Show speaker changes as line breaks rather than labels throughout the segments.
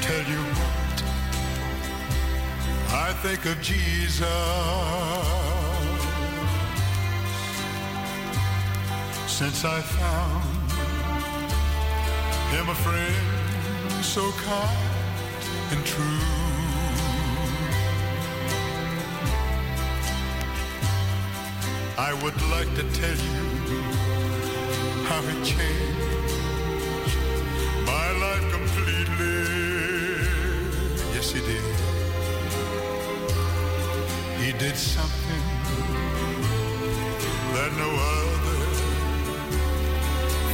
Tell you what, I think of Jesus. Since I found him a friend so kind and true. I would like to tell you how it changed did something that no other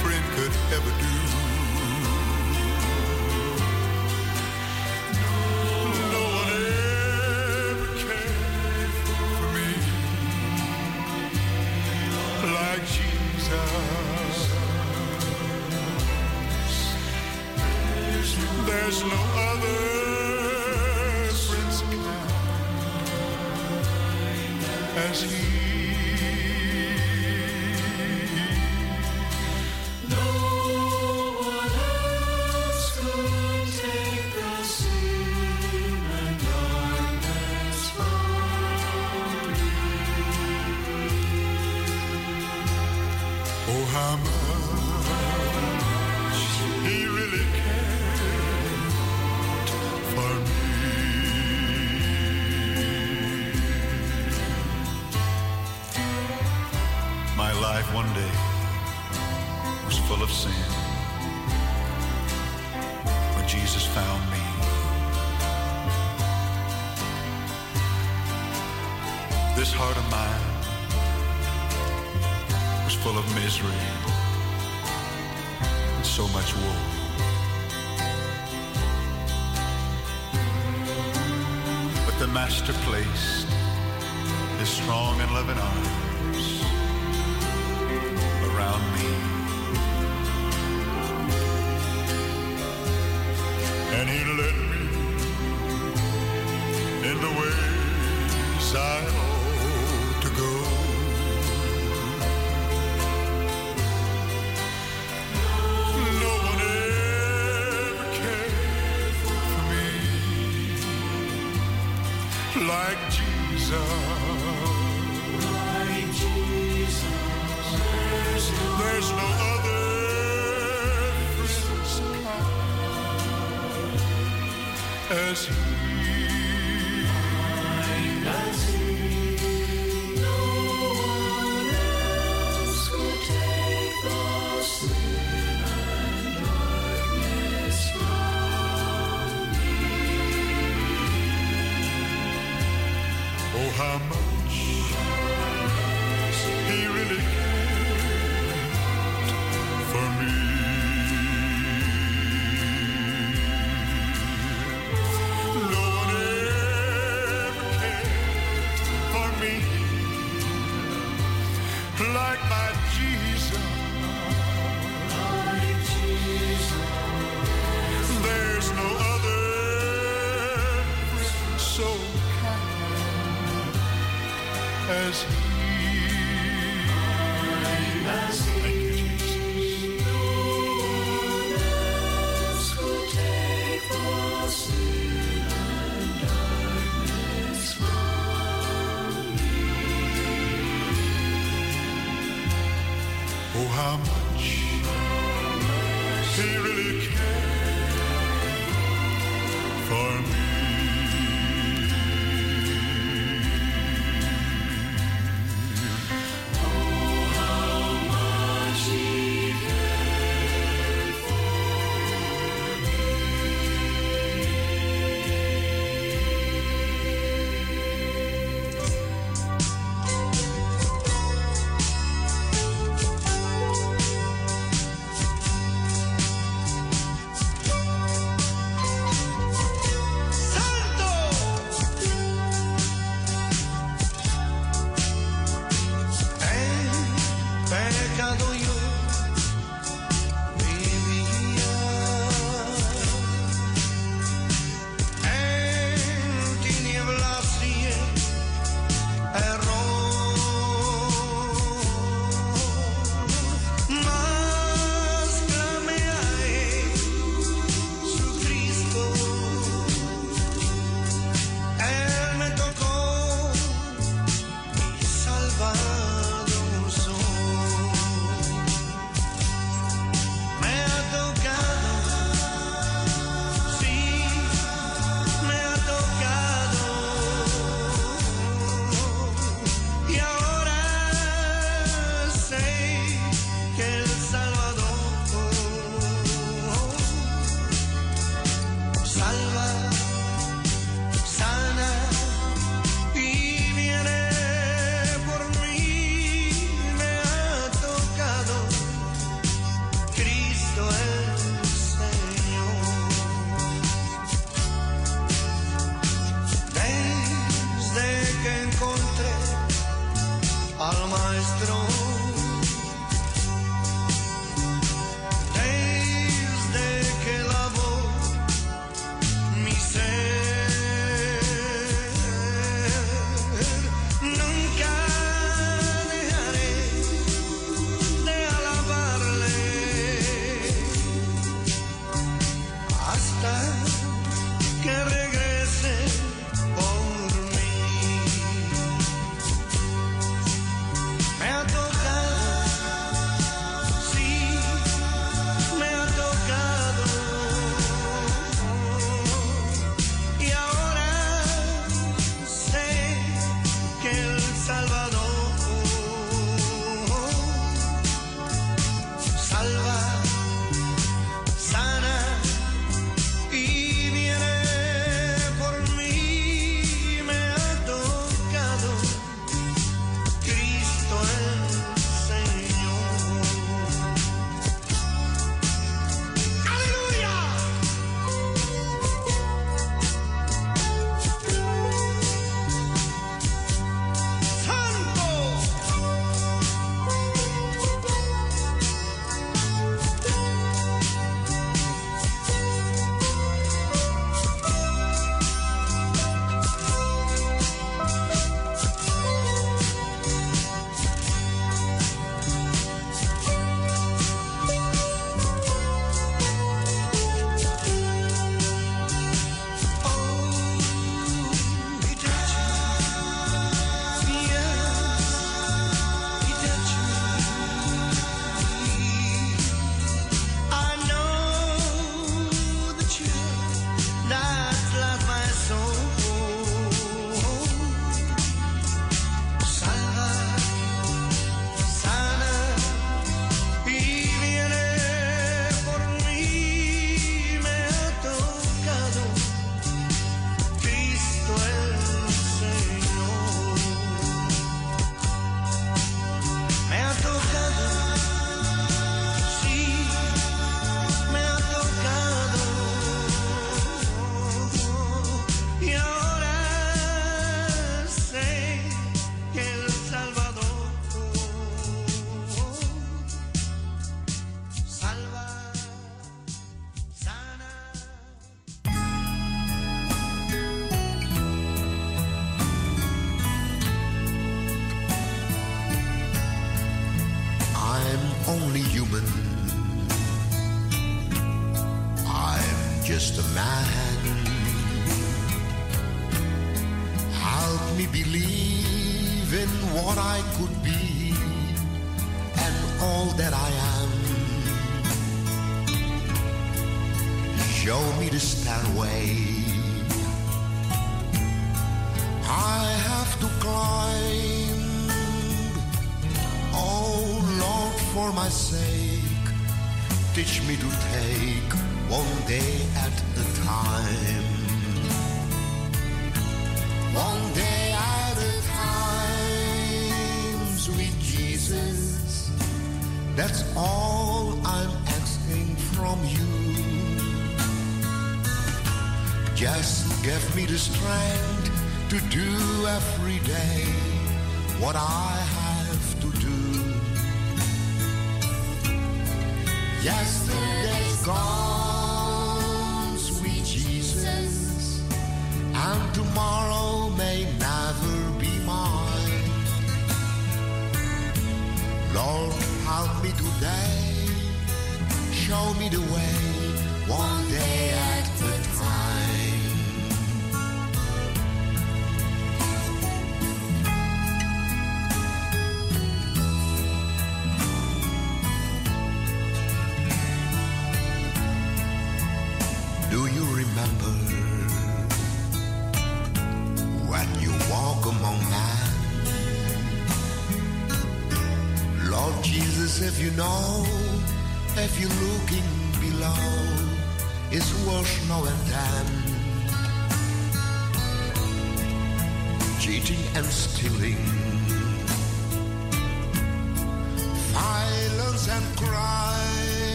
friend could ever do. as he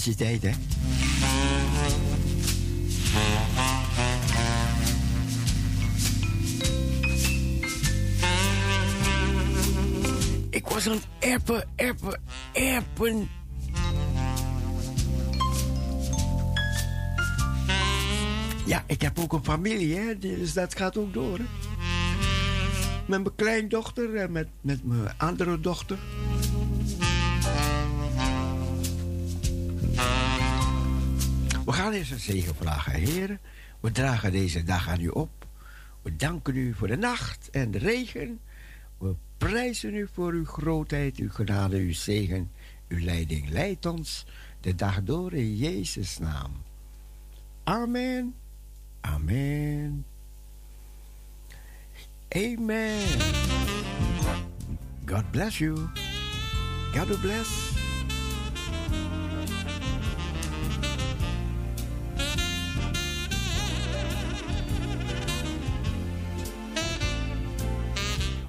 Vakantietijd, hè? Ik was aan het appen, appen, appen. Ja, ik heb ook een familie, hè? Dus dat gaat ook door, hè? Met mijn kleindochter en met, met mijn andere dochter. We gaan eerst een zegen vragen, heren. We dragen deze dag aan u op. We danken u voor de nacht en de regen. We prijzen u voor uw grootheid, uw genade, uw zegen. Uw leiding leidt ons de dag door in Jezus' naam. Amen. Amen. Amen. God bless you. God bless.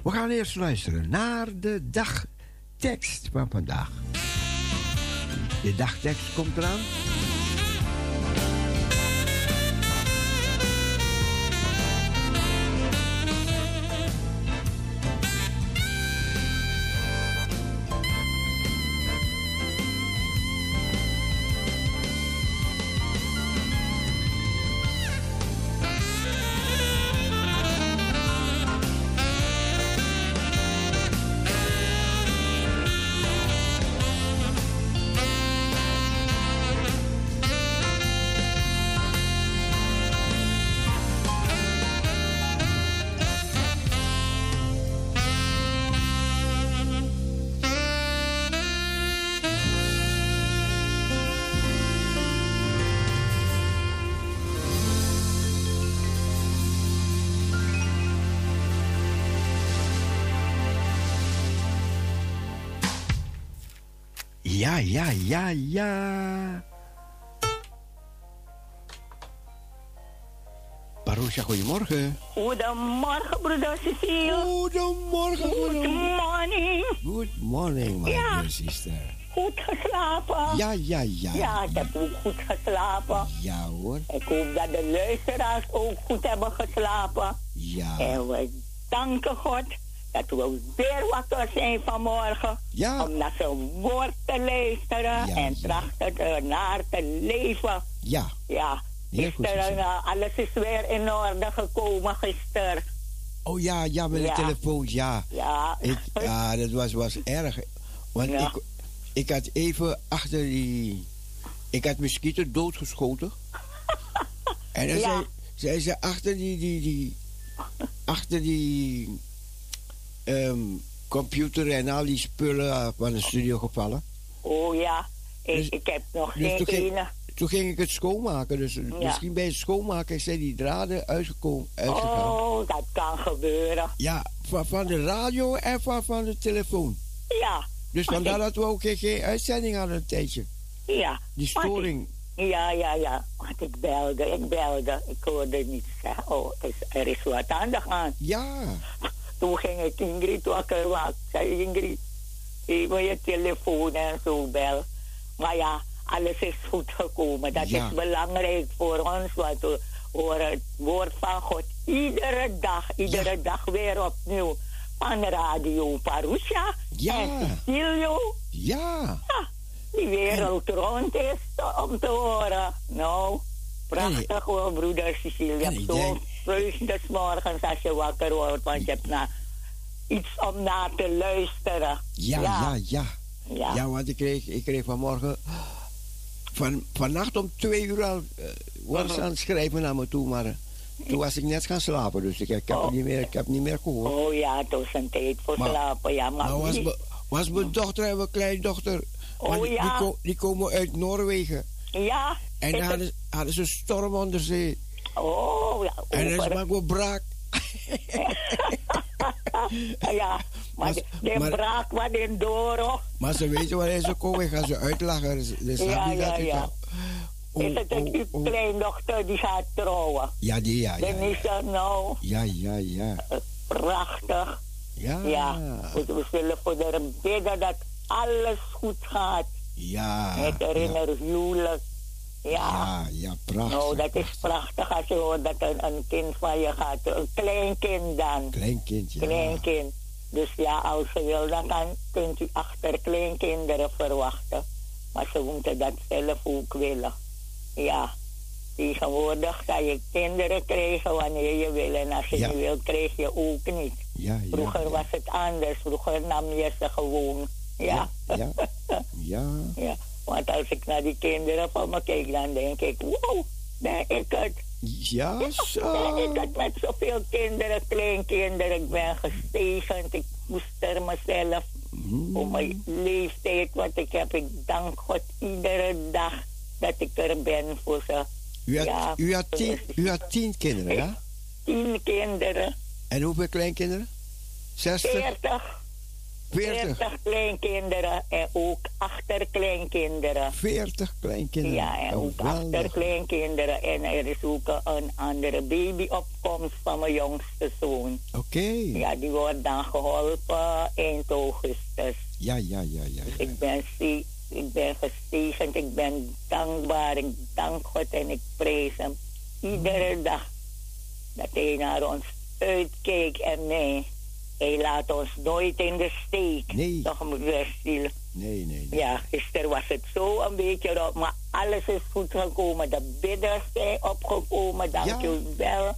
We gaan eerst luisteren naar de dagtekst van vandaag. De dagtekst komt eraan. Ja, ja, ja, ja. Parousia, goedemorgen.
Goedemorgen, broeder Cecile.
Goedemorgen,
Good
broeder.
morning.
Good morning, my
Ja.
dear sister.
Goed geslapen?
Ja, ja, ja.
Ja, ik heb ook goed geslapen.
Ja hoor.
Ik hoop dat de luisteraars ook goed hebben geslapen.
Ja.
En we danken God dat we weer wakker zijn vanmorgen.
Ja.
Om naar zijn woord te luisteren
Ja,
en trachten ernaar te leven.
Ja.
Ja. Gisteren, eh, alles is weer in orde gekomen gisteren.
Oh ja, ja, met
Ja.
de telefoon, ja.
Ja.
Ik, ja, dat was, was erg. Want
Ja.
ik, ik had even achter die... Ik had mosquito doodgeschoten. en dan
Ja.
zei, zei ze achter die... die, die achter die... ehm, computer en al die spullen van de studio gevallen.
Oh ja. Ik,
Dus-
ik heb nog
dus
geen
toen ging-. Toen ging ik het schoonmaken. Dus misschien bij het schoonmaken zijn die draden uitgekomen, uitgegaan.
Oh, dat kan gebeuren.
Ja, van, van de radio en van, van de telefoon.
Ja.
Dus vandaar dat we ook geen, uitzending hadden een tijdje.
Ja.
Die
ik-
storing.
Ja, ja, ja. Want ik belde, ik belde. Ik hoorde niet zeggen, oh, er is, er is wat aan de hand.
Ja.
Toen ging ik Ingrid wakker maken. Ik zei, Ingrid, even je telefoon en zo bel. Maar ja, alles is goed gekomen. Dat
Ja.
is belangrijk voor ons, want we horen het woord van God iedere dag, iedere dag weer opnieuw. Van Radio Parousia
Ja.
en Cecilio.
Ja.
Ja, die wereld rond is om te horen. Nou, prachtig hoor, broeder Cecile. Je
en
hebt
ik
zo'n
denk-
vreugde des morgens als je wakker wordt, want je hebt na, iets om naar te luisteren.
Ja, ja, ja.
Ja.
Ja, want ik kreeg, ik kreeg vanmorgen... Van, vannacht om twee uur al eh, was ze aan het schrijven naar me toe, maar eh, toen was ik net gaan slapen, dus ik, ik, heb, het niet meer, ik heb niet meer gehoord.
Oh ja, het was een tijd voor
Maar-
slapen. Ja, maar
Maar was, was mijn dochter en mijn kleindochter,
Oh, ja.
die, ko- die komen uit Noorwegen.
ja,
En hadden, hadden ze een storm onder zee.
Oh, ja.
En dat is
over-
maar gewoon braak.
ja, maar de, de
maar-
braak wat in Doro.
Maar ze weten wanneer ze komen, gaan ze uitlachen. Dus, dus
Ja, ja,
dat
ja.
al- Oh,
is het
oh,
uw
oh.
kleindochter die gaat trouwen?
Ja, die, ja, ja. Ja,
Denise, nou,
ja, ja. Ja,
prachtig.
ja.
Ja, we, we zullen voor haar bidden dat alles goed gaat.
Ja. Ja,
herinner huwelijk. Ja.
ja, ja, prachtig.
Nou, dat is prachtig als je hoort dat een, een kind van je gaat. Een kleinkind dan.
Kleinkind, ja.
Kleinkind. Dus ja, als je wil, dan kan, kunt u achter kleinkinderen verwachten. Maar ze moeten dat zelf ook willen. Ja. Tegenwoordig kan je kinderen krijgen wanneer je wil. En als je
Ja.
niet wilt, krijg je ook niet.
Ja, ja.
Vroeger was het anders. Vroeger nam je ze gewoon. Ja.
Ja. Ja.
Want als ik naar die kinderen van me kijk, dan denk ik, wow, ben ik het.
Ja,
Ben
zo.
ik het met zoveel kinderen, kleinkinderen. Ik ben gestegen, ik koester mezelf
Mm.
op mijn leeftijd wat ik heb. Ik dank God iedere dag dat ik er ben voor ze.
U had,
Ja,
u, had tien, u had tien kinderen, ja?
Tien kinderen,
En hoeveel kleinkinderen? 60?
veertig,
40?
veertig kleinkinderen en ook achterkleinkinderen.
40 kleinkinderen.
Ja, en ook
Geweldig.
achterkleinkinderen. En er is ook een andere babyopkomst van mijn jongste zoon.
Oké.
Ja, die wordt dan geholpen eind augustus.
Ja, ja, ja, ja. ja.
Ik ben, zie- ik ben gezegend, ik ben dankbaar. Ik dank God en ik prijs hem iedere dag. Dat hij naar ons uitkijkt en mij. Hij laat ons nooit in de steek.
Nee.
Toch, moeder Stiel?
Nee, nee, nee.
Ja, gisteren was het zo een beetje rot, maar alles is goed gekomen. De bidders zijn opgekomen, dank
Ja.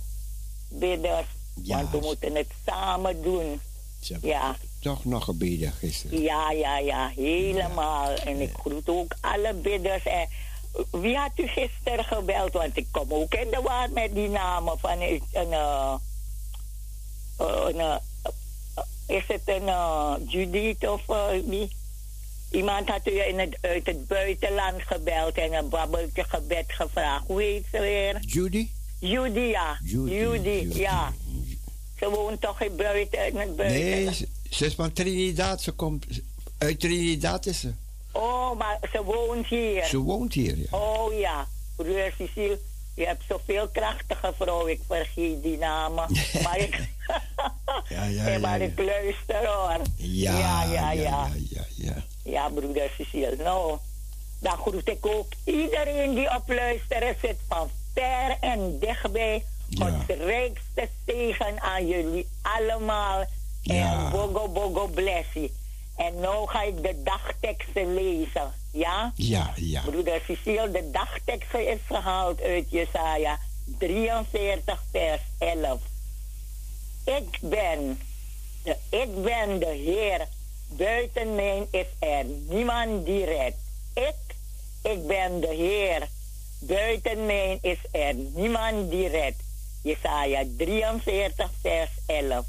bidders.
Ja,
Want we moeten het samen doen. Ja,
toch nog gebeden gisteren.
ja, ja, ja, helemaal. En ik groet ook alle bidders. En wie had u gisteren gebeld? Want ik kom ook in de war met die namen van een... een, eh, een, eh, is het een eh, Judith of eh, wie? Iemand had u in het, uit het buitenland gebeld en een babbeltje gebed gevraagd. Hoe heet ze weer?
Judy?
Judy, ja.
Judy,
Judy,
Judy.
ja. Ze woont toch in, buiten, in het buitenland?
Nee, ze, ze is van Trinidad. Ze komt uit Trinidad is ze.
Oh, maar ze woont hier.
Ze woont hier, ja.
Oh ja, broer Cecile, je hebt zoveel krachtige vrouwen. Ik vergeet die namen. maar ik,
Ja, ja,
Eh, maar
ja,
ik luister hoor.
Ja,
ja, ja.
ja,
Ja,
ja, ja.
Ja, broeder Cecile. Nou, dan groet ik ook iedereen die op luisteren zit van ver en dichtbij.
Ja.
Gods rijkste zegen aan jullie allemaal.
Ja.
En bogo bogo blessie. En nu ga ik de dagteksten lezen. Ja?
Ja, ja.
Broeder Cecile, de dagtekst is gehaald uit Jesaja 43, vers 11. Ik ben, de, ik ben de Heer, buiten mij is er niemand die redt. Ik, ik ben de Heer, buiten mij is er niemand die redt. Jesaja 43, vers 11.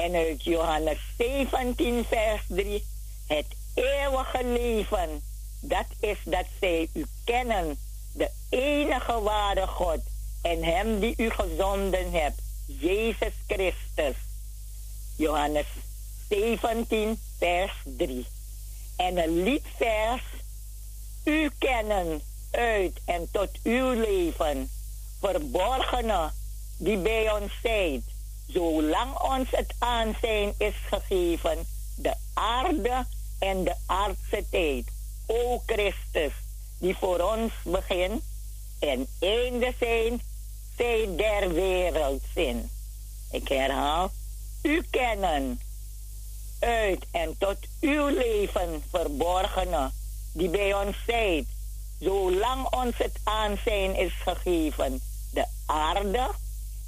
En uit Johannes 17, vers 3. Het eeuwige leven, dat is dat zij u kennen, de enige ware God, en hem die u gezonden hebt, Jezus Christus. Johannes 17, vers 3. En een liedvers, u kennen uit en tot uw leven, verborgene die bij ons zijt, zolang ons het aanzijn is gegeven, de aarde en de aardse tijd. O Christus, die voor ons begin en einde zijn, zij der wereld zijn. Ik herhaal, u kennen uit en tot uw leven verborgene, die bij ons zijt, zolang ons het aanzijn is gegeven, de aarde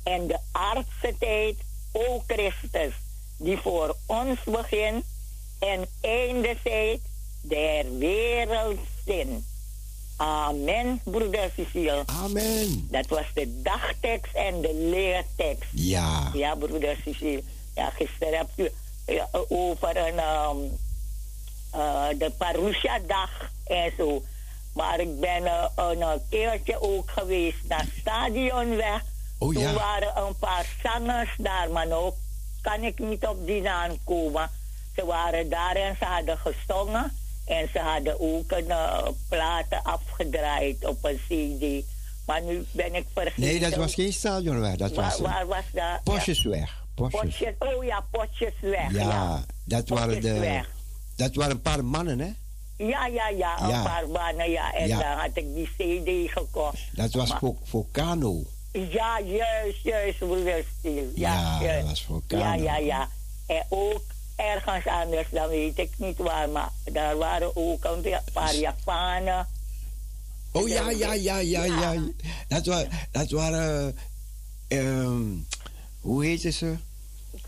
en de aardse tijd, o Christus, die voor ons begin en einde zijt der wereld zin. Amen, broeder Cecile.
Amen.
Dat was de dagtekst en de leertekst.
Ja.
Ja, broeder Cecile. Ja, gisteren hebt u ja, over een, um, uh, de Parousia-dag en zo. Maar ik ben uh, een keertje ook geweest naar Stadionweg.
Oh,
Toen
ja.
waren een paar zangers daar, maar nou kan ik niet op die naam komen. Ze waren daar en ze hadden gezongen. En ze hadden ook een uh, platen afgedraaid op een cd. Maar nu ben ik vergeten.
Nee, dat was geen stadionweg. Dat was
Waar, waar
een
was dat?
Potjesweg. Potjes.
Potjes, oh ja, Potjesweg.
Ja,
Ja,
dat waren de... Dat waren een paar mannen, hè?
Ja, ja, ja, een
Ja.
paar banen, ja. En
Ja.
dan had ik die CD gekocht.
Dat was
Maar-
Kano.
Ja, juist, juist, broeder Stiel. Ja,
Ja, dat
Ja, ja, ja. En ook ergens anders, dan weet ik niet waar, maar daar waren ook een paar Japanen.
Oh ja, ja, ja, ja, ja. Dat, wa dat waren. ehm, hoe heette ze?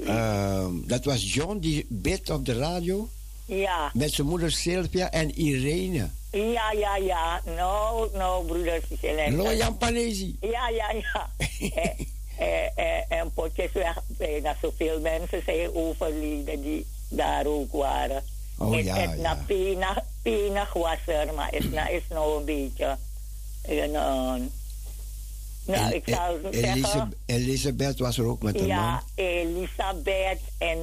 Ehm, dat was John die bid op de radio.
Ja,
Met zijn moeder Sylvia en Irene.
Ja, ja, ja. Nou, nou, broeder Stiel. en-
Loyan Panesi.
Ja, ja, ja. eh, eh, eh, en potjes weg. Bijna zoveel mensen zijn overleden die daar ook waren.
Oh,
Het-
ja,
het na
ja.
Penig was er, maar het na is nou een beetje... En, nou, ik zou
El-
zeggen...
Elisabeth, Elisabeth was er ook met haar
Ja,
man.
Elisabeth en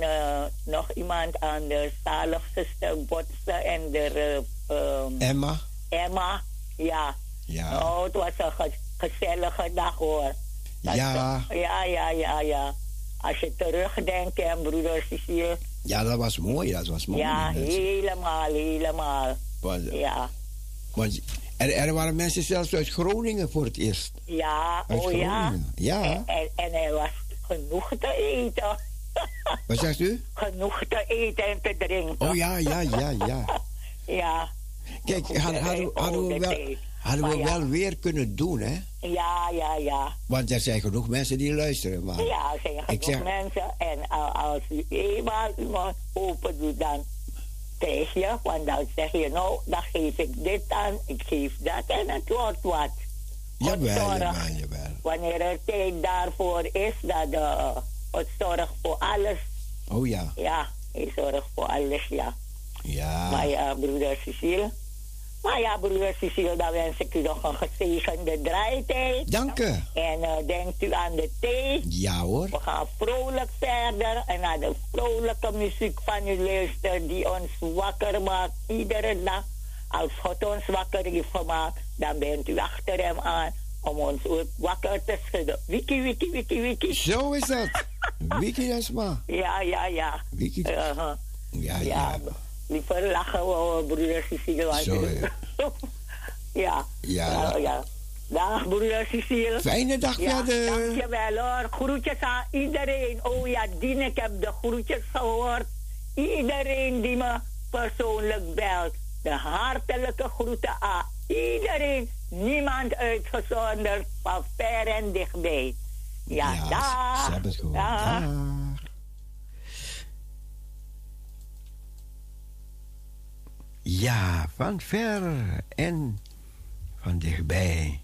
nog iemand anders. Zalig zuster Botsen en de ehm,
Emma.
Emma. Ja.
Ja.
Oh, het was een ge- gezellige dag hoor. Dat-
Ja.
Ja, ja, ja, ja. Als je terugdenkt, en broeder Cecile.
Ja, dat was mooi. Dat was mooi.
Ja,
mensen.
helemaal, helemaal.
Want,
Ja,
want er, er waren mensen zelfs uit Groningen voor het eerst.
ja,
Uit
oh ja.
Ja.
En, en, en er was genoeg te eten.
Wat zegt u?
genoeg te eten en te drinken.
Oh ja, ja, ja, ja.
Ja.
Kijk, hadden, hadden, we- hadden we wel, hadden we
ja.
wel weer kunnen doen, hè?
Ja, ja, ja.
Want er zijn genoeg mensen die luisteren. Maar
Ja, er zijn
Ik
genoeg
zeg-
mensen. En al- als u eenmaal uw mond open doet, dan krijg je. Want dan zeg je, nou, dan geef ik dit aan, ik geef dat en het wordt wat.
Jawel, jawel, jawel.
Wanneer er tijd daarvoor is, dat uh, het zorgt voor alles.
Oh ja,
Ja, hij zorgt voor alles, ja.
Ja.
Maar ja, broeder Cecile. Maar ja, broeder Cecile, dan wens ik u nog een gezegende draaitijd.
Dank u.
En eh, denkt u aan de thee.
Ja hoor.
We gaan vrolijk verder en naar de vrolijke muziek van u luisteren die ons wakker maakt iedere dag. Als God ons wakker heeft gemaakt, dan bent u achter hem aan om ons ook wakker te schudden. Wiki, wiki, wiki, wiki.
Zo is dat. Wiki Desma.
Ja, ja, ja.
Wiki. Ja,
Uh-huh.
ja.
Ja, liever lachen we, broeder Cecile.
ja.
ja.
Ja.
Nou, ja. Dag, broeder Cecile.
Fijne dag
Ja,
verder.
dankjewel hoor. Groetjes aan iedereen. Oh ja, Dien, ik heb de groetjes gehoord. Iedereen die me persoonlijk belt. De hartelijke groeten aan iedereen. Niemand uitgezonderd, van ver en dichtbij. Ja,
Ja,
dag.
ze hebben het gehoord.
Dag.
Dag. Ja, van ver en van dichtbij.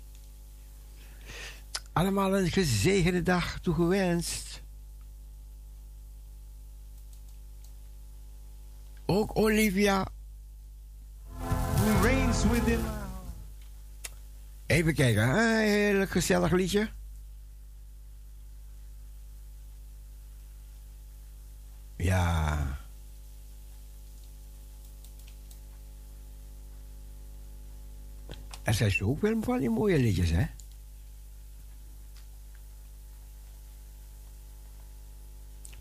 Allemaal een gezegende dag toegewenst. Ook Olivia.
Who reigns within my heart.
Even kijken, een heerlijk gezellig liedje. Ja. Er zijn zoveel van die mooie liedjes, hè?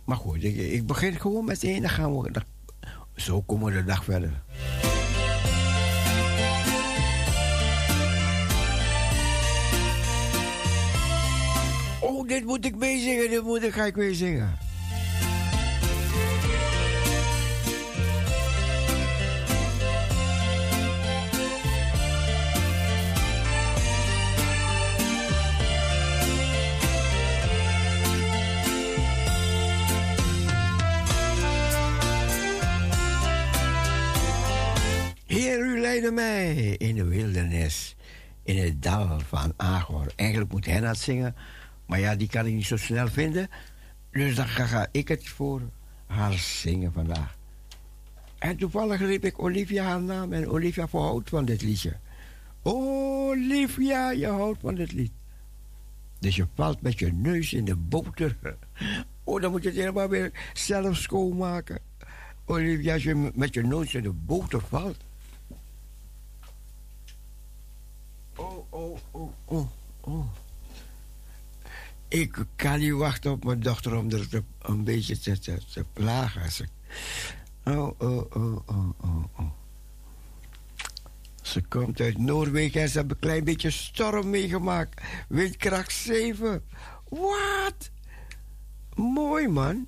Maar goed, ik, begin gewoon met één, dan gaan we... zo komen de dag verder. Oh, dit moet ik meezingen, dit moet ik, ga ik meezingen. Heer, u leidde mij in de wildernis, in het dal van Agor. Eigenlijk moet hij dat zingen, maar ja, die kan ik niet zo snel vinden. Dus dan ga, ik het voor haar zingen vandaag. En toevallig riep ik Olivia haar naam en Olivia verhoudt van dit liedje. Olivia, je houdt van dit lied. Dus je valt met je neus in de boter. Oh, dan moet je het helemaal weer zelf schoonmaken. Olivia, als je met je neus in de boter valt. Oh, oh, oh, oh, oh. Ik kan niet wachten op mijn dochter om er een beetje te, te, te plagen. Oh, oh, oh, oh, oh, oh. Ze komt uit Noorwegen en ze hebben een klein beetje storm meegemaakt. Windkracht 7. Wat? Mooi, man.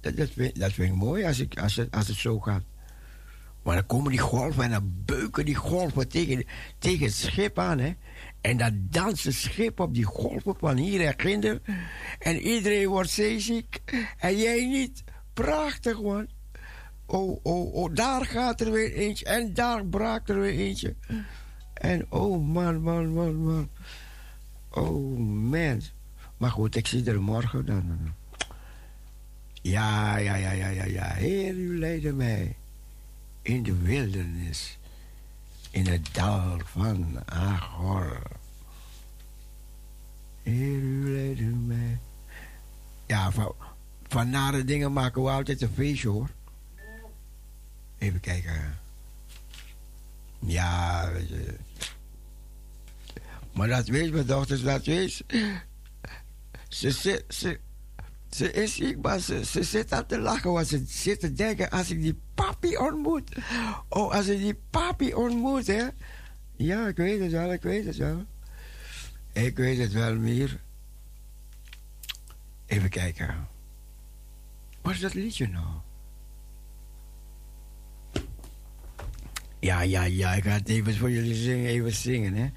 Dat, dat vind ik mooi als, ik, als, het, als het zo gaat. Maar dan komen die golven en dan beuken die golven tegen, tegen het schip aan, hè. En dan danst het schip op die golven van hier en. En iedereen wordt zeeziek. En jij niet. Prachtig, man. Oh, oh, oh, daar gaat er weer eentje. En daar braakt er weer eentje. En oh, man, man, man, man. Oh, man. Maar goed, ik zie er morgen dan. Ja, ja, ja, ja, ja, ja. Heer, u leidde mij in de wildernis, in het dal van Agor. Heer, u mij. Ja, van, van nare dingen maken we altijd een feestje, hoor. Even kijken. Ja, weet je. Maar dat weet mijn dochter, dat weet ze. Ze, ze, ze is ziek, maar ze, ze zit aan te lachen. Want ze zit te denken, als ik die papi ontmoet. Oh, als ik die papi ontmoet, hè. Ja, ik weet het wel, ik weet het wel. Ik weet het wel meer. Even kijken. Wat is dat liedje nou? Ja, ja, ja, ik ga het even voor jullie zingen, even zingen, hè.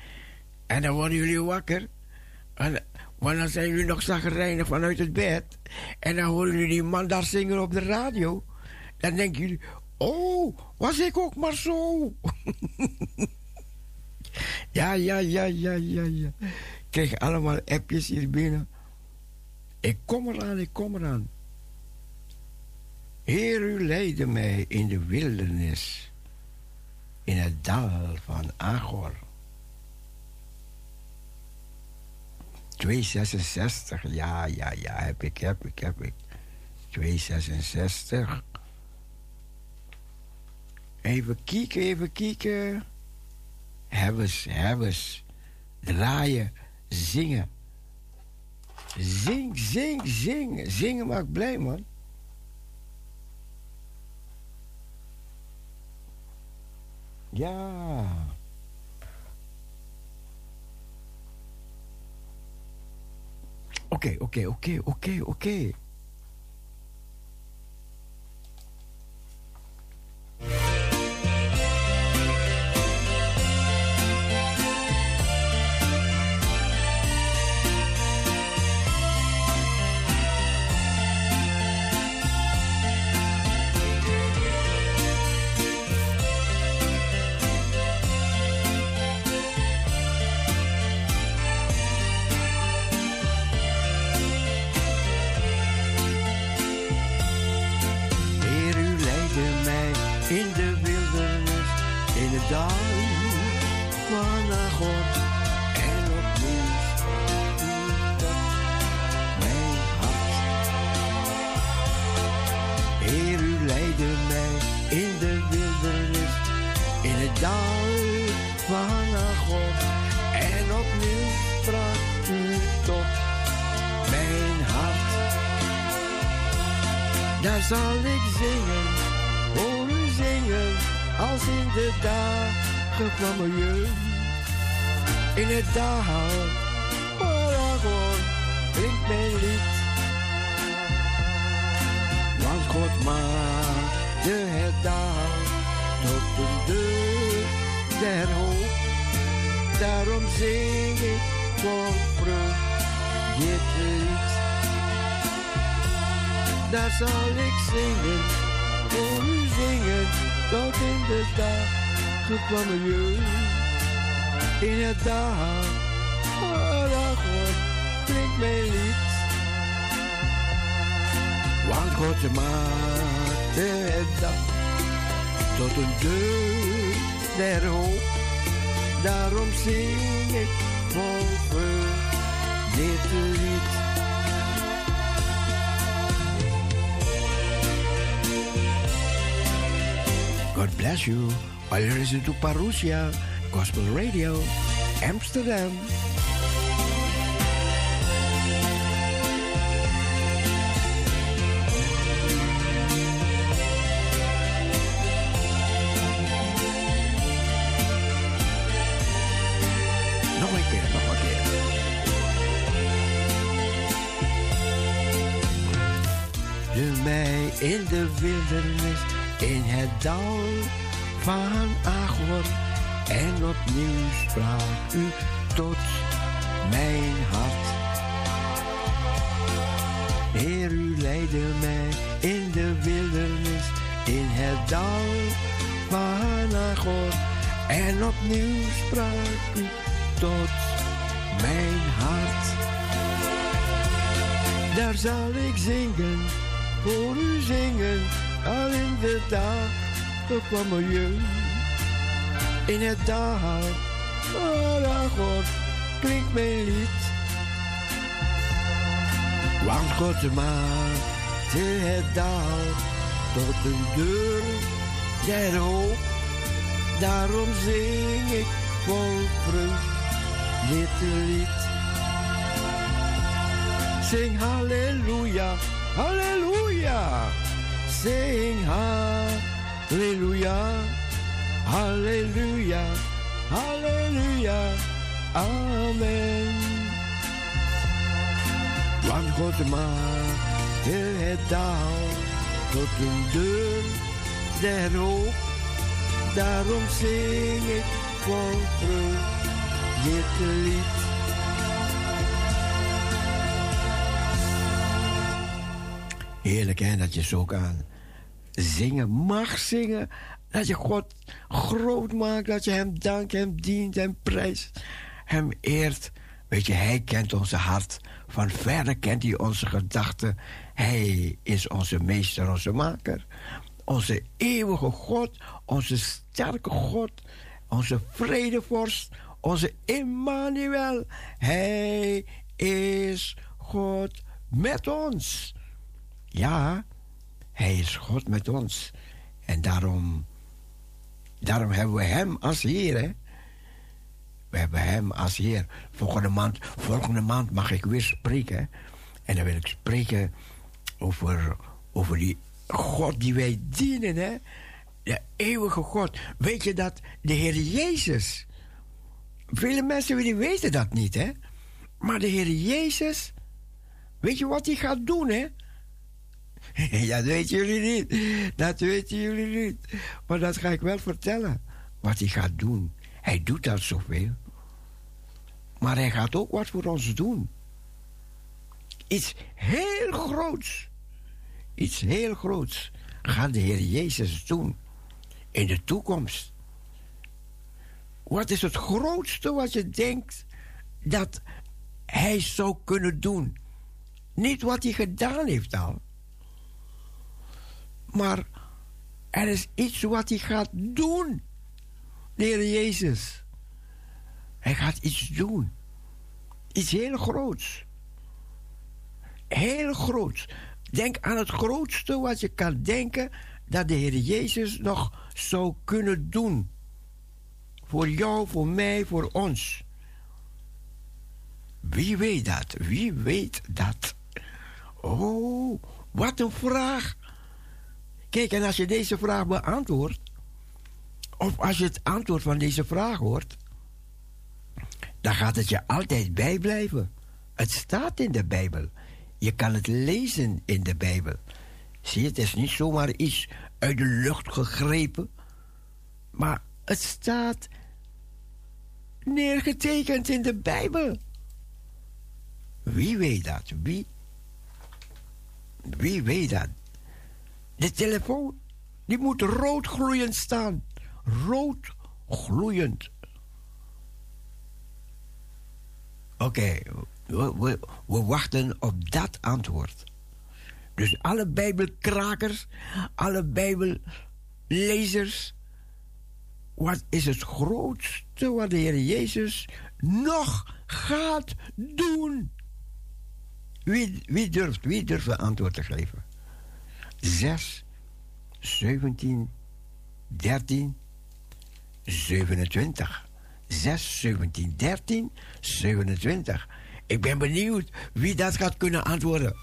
En dan worden jullie wakker. En, want dan zijn jullie nog zagrijnig vanuit het bed. En dan horen jullie die man daar zingen op de radio. Dan denken jullie, oh, was ik ook maar zo. ja, ja, ja, ja, ja, ja. Ik krijg allemaal appjes hier binnen. Ik kom eraan, ik kom eraan. Heer, u leidde mij in de wildernis, in het dal van Agor. 266, ja, ja, ja, heb ik, heb ik, heb ik. 266. Even kijken, even kijken. Hebbers, hebbers. Draaien, zingen. Zing, zing, zing. Zingen maakt blij, man. Ja. Oké, oké, oké, oké, oké. luistert to Parousia Gospel Radio Amsterdam. in de wildernis, in het dal van Agor. En opnieuw sprak u tot mijn hart. Heer, u leidde mij in de wildernis, in het dal van Agor. En opnieuw sprak u tot mijn hart. Daar zal ik zingen, voor u zingen, al in de dagen van jeugd. In het dal van Agor klinkt mijn lied. Want God maakte het dal tot een deur der hoop. Daarom zing ik vol vreugd dit lied. Zing halleluja, halleluja. Zing halleluja, halleluja, halleluja. Amen. Want God maakte het dal tot een deur der hoop. Daarom zing ik vol vreugd dit lied. Heerlijk hè, dat je zo kan zingen, mag zingen. Dat je God groot maakt, dat je Hem dankt, Hem dient, Hem prijst, Hem eert. Weet je, Hij kent onze hart. Van verre kent Hij onze gedachten. Hij is onze meester, onze maker. Onze eeuwige God, onze sterke God, onze vredevorst, onze Emmanuel. Hij is God met ons. Ja, hij is God met ons. En daarom, daarom hebben we hem als Heer. Hè? We hebben hem als Heer. Volgende maand, volgende maand mag ik weer spreken. En dan wil ik spreken over, over die God die wij dienen. Hè? De eeuwige God. Weet je dat de Heer Jezus. Vele mensen weten dat niet, hè? Maar de Heer Jezus. Weet je wat hij gaat doen, hè? ja, dat weten jullie niet. Dat weten jullie niet. Maar dat ga ik wel vertellen. Wat hij gaat doen. Hij doet al zoveel. Maar hij gaat ook wat voor ons doen. Iets heel groots. Iets heel groots gaat de Heer Jezus doen. In de toekomst. Wat is het grootste wat je denkt dat hij zou kunnen doen? Niet wat hij gedaan heeft al. Maar er is iets wat hij gaat doen. De Heer Jezus. Hij gaat iets doen. Iets heel groots. Heel groots. Denk aan het grootste wat je kan denken dat de Heer Jezus nog zou kunnen doen. Voor jou, voor mij, voor ons. Wie weet dat? Wie weet dat? Oh, wat een vraag. Kijk, en als je deze vraag beantwoordt, of als je het antwoord van deze vraag hoort, dan gaat het je altijd bijblijven. Het staat in de Bijbel. Je kan het lezen in de Bijbel. Zie het is niet zomaar iets uit de lucht gegrepen, maar het staat neergetekend in de Bijbel. Wie weet dat? Wie? Wie weet dat? De telefoon, die moet rood gloeiend staan. Rood gloeiend. Oké, we, wachten op dat antwoord. Dus alle Bijbelkrakers, alle Bijbellezers. Wat is het grootste wat de Heer Jezus nog gaat doen? Wie, wie durft, wie durft een antwoord te geven? 6, 17, 13, 27. 6, 17, 13, 27. Ik ben benieuwd wie dat gaat kunnen antwoorden.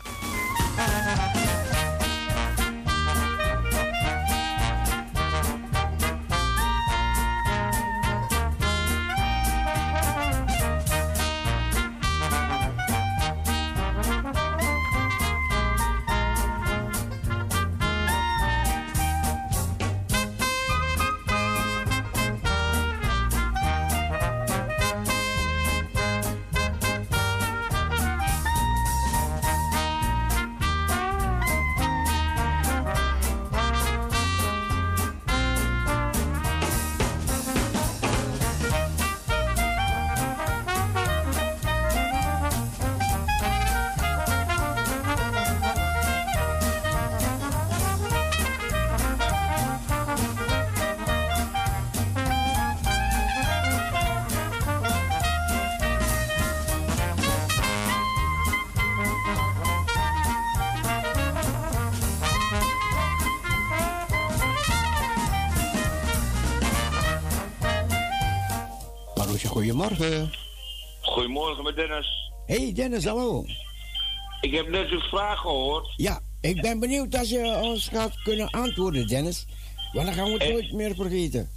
Dennis,
hallo.
Ik heb net uw vraag gehoord.
Ja, ik ben benieuwd als je ons gaat kunnen antwoorden, Dennis. Want dan gaan we het
Eh.
nooit meer vergeten.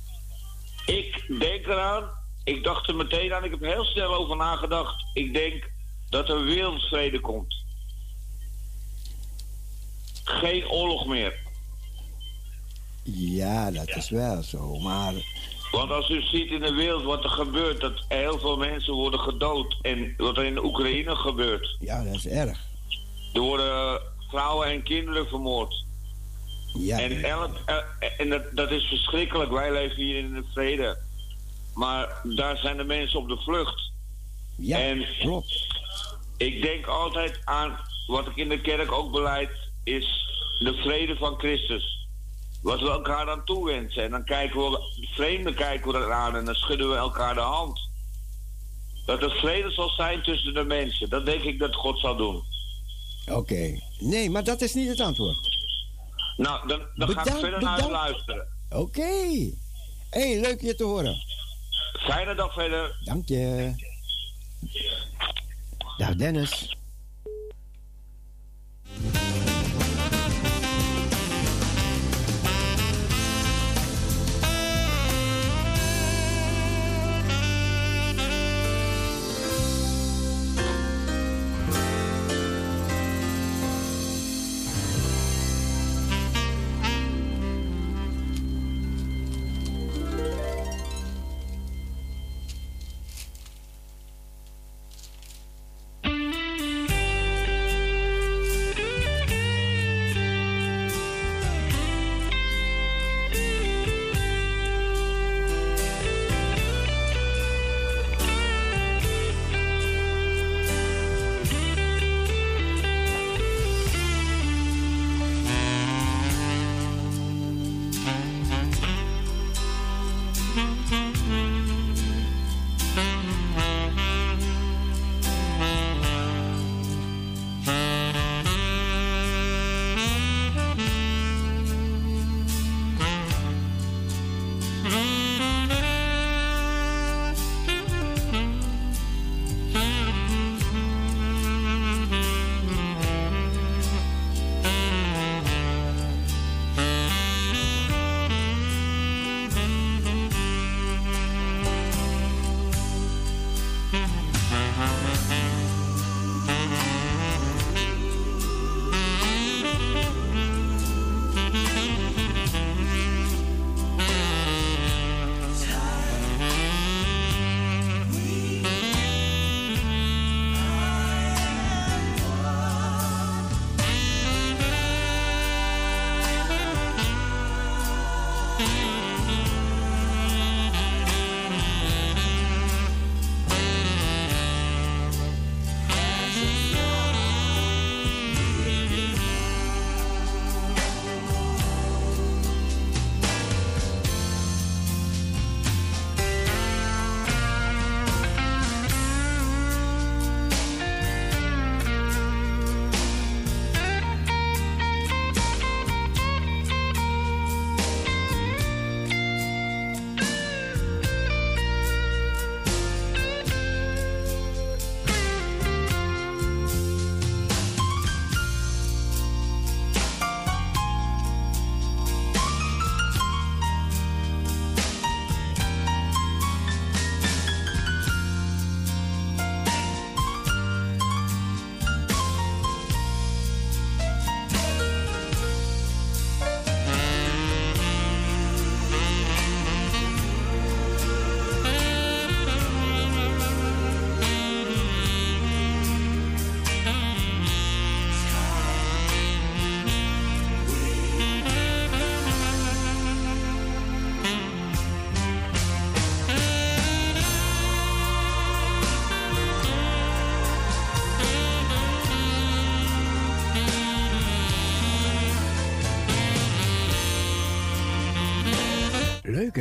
Ik denk eraan, ik dacht er meteen aan, ik heb er heel snel over nagedacht. Ik denk dat er wereldvrede komt. Geen oorlog meer.
Ja, dat is wel zo. Maar
Want als u ziet in de wereld wat er gebeurt, dat heel veel mensen worden gedood. En wat er in de Oekraïne gebeurt.
ja, dat is erg.
Er worden vrouwen en kinderen vermoord.
Ja,
En, elk, eh, en dat, dat is verschrikkelijk. Wij leven hier in de vrede. Maar daar zijn de mensen op de vlucht.
ja
en
klopt.
ik denk altijd aan wat ik in de kerk ook beleid, is de vrede van Christus. Wat we elkaar aan toewensen. En dan kijken we, de vreemden kijken we eraan en dan schudden we elkaar de hand. Dat er vrede zal zijn tussen de mensen. Dat denk ik dat God zal doen.
Oké. Nee, maar dat is niet het antwoord.
Nou, dan, dan ga ik
Bedankt,
verder naar u
bedankt.
luisteren.
Oké. hey, leuk je te horen.
Fijne dag verder.
Dank je. Dag Dennis.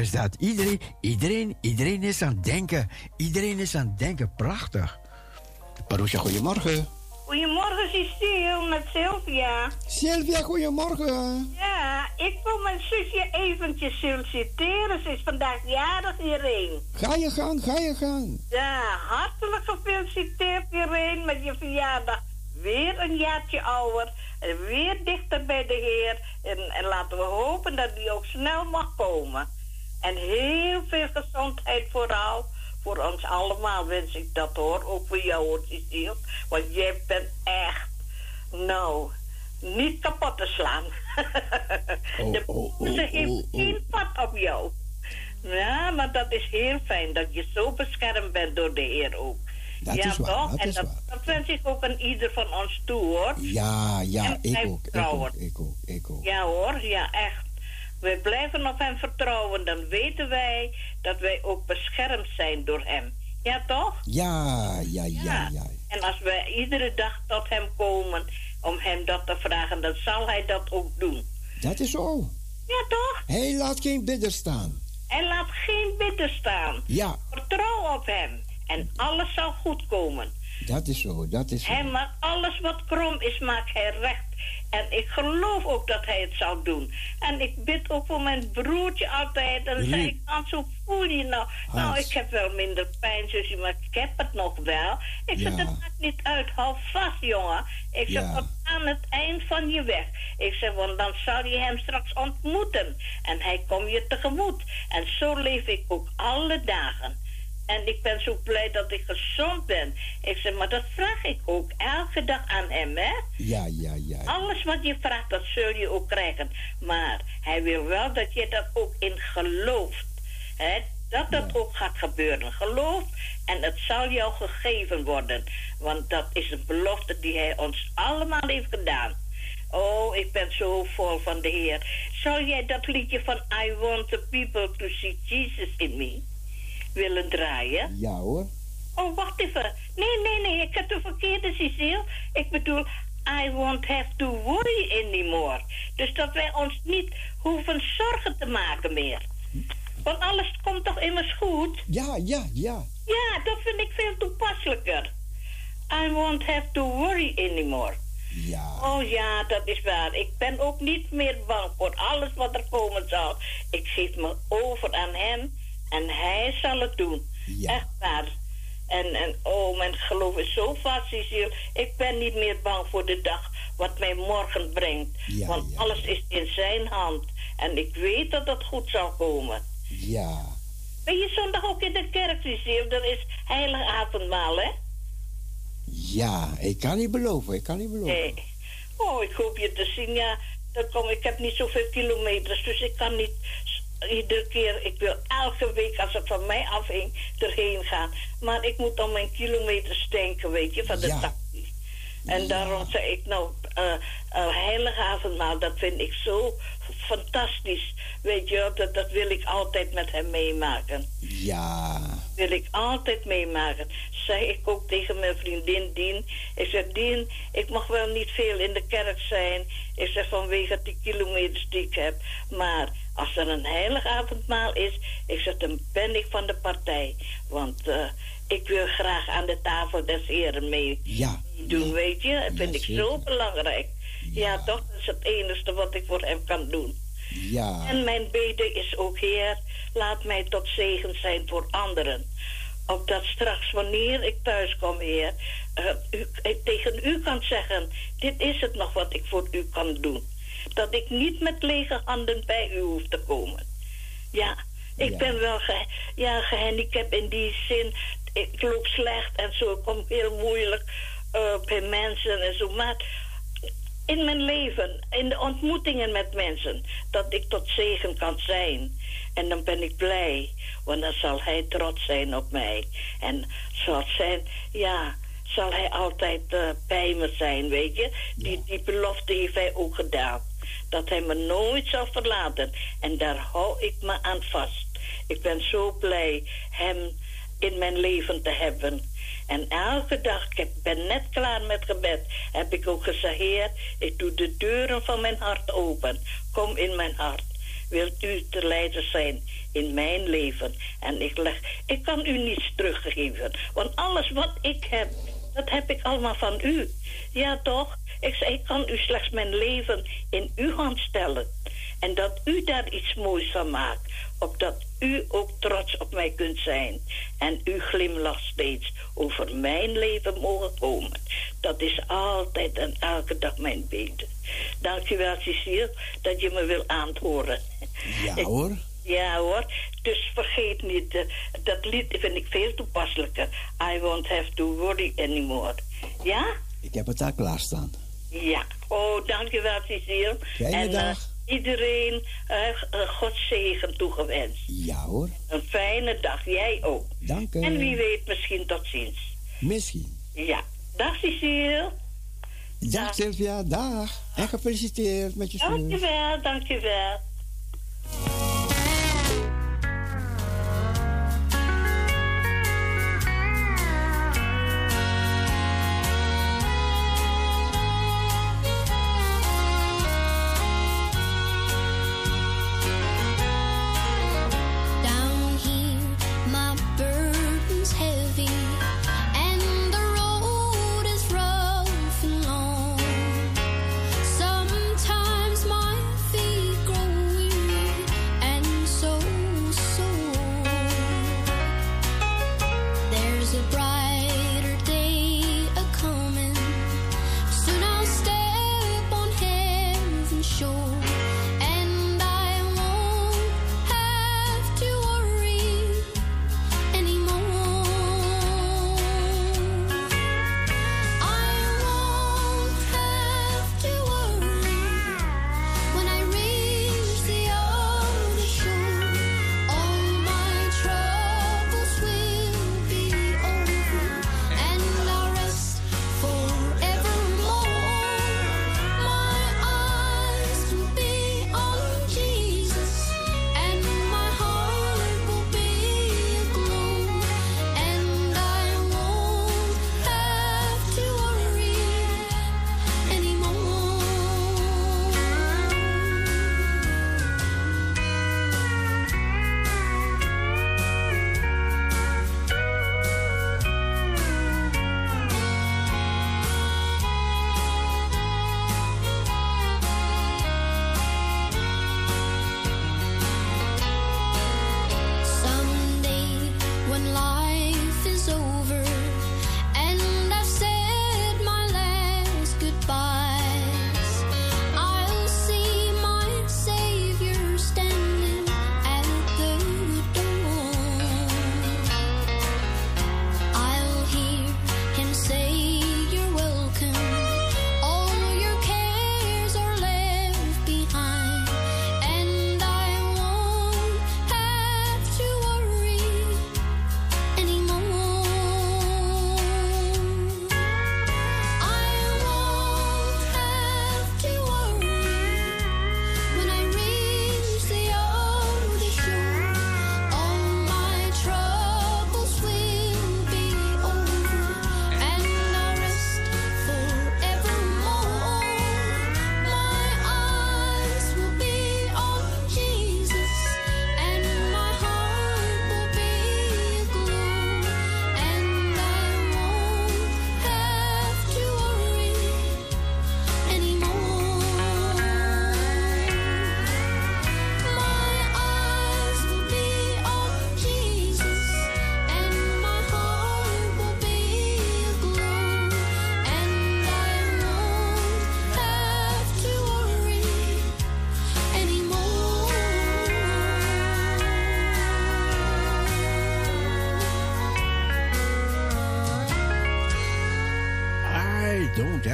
Is dat. Iedereen, iedereen, iedereen is aan het denken. Iedereen is aan het denken. Prachtig. Paroesja, goedemorgen.
Goedemorgen, Cecile, met Sylvia.
Sylvia, goedemorgen.
Ja, ik wil mijn zusje eventjes feliciteren. Ze is vandaag jarig, Irene.
Ga je gang, ga je gang.
Ja, hartelijk gefeliciteerd, Irene, met je verjaardag. Weer een jaartje ouder en weer dichter bij de Heer. En, en laten we hopen dat die ook snel mag komen. En heel veel gezondheid vooral. Voor ons allemaal wens ik dat hoor. Ook voor jou hoor, Cecile. Want jij bent echt, nou, niet kapot te slaan. de ze heeft geen pad op jou. Ja, maar dat is heel fijn dat je zo beschermd bent door de Heer ook.
Dat
ja,
is waar,
toch?
dat
en
is
dat, dat wens ik ook aan ieder van ons toe, hoor.
Ja, ja, ik ook, ik ook, ik ook, ik ook.
Ja hoor, ja echt. We blijven op hem vertrouwen, dan weten wij dat wij ook beschermd zijn door hem. Ja toch?
Ja, ja, ja, ja.
En als we iedere dag tot hem komen om hem dat te vragen, dan zal hij dat ook doen.
Dat is zo.
Ja toch?
Hij laat geen bidder staan.
En laat geen bidden staan.
Ja,
Vertrouw op hem. En alles zal goed komen.
Dat is zo, dat is zo.
Hij maakt alles wat krom is, maakt hij recht. En ik geloof ook dat hij het zal doen. En ik bid ook voor mijn broertje altijd. En dan zeg ik, Hans, hoe voel je nou? Nou, ik heb wel minder pijn, zusje, maar ik heb het nog wel. Ik zeg, het maakt niet uit. Hou vast, jongen. Ik zeg,
Ja.
tot aan het eind van je weg. Ik zeg, want dan zal je hem straks ontmoeten. En hij komt je tegemoet. En zo leef ik ook alle dagen. En ik ben zo blij dat ik gezond ben. Ik zeg, maar dat vraag ik ook elke dag aan hem, hè?
Ja, ja, ja.
Alles wat je vraagt, dat zul je ook krijgen. Maar hij wil wel dat je dat ook in gelooft. Hè? Dat dat ook gaat gebeuren. Geloof en het zal jou gegeven worden. Want dat is een belofte die hij ons allemaal heeft gedaan. Oh, ik ben zo vol van de Heer. Zou jij dat liedje van I want the people to see Jesus in me willen draaien?
Ja hoor.
Oh, wacht even. Nee, nee, nee, ik heb de verkeerde Cecile. Ik bedoel, I won't have to worry anymore. Dus dat wij ons niet hoeven zorgen te maken meer. Want alles komt toch immers goed?
Ja, ja, ja.
Ja, dat vind ik veel toepasselijker. I won't have to worry anymore.
Ja.
Oh ja, dat is waar. Ik ben ook niet meer bang voor alles wat er komen zal. Ik geef me over aan hem en hij zal het doen. Echt waar. En, en oh, mijn geloof is zo vast, Cecile. Ik ben niet meer bang voor de dag wat mij morgen brengt.
Ja,
Want alles is in zijn hand. En ik weet dat het goed zal komen.
Ja.
Ben je zondag ook in de kerk, Cecile? Er is heilig avondmaal, hè?
Ja, ik kan niet beloven, ik kan niet beloven.
Nee. Oh, ik hoop je te zien. Ja, dan kom, ik heb niet zoveel kilometers, dus ik kan niet iedere keer... Ik wil elke week, als het van mij afhing, erheen gaan. Maar ik moet aan mijn kilometers denken, weet je, van de
Ja.
taxi. En daarom zei ik, nou, eh eh, heilige avondmaal, dat vind ik zo fantastisch. Weet je, wel, dat, dat wil ik altijd met hem meemaken
Ja.
wil ik altijd meemaken. Zei ik ook tegen mijn vriendin Dien. Ik zeg, Dien, ik mag wel niet veel in de kerk zijn. Ik zeg vanwege die kilometers die ik heb. Maar als er een heilig avondmaal is, ik zeg, dan ben ik van de partij. Want eh, ik wil graag aan de tafel des heren mee
Ja.
doen, weet je. Dat vind ik zo belangrijk. Ja. toch? Dat is het enige wat ik voor hem kan doen.
Ja.
En mijn bede is ook, Heer, laat mij tot zegen zijn voor anderen. Opdat straks, wanneer ik thuis kom, Heer, eh, u, ik tegen u kan zeggen: Dit is het nog wat ik voor u kan doen. Dat ik niet met lege handen bij u hoef te komen. Ja, ik
Ja.
ben wel ge, ja, gehandicapt in die zin. Ik loop slecht en zo. Ik kom heel moeilijk eh, bij mensen en zo. Maar in mijn leven, in de ontmoetingen met mensen, dat ik tot zegen kan zijn. En dan ben ik blij, want dan zal hij trots zijn op mij. En zal zijn, ja, zal hij altijd eh, bij me zijn, weet je. Die, die belofte heeft hij ook gedaan. Dat hij me nooit zal verlaten. En daar hou ik me aan vast. Ik ben zo blij hem in mijn leven te hebben. En elke dag, ik ben net klaar met gebed, heb ik ook gezegd, Heer, ik doe de deuren van mijn hart open. Kom in mijn hart. Wilt u te leider zijn in mijn leven? En ik leg, ik kan u niets teruggeven. Want alles wat ik heb, dat heb ik allemaal van u. Ja, toch? Ik zei, ik kan u slechts mijn leven in uw hand stellen.
En dat u daar iets moois van maakt. Opdat u ook trots op mij kunt zijn. En u glimlacht steeds over mijn leven mogen komen. Dat is altijd en elke dag mijn beden. Dankjewel, Cecile, dat je me wil antwoorden.
Ja hoor.
Ja hoor. Dus vergeet niet, eh, dat lied vind ik veel toepasselijker. I won't have to worry anymore. Ja?
Ik heb het daar klaarstaan.
Ja. Oh, dankjewel Cecile. En,
dag.
iedereen uh, uh, Gods zegen toegewenst.
Ja hoor.
Een fijne dag. Jij ook.
Dank u.
En wie weet misschien tot ziens.
Misschien.
Ja. Dag Cecile.
Dag Sylvia, dag. En gefeliciteerd met je zus.
Dankjewel, dankjewel.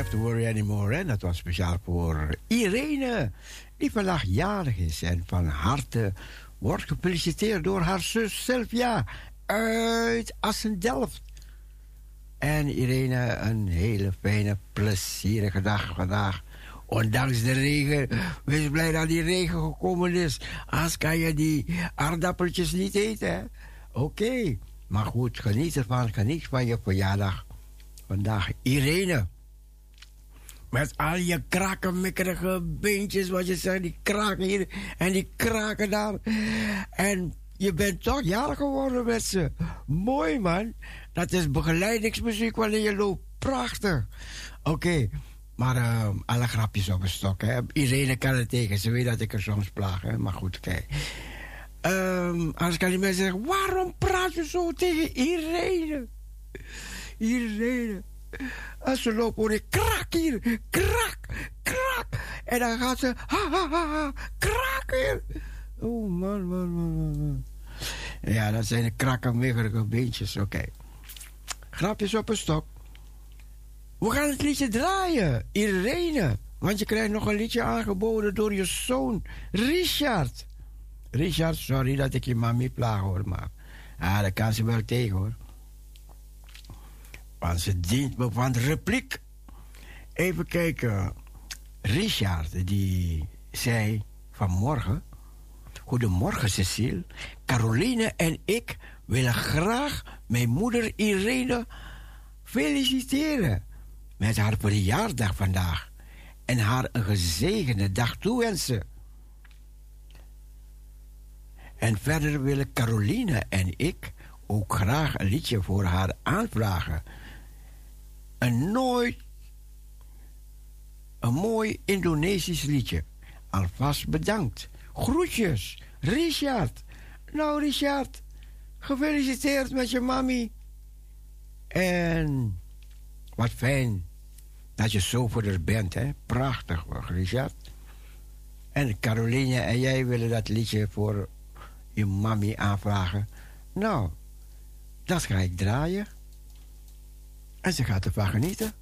Have to worry anymore.
En dat was speciaal voor Irene, die vandaag jarig is. En van harte wordt gefeliciteerd door haar zus Sylvia uit Assendelft. En Irene, een hele fijne, plezierige dag vandaag. Ondanks de regen. Wees blij dat die regen gekomen is. Anders kan je die aardappeltjes niet eten. Oké. Maar goed, geniet ervan. Geniet van je verjaardag. Vandaag Irene. Met al je krakenmikkerige beentjes, wat je zegt, die kraken hier en die kraken daar. En je bent toch jarig geworden met ze. Mooi man. Dat is begeleidingsmuziek wanneer je loopt. Prachtig. Oké, Maar eh, alle grapjes op een stok. Hè. Irene kan het tegen. Ze weet dat ik er soms plaag. Hè. Maar goed, kijk. Ehm, anders kan die mensen zeggen... Waarom praat je zo tegen Irene? Irene. En ze loopt hoor ik krak hier. Krak, krak. En dan gaat ze... Ha, ha, ha, ha. Krak. Oh, man, man, man, man. Ja, dat zijn de krakkemiggerige beentjes. Oké. Grapjes op een stok. We gaan het liedje draaien. Irene. Want je krijgt nog een liedje aangeboden door je zoon Richard. Richard, sorry dat ik je mami plaag hoor, maar... Ah, dat kan ze wel tegen hoor. Want ze dient me van de repliek. Even kijken. Richard, die zei vanmorgen... Goedemorgen, Cecile. Caroline en ik willen graag mijn moeder Irene feliciteren met haar verjaardag vandaag en haar een gezegende dag toewensen. En verder willen Caroline en ik ook graag een liedje voor haar aanvragen. Een nooit een mooi Indonesisch liedje. Alvast bedankt. Groetjes, Richard. Nou, Richard, gefeliciteerd met je mami. En wat fijn dat je zo voor bent, hè? Prachtig, Richard. En Caroline en jij willen dat liedje voor je mami aanvragen. Nou, dat ga ik draaien. En ze gaat ervan genieten.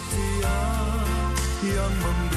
Setia yang memberi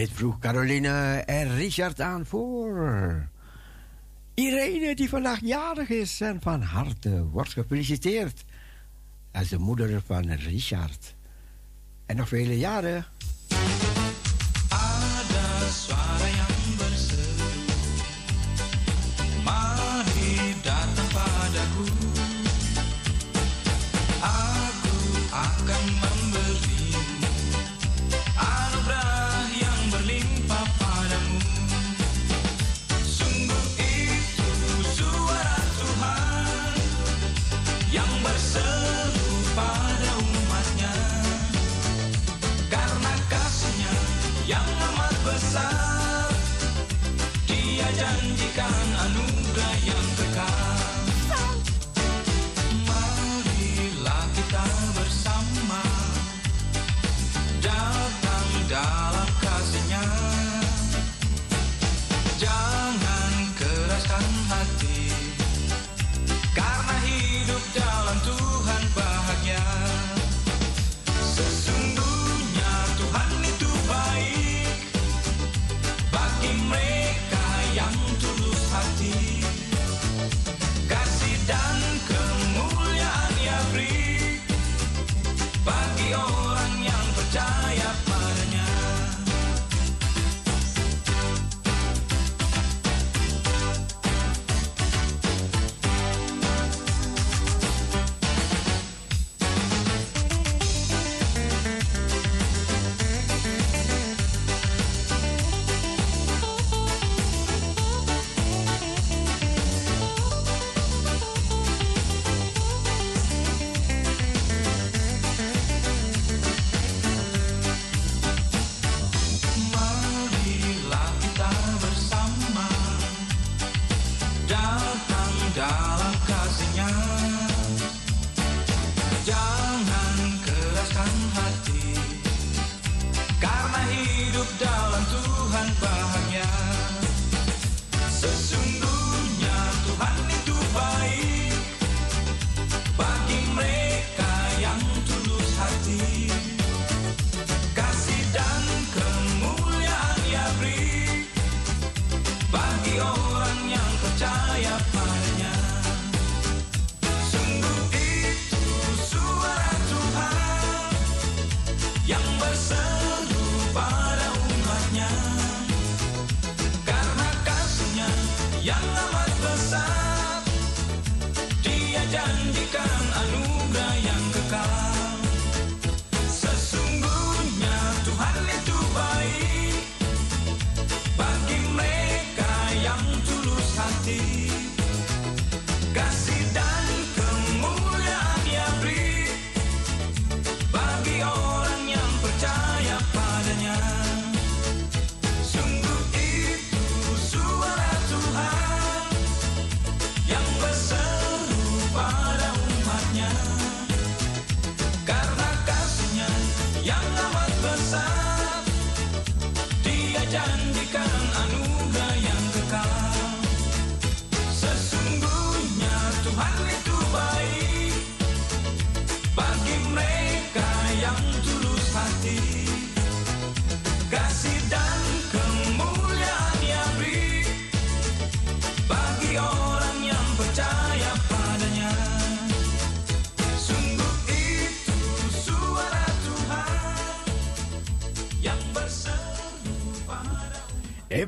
Dit vroeg Caroline en Richard aan voor. Irene, die vandaag jarig is en van harte wordt gefeliciteerd. Als de moeder van Richard. En nog vele jaren.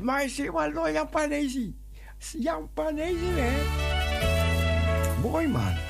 Maar ze wa lo Japanese. Japanese, hè. Mooi man.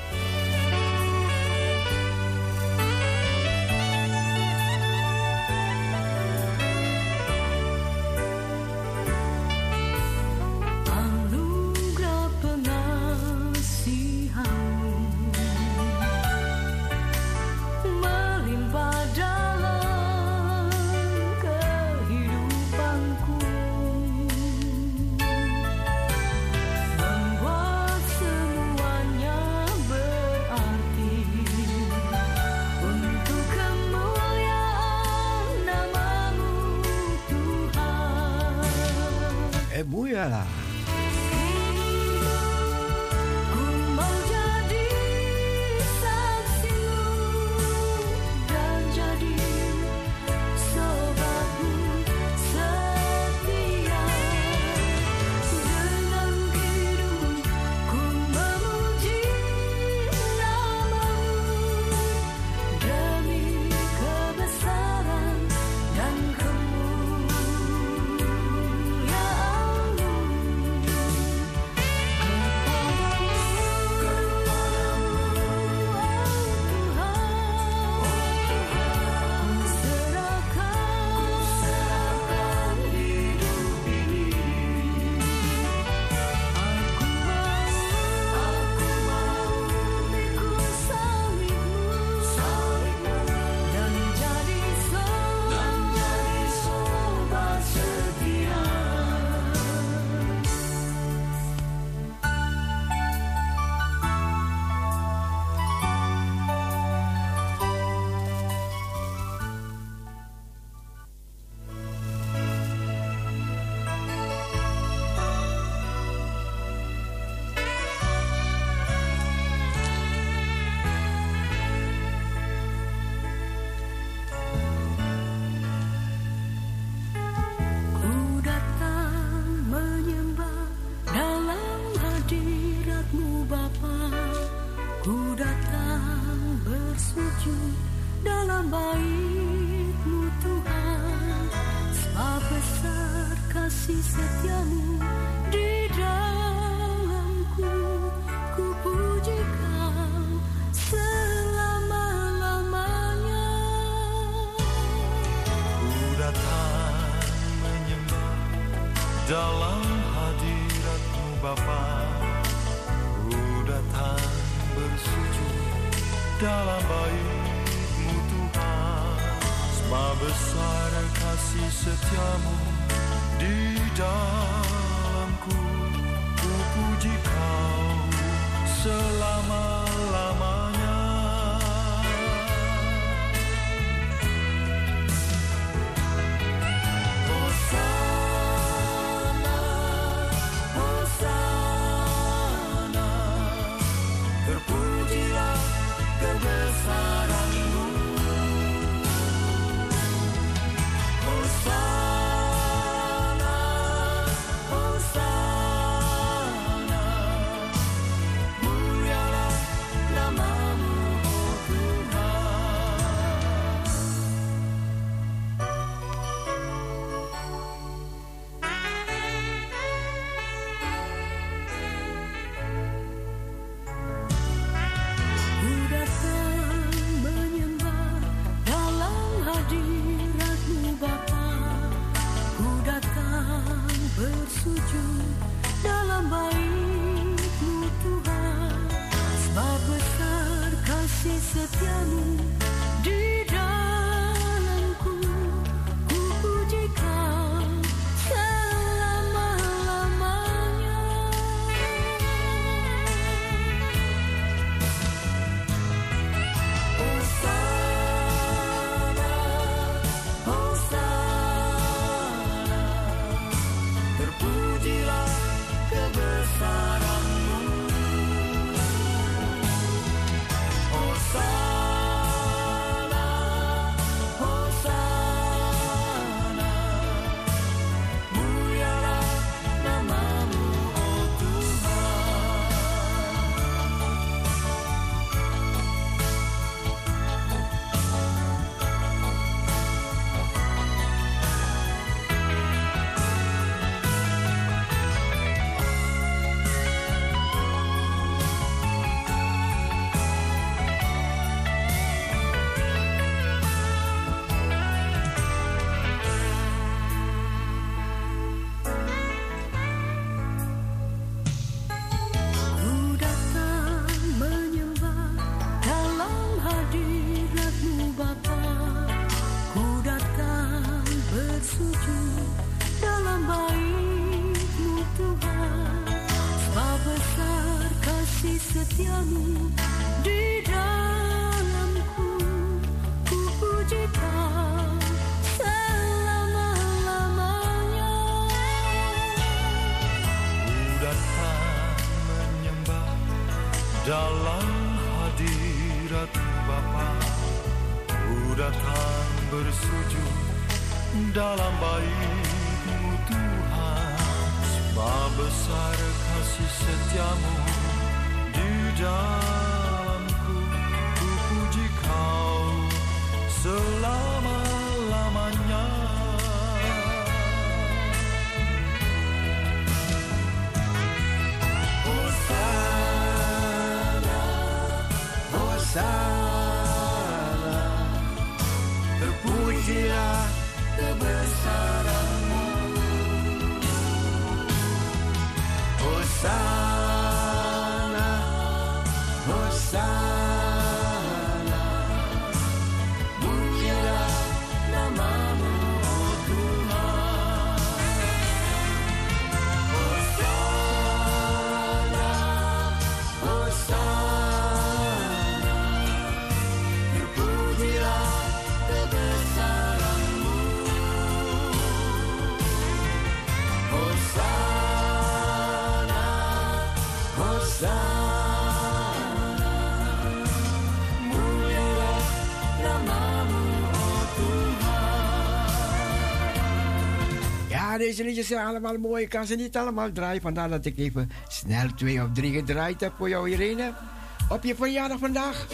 deze liedjes zijn allemaal mooi. Ik kan ze niet allemaal draaien. Vandaar dat ik even snel twee of drie gedraaid heb voor jou, Irene. Op je verjaardag vandaag.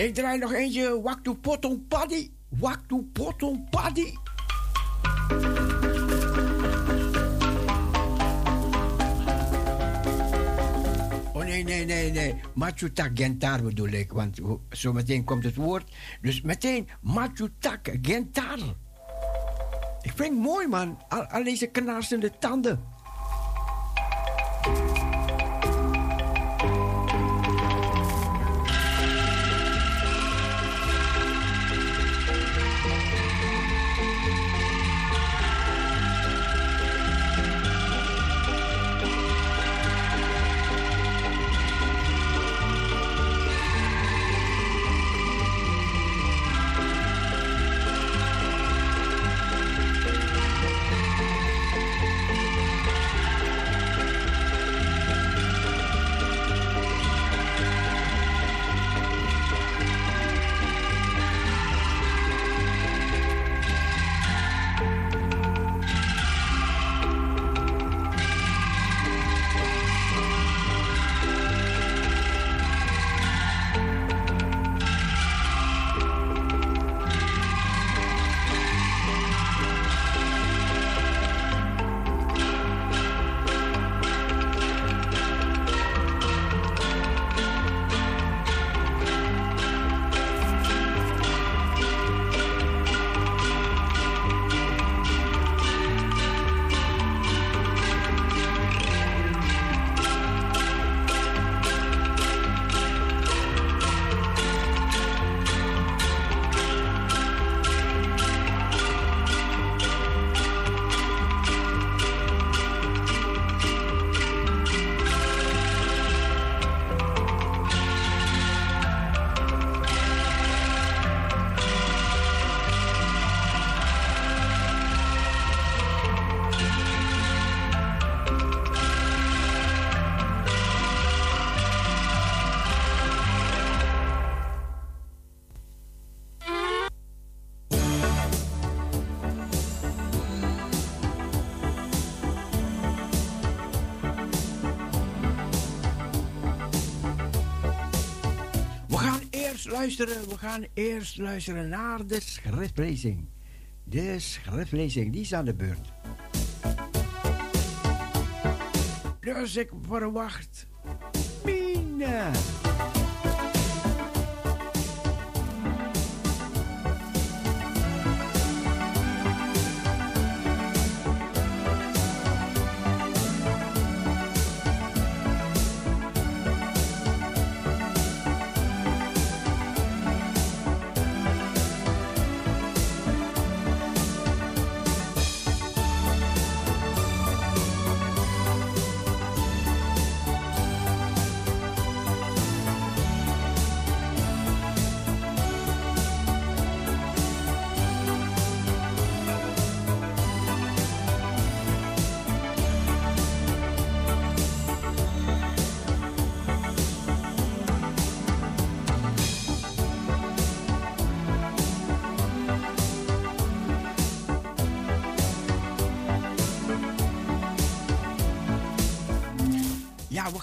Ik draai nog eentje. Waktu potong padi. Waktu potong padi. Oh nee, nee, nee, nee. Machutak Gentar bedoel ik. Want zometeen komt het woord. Dus meteen Machutak Gentar. Ik vind mooi, man. Al, al deze knarsende tanden. Luisteren, we gaan eerst luisteren naar de schriftlezing. De schriftlezing, die is aan de beurt. Dus ik verwacht Mina.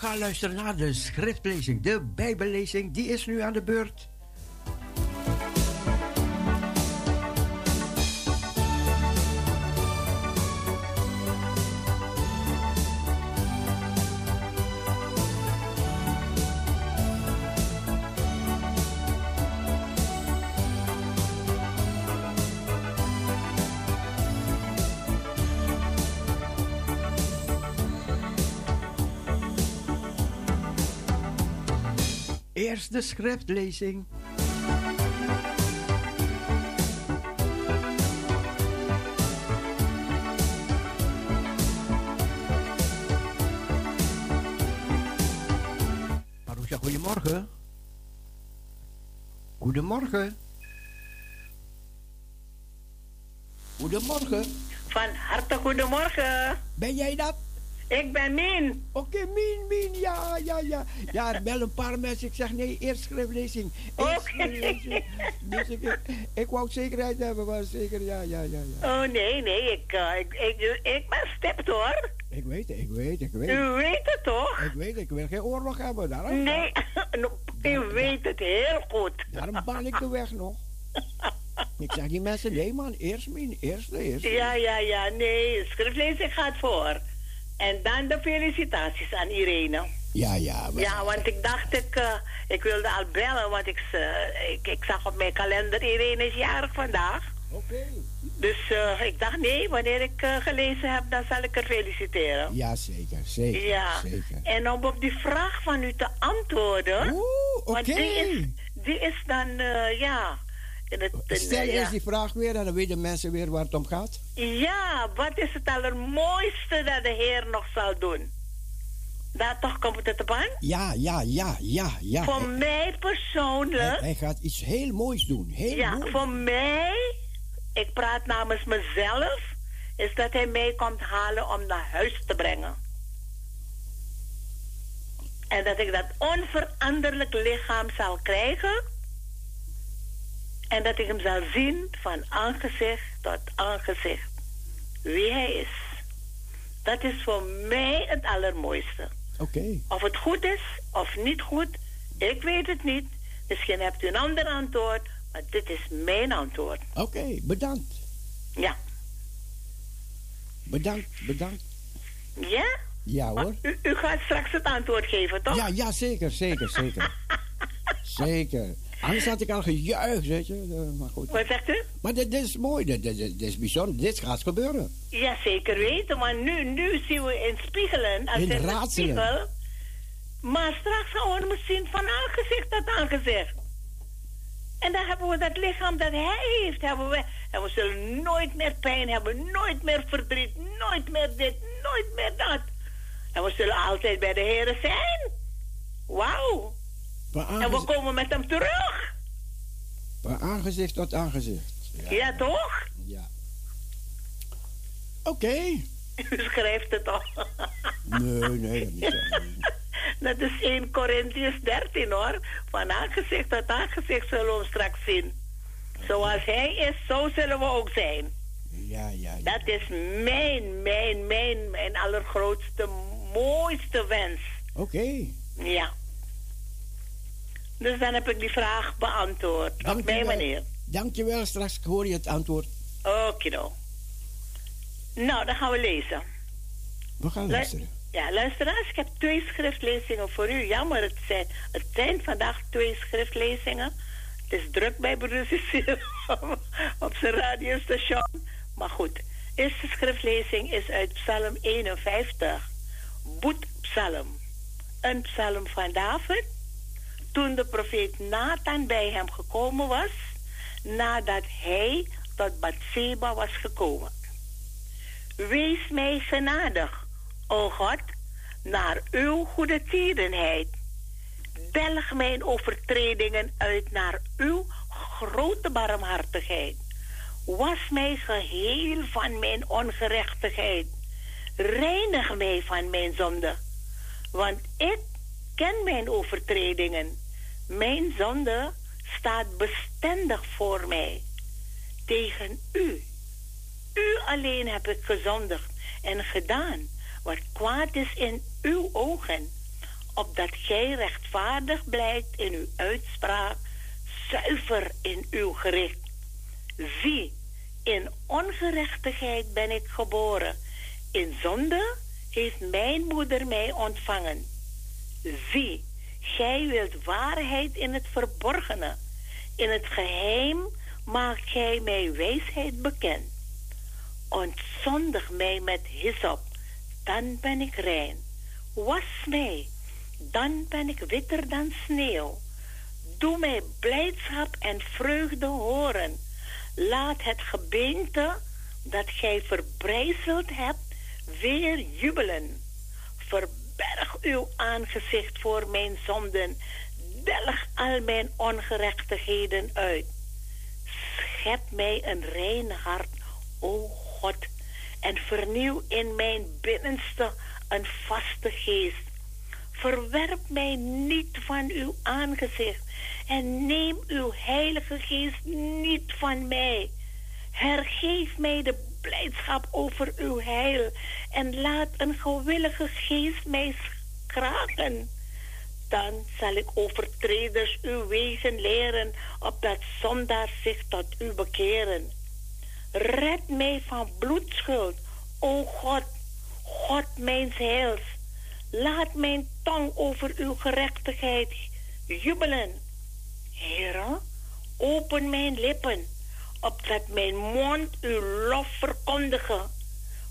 Gaan luisteren naar de schriftlezing, de Bijbellezing. Die is nu aan de beurt. De schriftlezing. Marusha, goedemorgen. Goedemorgen. Goedemorgen.
Van harte goedemorgen.
Ben jij dat?
Ik ben Min.
Oké, Min, Min, ja, ja, ja. Ja, wel een paar mensen. Ik zeg nee, eerst schriftlezing.
Oké.
schriftlezing. Dus ik, ik wou zekerheid hebben, maar zeker, ja, ja, ja. ja.
Oh nee, nee, ik, eh, ik, ik, ik ben stipt hoor.
Ik weet het, ik weet het, ik weet
U
het.
weet het toch?
Ik weet het, ik wil geen oorlog hebben. Daarom,
Nee, u weet het heel goed.
daarom baan ik de weg nog. Ik zeg die mensen, nee man, eerst min, eerst de eerste.
Ja, ja, ja. Nee, schriftlezing gaat voor. En dan de felicitaties aan Irene.
Ja, ja. maar-
Ja, want ik dacht, ik, eh, ik wilde al bellen, want ik, eh, ik, ik zag op mijn kalender, Irene is jarig vandaag.
Oké.
Dus eh, ik dacht, nee, wanneer ik eh, gelezen heb, dan zal ik haar feliciteren.
Ja, zeker, zeker,
Ja.
zeker.
En om op die vraag van u te antwoorden.
oké.
Want die is, die is dan, eh, ja. Het,
Stel
eh,
eerst
ja.
die vraag weer en dan weten mensen weer waar het om gaat.
Ja, wat is het allermooiste dat de Heer nog zal doen? Daar toch komt het op aan?
Ja, ja, ja, ja, ja.
Voor
Hij-
mij
hij,
persoonlijk.
hij gaat iets heel moois doen. Heel
ja,
mooi.
voor mij, ik praat namens mezelf, is dat hij mij komt halen om naar huis te brengen. En dat ik dat onveranderlijk lichaam zal krijgen. En dat ik hem zal zien van aangezicht tot aangezicht. Wie hij is. Dat is voor mij het allermooiste.
Oké.
Of het goed is of niet goed, ik weet het niet. Misschien hebt u een ander antwoord, maar dit is mijn antwoord.
Oké, bedankt.
Ja.
Bedankt, bedankt.
Ja?
Ja hoor.
U, u gaat straks het antwoord geven, toch?
Ja, ja, zeker, zeker, zeker. zeker. Anders had ik al gejuicht, weet je. Eh, Maar goed.
Wat zegt u?
Maar dit, dit is mooi, dit, dit, dit is bijzonder. Dit gaat gebeuren.
Ja, zeker weten, maar nu, nu zien we in spiegelen. Als
In
in
raadselen.
spiegel. Maar straks gaan we zien van aangezicht tot aangezicht. En dan hebben we dat lichaam dat hij heeft. Hebben we, en we zullen nooit meer pijn hebben, nooit meer verdriet, nooit meer dit, nooit meer dat. En we zullen altijd bij de Heer zijn. Wauw. En we komen met hem terug.
van aangezicht tot aangezicht.
Ja, toch?
Ja. Oké.
U schrijft het al.
Nee, nee, dat niet.
Dat is 1 Corinthians 13 hoor. Van aangezicht tot aangezicht zullen we hem straks zien. Zoals hij is, zo zullen we ook zijn.
Ja, ja, ja.
Dat is mijn, mijn, mijn, mijn allergrootste, mooiste wens.
Oké.
Ja. Dus dan heb ik die vraag beantwoord. Op mijn manier.
Dankjewel, straks hoor je het antwoord.
Okido. Nou, dan gaan we lezen.
We gaan
Lu-
luisteren.
Ja, luisteraars, ik heb twee schriftlezingen voor u. Jammer, het zijn, het zijn vandaag twee schriftlezingen. Het is druk bij broeder Cecile op zijn radiostation. Maar goed, de eerste schriftlezing is uit Psalm 51. Boetpsalm. Een psalm van David. Toen de profeet Nathan bij hem gekomen was, nadat hij tot Bathseba was gekomen. Wees mij genadig, o God, naar uw goede tierenheid. Delg mijn overtredingen uit naar uw grote barmhartigheid. Was mij geheel van mijn ongerechtigheid. Reinig mij van mijn zonde. Want ik ken mijn overtredingen. Mijn zonde staat bestendig voor mij. Tegen u, u alleen heb ik gezondigd en gedaan wat kwaad is in uw ogen, opdat gij rechtvaardig blijkt in uw uitspraak, zuiver in uw gericht. Zie, in ongerechtigheid ben ik geboren, in zonde heeft mijn moeder mij ontvangen. Zie, gij wilt waarheid in het verborgene, in het geheim maakt gij mij wijsheid bekend. Ontzondig mij met hyssop, dan ben ik rein. Was mij, dan ben ik witter dan sneeuw. Doe mij blijdschap en vreugde horen. Laat het gebeente dat gij verbrijzeld hebt weer jubelen. Verberg uw aangezicht voor mijn zonden. Delg al mijn ongerechtigheden uit. Schep mij een rein hart, o God, en vernieuw in mijn binnenste een vaste geest. Verwerp mij niet van uw aangezicht en neem uw heilige geest niet van mij. Hergeef mij de blijdschap over uw heil. En laat een gewillige geest mij kraken. Dan zal ik overtreders uw wegen leren, opdat zondaars zich tot u bekeren. Red mij van bloedschuld, o God, God mijn heils. Laat mijn tong over uw gerechtigheid jubelen. Heere, open mijn lippen, opdat mijn mond uw lof verkondigen.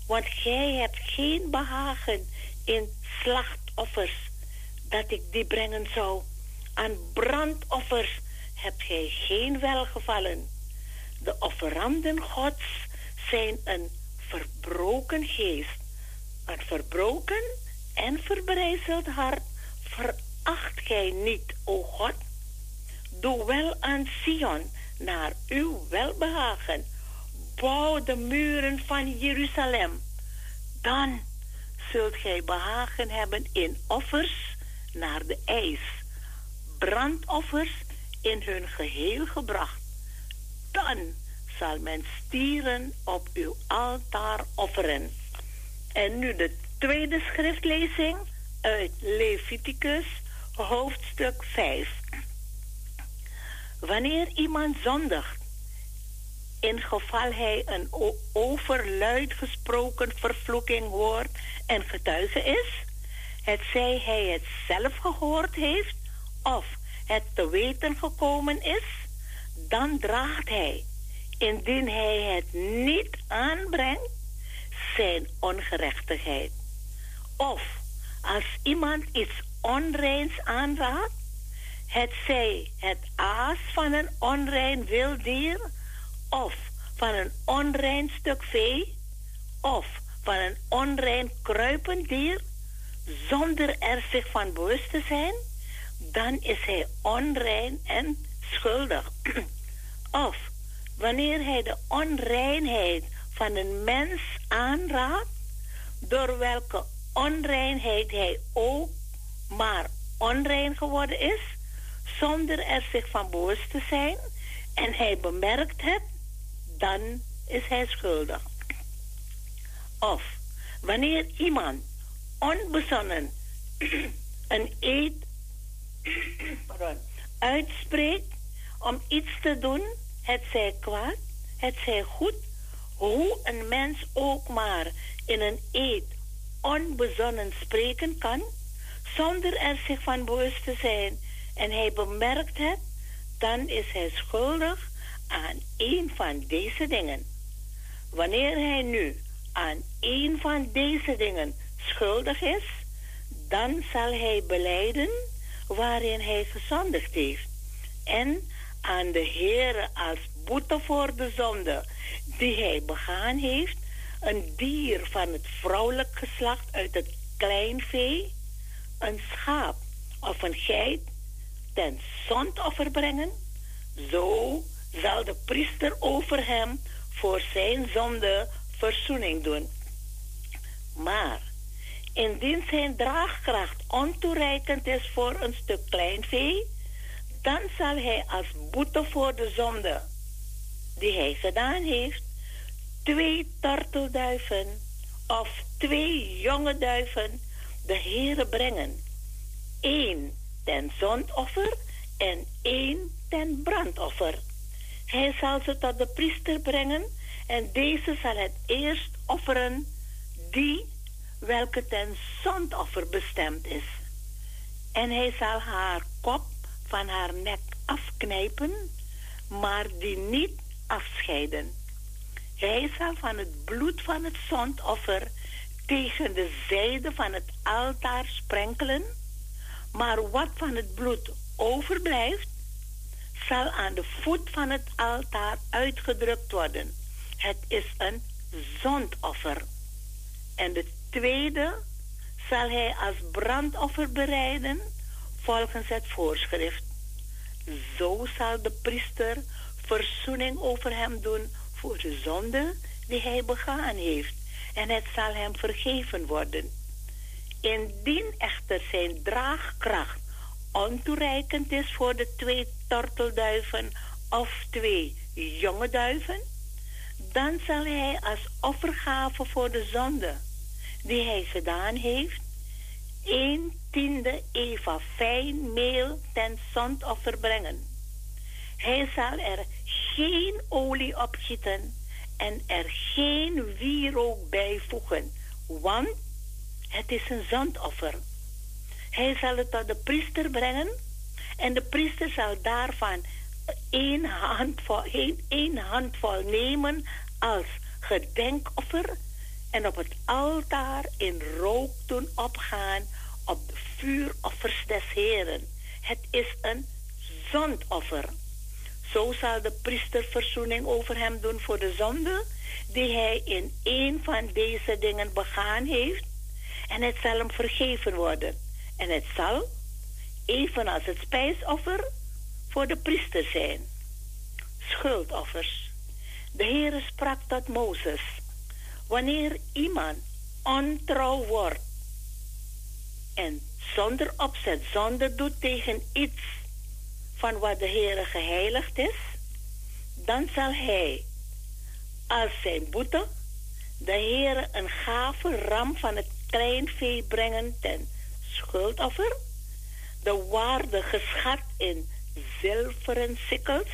Want gij hebt geen behagen in slachtoffers, dat ik die brengen zou. Aan brandoffers hebt gij geen welgevallen. De offeranden Gods zijn een verbroken geest. Een verbroken en verbrijzeld hart veracht gij niet, o God. Doe wel aan Sion naar uw welbehagen. Bouw de muren van Jeruzalem. Dan zult gij behagen hebben in offers naar de ijs. Brandoffers in hun geheel gebracht. Dan zal men stieren op uw altaar offeren. En nu de tweede schriftlezing uit Leviticus, hoofdstuk 5. Wanneer iemand zondigt, in geval hij een overluid gesproken vervloeking hoort en getuige is, het zij hij het zelf gehoord heeft of het te weten gekomen is, dan draagt hij, indien hij het niet aanbrengt, zijn ongerechtigheid. Of als iemand iets onreins aanraadt, het zij het aas van een onrein wild dier, of van een onrein stuk vee, of van een onrein kruipend dier, zonder er zich van bewust te zijn, dan is hij onrein en schuldig. of wanneer hij de onreinheid van een mens aanraadt, door welke onreinheid hij ook maar onrein geworden is, zonder er zich van bewust te zijn, en hij bemerkt het, dan is hij schuldig. Of wanneer iemand onbezonnen een eed uitspreekt om iets te doen, het zij kwaad, het zij goed, hoe een mens ook maar in een eed onbezonnen spreken kan, zonder er zich van bewust te zijn, en hij bemerkt het, dan is hij schuldig aan een van deze dingen. Wanneer hij nu aan een van deze dingen schuldig is, dan zal hij beleiden waarin hij gezondigd heeft. En aan de Heere als boete voor de zonde die hij begaan heeft, een dier van het vrouwelijk geslacht uit het kleinvee, een schaap of een geit ten zondoffer brengen, zo zal de priester over hem voor zijn zonde verzoening doen. Maar indien zijn draagkracht ontoereikend is voor een stuk kleinvee, dan zal hij als boete voor de zonde die hij gedaan heeft, twee tortelduiven of twee jonge duiven de Heere brengen. Eén ten zondoffer en één ten brandoffer. Hij zal ze tot de priester brengen en deze zal het eerst offeren die welke ten zondoffer bestemd is. En hij zal haar kop van haar nek afknijpen, maar die niet afscheiden. Hij zal van het bloed van het zondoffer tegen de zijde van het altaar sprenkelen, maar wat van het bloed overblijft, zal aan de voet van het altaar uitgedrukt worden. Het is een zondoffer. En de tweede zal hij als brandoffer bereiden volgens het voorschrift. Zo zal de priester verzoening over hem doen voor de zonde die hij begaan heeft. En het zal hem vergeven worden. Indien echter zijn draagkracht ontoereikend is voor de twee tortelduiven of twee jonge duiven, Dan zal hij als offergave voor de zonde die hij gedaan heeft, een tiende eva fijn meel ten zondoffer brengen. Hij zal er geen olie op gieten en er geen wierook bijvoegen, want het is een zondoffer. Hij zal het tot de priester brengen en de priester zal daarvan één handvol, één, één handvol nemen als gedenkoffer en op het altaar in rook doen opgaan op de vuuroffers des Heren. Het is een zondoffer. Zo zal de priester verzoening over hem doen voor de zonde die hij in een van deze dingen begaan heeft. En het zal hem vergeven worden. En het zal, evenals het spijsoffer, voor de priester zijn. Schuldoffers. De Heere sprak tot Mozes. Wanneer iemand ontrouw wordt en zonder opzet zonde doet tegen iets van wat de Heere geheiligd is, dan zal hij als zijn boete de Heere een gave ram van het kleinvee brengen ten schuldoffer, de waarde geschat in zilveren sikkels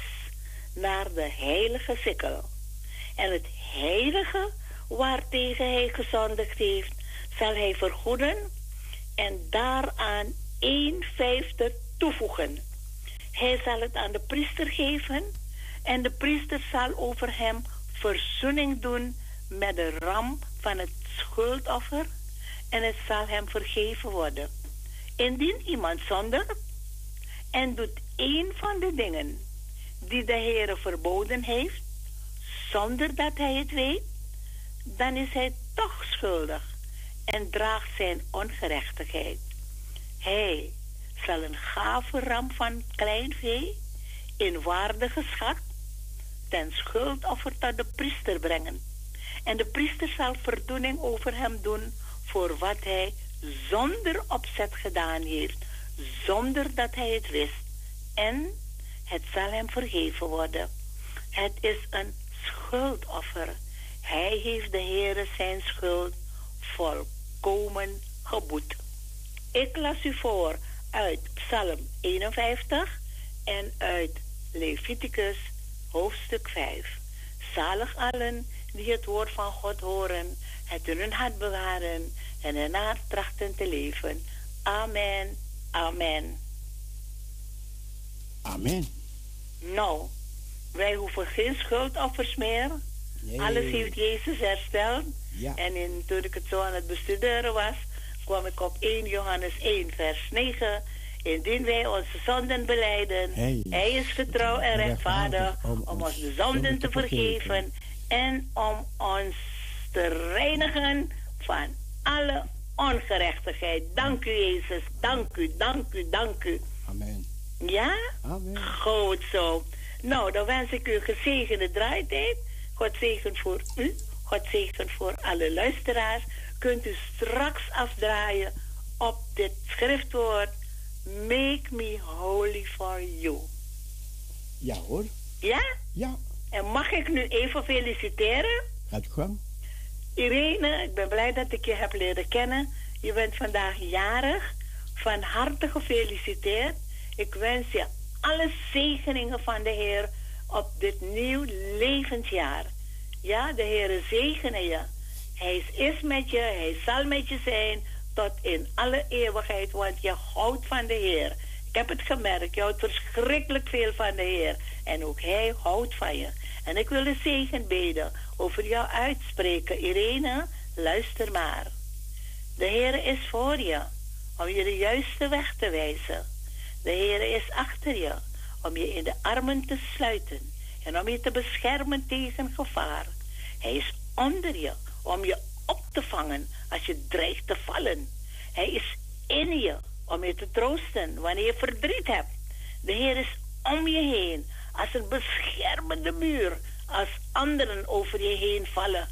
naar de heilige sikkel. En het heilige waartegen hij gezondigd heeft, zal hij vergoeden en daaraan een vijfde toevoegen. Hij zal het aan de priester geven en de priester zal over hem verzoening doen met de ram van het schuldoffer en het zal hem vergeven worden. Indien iemand zondigt en doet een van de dingen die de Heere verboden heeft, zonder dat hij het weet, dan is hij toch schuldig en draagt zijn ongerechtigheid. Hij zal een gave ram van klein vee in waarde geschat ten schuldoffer tot de priester brengen. En de priester zal verdoening over hem doen voor wat hij zonder opzet gedaan heeft, zonder dat hij het wist. En het zal hem vergeven worden. Het is een schuldoffer. Hij heeft de Heere zijn schuld volkomen geboet. Ik las u voor uit Psalm 51 en uit Leviticus hoofdstuk 5. Zalig allen die het woord van God horen, het in hun hart bewaren en ernaar trachten te leven. Amen. Amen.
Amen.
Nou, wij hoeven geen schuldoffers meer.
Nee.
Alles heeft Jezus hersteld.
Ja.
En in, toen ik het zo aan het bestuderen was, kwam ik op 1 Johannes 1, vers 9. Indien wij onze zonden beleiden,
Hij is
Hij is getrouw en rechtvaardig
rechtvaardig
om ons de zonden te vergeven en om ons te reinigen van alle ongerechtigheid. Dank u, Jezus. Dank u, dank u, dank u.
Amen.
Ja?
Amen.
Goed zo. Nou, dan wens ik u gezegende draaitijd. God zegen voor u. God zegen voor alle luisteraars. Kunt u straks afdraaien op dit schriftwoord. Make me holy for you.
Ja hoor.
Ja?
Ja.
En mag ik nu even feliciteren?
Gaat gang.
Irene, ik ben blij dat ik je heb leren kennen. Je bent vandaag jarig. Van harte gefeliciteerd. Ik wens je alle zegeningen van de Heer op dit nieuw levensjaar. Ja, de Heer zegene je. Hij is, met je, hij zal met je zijn tot in alle eeuwigheid, want je houdt van de Heer. Ik heb het gemerkt, je houdt verschrikkelijk veel van de Heer. En ook hij houdt van je. En ik wil een zegen beden over jou uitspreken. Irene, luister maar. De Heer is voor je, om je de juiste weg te wijzen. De Heer is achter je, om je in de armen te sluiten en om je te beschermen tegen gevaar. Hij is onder je, om je op te vangen als je dreigt te vallen. Hij is in je, om je te troosten wanneer je verdriet hebt. De Heer is om je heen, als een beschermende muur, als anderen over je heen vallen.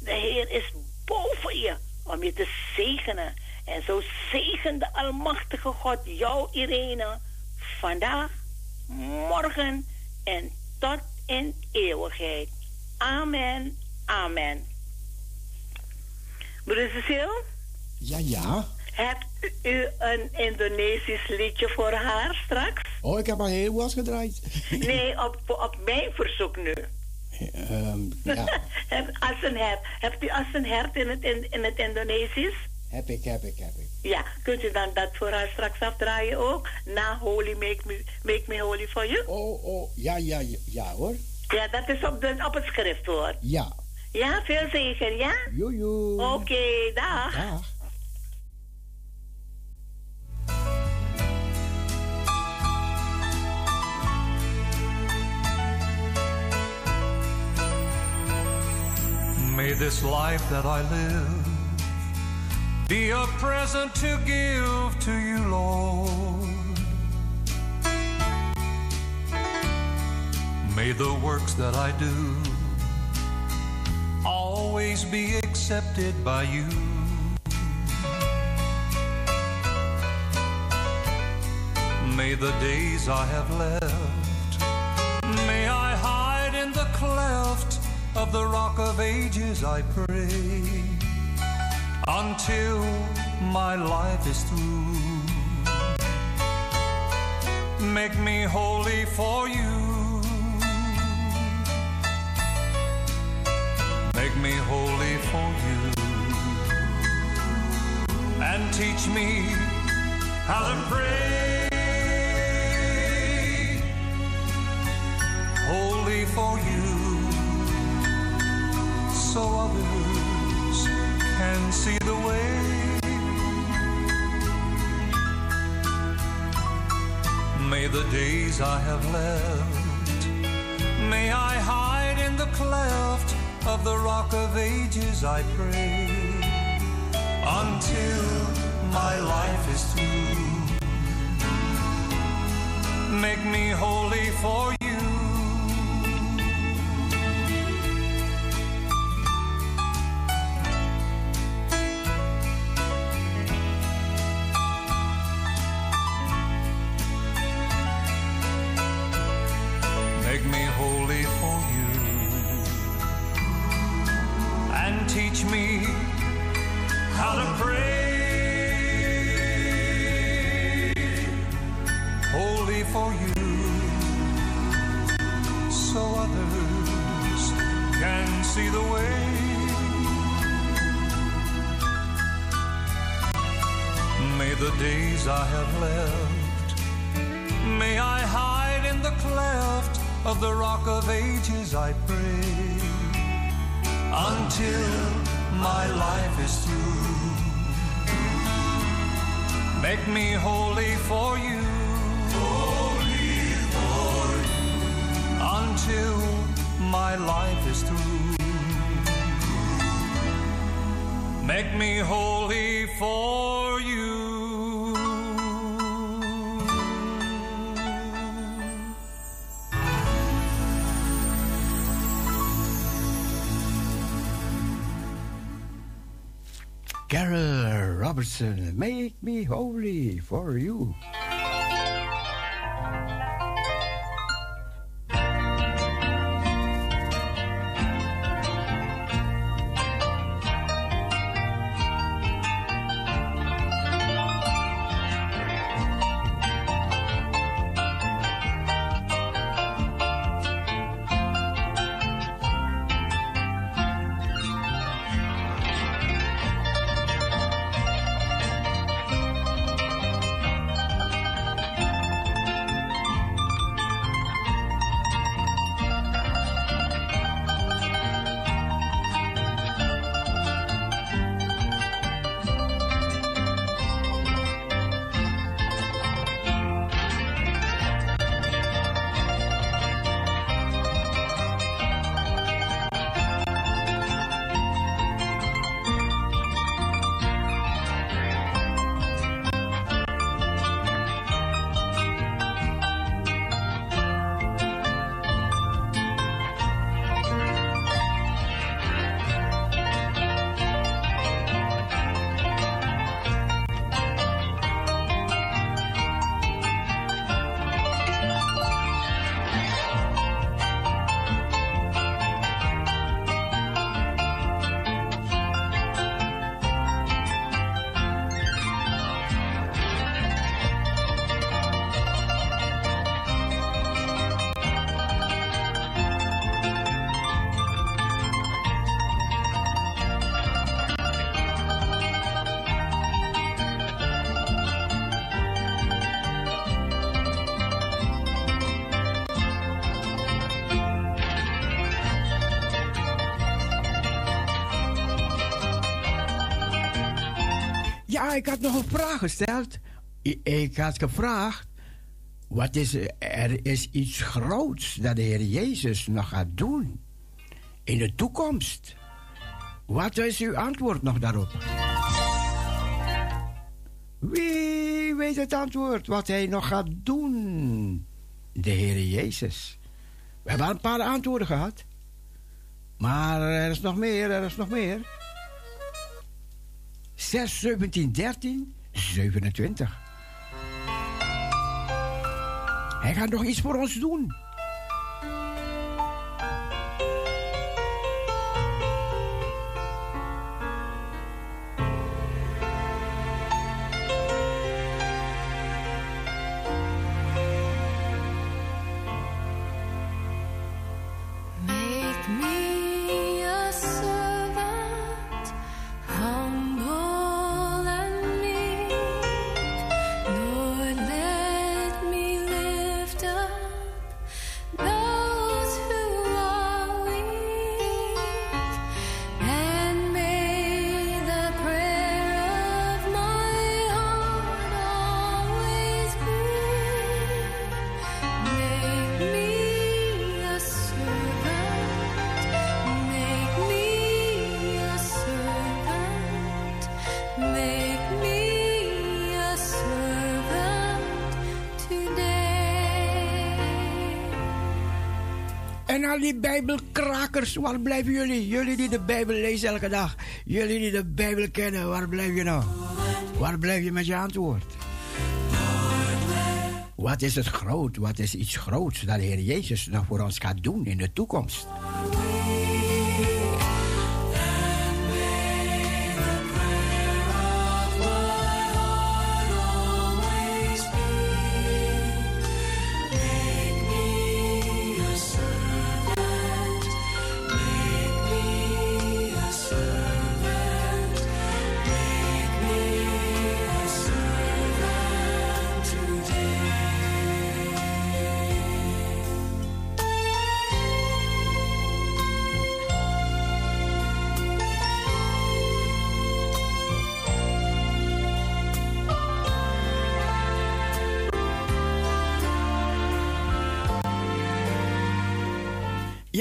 De Heer is boven je, om je te zegenen. En zo zegen de Almachtige God jou, Irene, vandaag, morgen en tot in eeuwigheid. Amen. Amen. Broeder Cecile,
Ja, ja.
Hebt u een Indonesisch liedje voor haar straks?
Oh, ik heb al heel wat gedraaid.
Nee, op, op mijn verzoek nu.
Ehm, ja,
als een hert. Hebt u als een hert in het, in, in het Indonesisch?
heb ik, heb ik, heb ik.
Ja, kunt u dan dat voor haar straks afdraaien ook? Na Holy Make Me, make me Holy for You?
Oh, oh, ja, ja, ja, ja hoor.
Ja, dat is op, de, op het schrift hoor.
Ja.
Ja, veel zegen, ja?
Joejoe.
Oké, dag.
Dag.
May this life that I live be a present to give to you, Lord. May the works that I do always be accepted by you. May the days I have left, may I hide in the cleft of the rock of ages, I pray, until my life is through. Make me holy for you. Make me holy for you. And teach me how to pray. Holy for you so others can see the way. May the days I have left, may I hide in the cleft of the rock of ages, I pray, until my life is through. Make me holy for you. Rock of ages, I pray, until my life is through. Make me holy for you. Holy for you. Until my life is through. Make me holy for you.
Carol Robertson, make me holy for you. Ja, ik had nog een vraag gesteld. Ik had gevraagd. Wat is, er is iets groots dat de Heer Jezus nog gaat doen in de toekomst. Wat is uw antwoord nog daarop? Wie weet het antwoord wat hij nog gaat doen? De Heer Jezus. We hebben een paar antwoorden gehad. Maar er is nog meer, er is nog meer. 6, 17, 13, 27. Hij gaat nog iets voor ons doen. Al die Bijbelkrakers, waar blijven jullie? Jullie die de Bijbel lezen elke dag. Jullie die de Bijbel kennen, waar blijf je nou? Waar blijf je met je antwoord? Wat is het groot? Wat is iets groots dat de Heer Jezus nog voor ons gaat doen in de toekomst?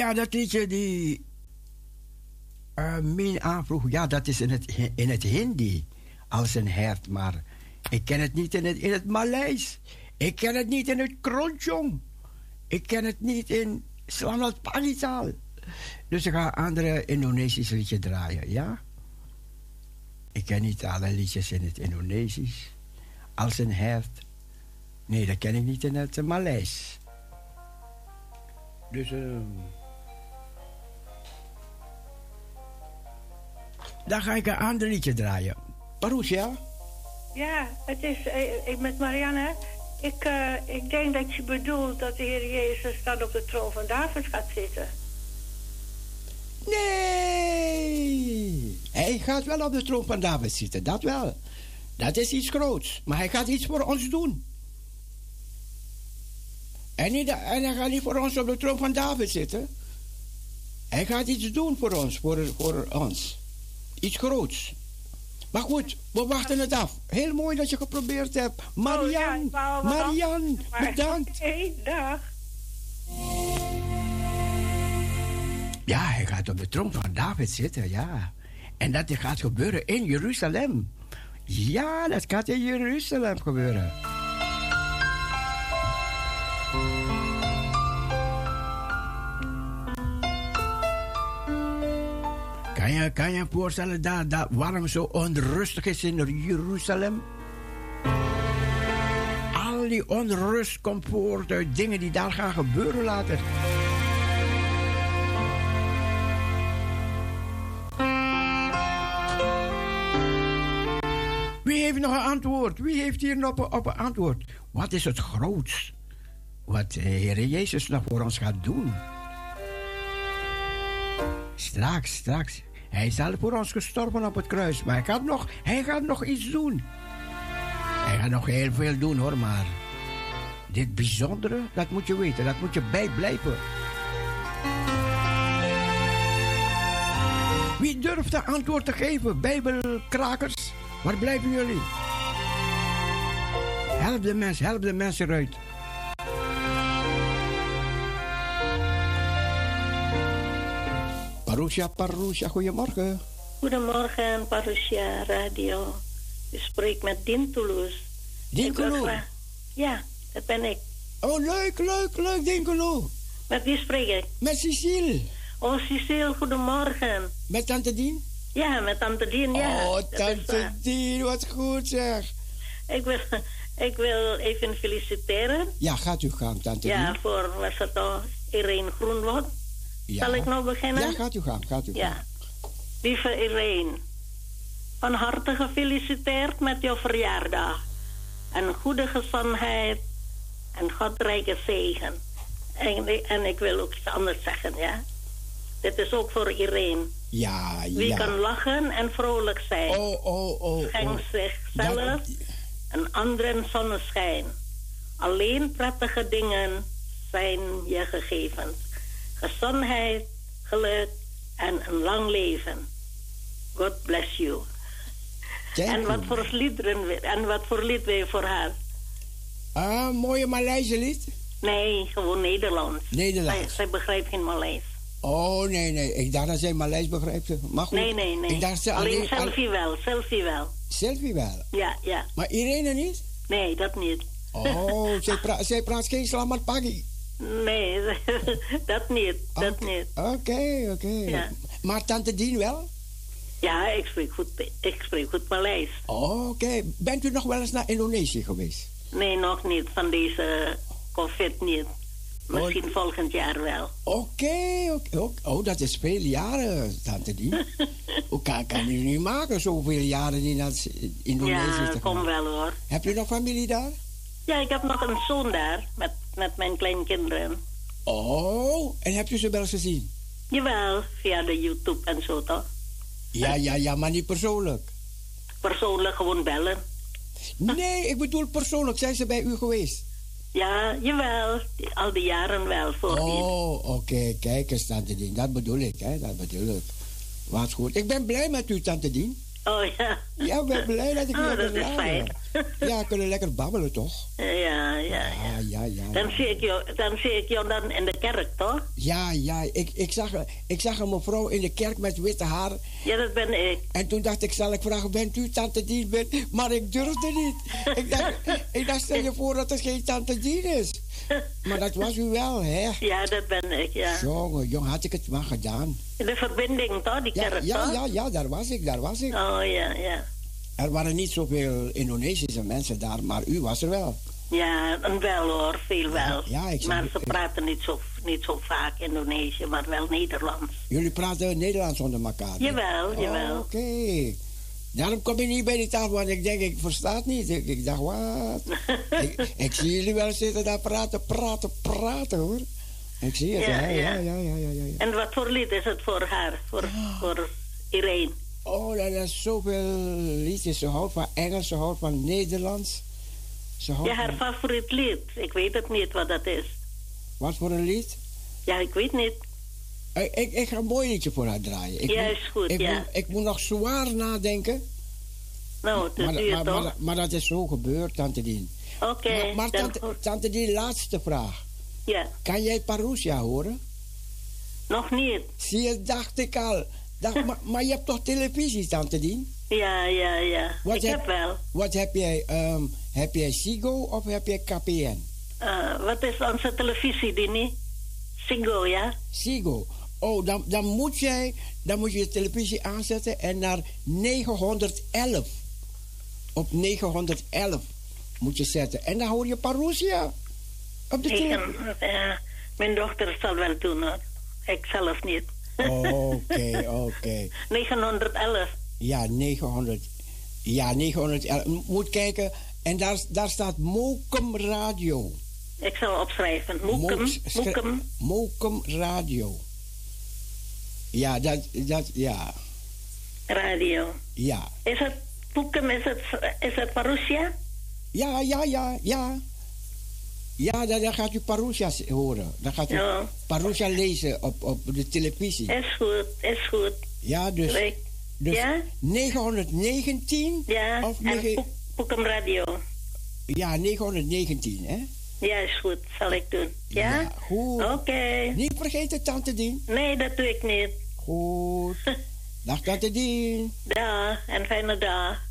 Ja, dat liedje die uh, Min aanvroeg, ja, dat is in het, in het Hindi als een hert, maar ik ken het niet in het, in het Maleis. Ik ken het niet in het Kronjong. Ik ken het niet in Slamat Panitaal. Dus ik ga andere Indonesische liedjes draaien, ja? Ik ken niet alle liedjes in het Indonesisch. Als een hert. Nee, dat ken ik niet in het Maleis. Dus, ehm dan ga ik een ander liedje draaien. Parousia?
Ja, het is eh, ik met Marianne. Ik, eh, ik denk dat je bedoelt dat de Heer Jezus dan op de troon van David gaat zitten.
Nee! Hij gaat wel op de troon van David zitten, dat wel. Dat is iets groots. Maar hij gaat iets voor ons doen. En, niet, en hij gaat niet voor ons op de troon van David zitten. Hij gaat iets doen voor ons, voor, voor ons. Iets groots. Maar goed, we wachten het af. Heel mooi dat je geprobeerd hebt. Marian, Marian, bedankt.
Hé, dag.
Ja, hij gaat op de troon van David zitten, ja. En dat gaat gebeuren in Jeruzalem. Ja, dat gaat in Jeruzalem gebeuren. Kan je, kan je voorstellen dat, dat waarom zo onrustig is in Jeruzalem? Al die onrust komt voort uit dingen die daar gaan gebeuren later. Wie heeft nog een antwoord? Wie heeft hier nog een, op een antwoord? Wat is het grootst wat de Heer Jezus nog voor ons gaat doen? Straks, straks. Hij is al voor ons gestorven op het kruis, maar hij gaat nog, hij gaat nog iets doen. Hij gaat nog heel veel doen hoor, maar dit bijzondere, dat moet je weten, dat moet je bijblijven. Wie durft de antwoord te geven, Bijbelkrakers? Waar blijven jullie? Help de mensen, help de mensen eruit. Parousia, Parousia, goedemorgen.
Goedemorgen, Parousia Radio. U spreekt met Toulouse? graag- Ja, dat ben ik.
Oh, leuk, leuk, leuk, Dinkelo.
Met wie spreek ik?
Met Cecile.
Oh, Cecile, goedemorgen.
Met tante Dien?
Ja, met tante Dien, ja.
Oh, tante. Dien, wat goed zeg.
Ik wil, ik wil even feliciteren.
Ja, gaat u gaan, tante
Ja,
Dien.
voor, was het toch, Irene Groenwoud.
Ja.
Zal ik nou beginnen?
Ja, gaat u gaan, gaat u gaan.
Ja. Lieve Irene, van harte gefeliciteerd met jouw verjaardag. En goede gezondheid en godrijke zegen. En, en ik wil ook iets anders zeggen, ja. Dit is ook voor Irene.
Ja,
Wie
ja.
kan lachen en vrolijk zijn,
Oh, oh, oh.
schenkt
oh.
zichzelf en anderen zonneschijn. Alleen prettige dingen zijn je gegeven. Gezondheid, geluk en een lang leven. God bless you.
Thank
en wat voor liederen en wat voor lied wil je voor haar?
Ah, mooie Maleise lied?
Nee, gewoon Nederlands.
Nederlands.
Zij, zij begrijpt geen Maleis.
Oh, nee, nee. Ik dacht dat zij Maleis begrijpt. Maar goed.
Nee, nee, nee.
Ik dacht ze
alleen
alleen...
selfie wel, selfie wel.
Selfie wel.
Ja, ja.
Maar Irene niet?
Nee, dat niet.
Oh, zij, pra zij praat geen slamatpagi.
Nee, dat niet, dat niet.
Oké, oké.
Ja.
Maar tante Dien wel?
Ja, ik spreek goed, ik spreek goed Maleis.
Oké. Bent u nog wel eens naar Indonesië geweest?
Nee, nog niet. Van deze COVID niet. Misschien volgend jaar wel.
Oké, oké. Oh, dat is veel jaren, tante Dien. Hoe kan, kan u niet maken, zoveel jaren naar Indonesië
ja,
te
kom wel hoor.
Heb je nog familie daar?
Ja, ik heb nog een zoon daar met, met mijn kleinkinderen.
Oh, en heb je ze wel eens gezien?
Jawel, via de YouTube en zo toch?
Ja, ja, ja, maar niet persoonlijk.
Persoonlijk gewoon bellen.
Nee, ik bedoel persoonlijk. Zijn ze bij u geweest?
Ja, jawel. Al die jaren wel voor.
Oh, oké. Kijk eens, tante Dien. Dat bedoel ik, hè. Dat bedoel ik. Wat goed. Ik ben blij met u, tante Dien.
Oh ja.
Ja, ik ben blij dat ik
Oh, dat is fijn.
Ja, we kunnen lekker babbelen, toch?
Ja, ja, ja.
Ja, ja, ja.
Dan zie ik jou, dan zie ik jou dan in de kerk, toch?
Ja, ja. Ik, ik, zag, ik zag een mevrouw in de kerk met witte haar.
Ja, dat ben ik.
En toen dacht ik, zal ik vragen, bent u tante Dien? Ben- Maar ik durfde niet. Ik dacht, ik dacht, stel je voor dat het geen tante Dien is. Maar dat was u wel, hè?
Ja, dat ben ik, ja.
Jongen, jong, had ik het maar gedaan.
De verbinding, toch? Die
Ja,
kerk,
ja,
toch?
ja, ja, daar was ik, daar was ik.
Oh, ja, ja.
Er waren niet zoveel Indonesische mensen daar, maar u was er wel.
Ja, en wel hoor, veel wel.
ja, ik zeg-
maar ze praten niet zo, niet zo vaak Indonesië, maar wel Nederlands.
Jullie praten Nederlands onder elkaar. hè?
Jawel, jawel.
Oké. Daarom kom je niet bij die tafel, want ik denk, ik versta het niet. Ik, ik dacht, wat? ik, ik zie jullie wel zitten daar praten, praten, praten, hoor. Ik zie het,
Ja,
ja, ja,
ja.
ja, ja.
En wat voor lied is het voor haar, voor, voor Irene?
Oh, dat is zoveel liedjes. Ze houdt van Engels, ze houdt van Nederlands. Ze houdt
Ja, haar
van...
favoriet lied. Ik weet het niet wat dat is.
Wat voor een lied?
Ja, ik weet niet.
Ik, ik, ik ga een mooi liedje voor haar draaien. Ik
Ja,
moet-
is goed,
ik
ja.
Moet, ik moet nog zwaar nadenken.
Nou, is
Maar, maar, maar, maar dat is zo gebeurd, Tante Dien.
Oké,
maar maar tante, tante Dien, laatste vraag.
Ja,
Kan jij Parousia horen?
nog niet.
Zie je, dacht ik al. Dacht, maar, maar je hebt toch televisie, Tante Dien?
Ja, ja, ja.
Wat
ik
heb-
heb wel.
Wat heb jij? ehm, heb jij Sigo of heb jij KPN?
Eh, wat is onze televisie, Dini? Singo, ja?
Sigo. Oh, dan, dan, moet jij, dan moet je je televisie aanzetten en naar 911. Op 911 moet je zetten. En dan hoor je Parousia. Op de televisie.
eh, mijn dochter zal wel doen, hoor. Ik zelf niet.
Oké, oké.
911.
Ja, 900. Ja, 911. Moet kijken. En daar, daar staat Mokum Radio.
Ik zal opschrijven.
Schri-
Moekum.
Mokum Radio. Ja, dat, dat, ja,
Radio.
ja.
Is het Moekum, is het, is het?
Ja, ja, ja, ja. Ja, dan, dan gaat u Parousia horen. Dan gaat u
Ja.
Parousia lezen op, op de televisie.
Is goed, is goed.
Ja, dus. Dus
Ja?
919?
Ja,
Of negen-
Poek- Poekum Radio.
Ja, 919, hè?
Ja, is goed. Zal ik doen. Ja?
Ja, goed.
Oké.
Niet vergeten, Tante Dien.
Nee, dat doe ik niet.
Goed. Dag, Tante Dien.
Dag en fijne dag.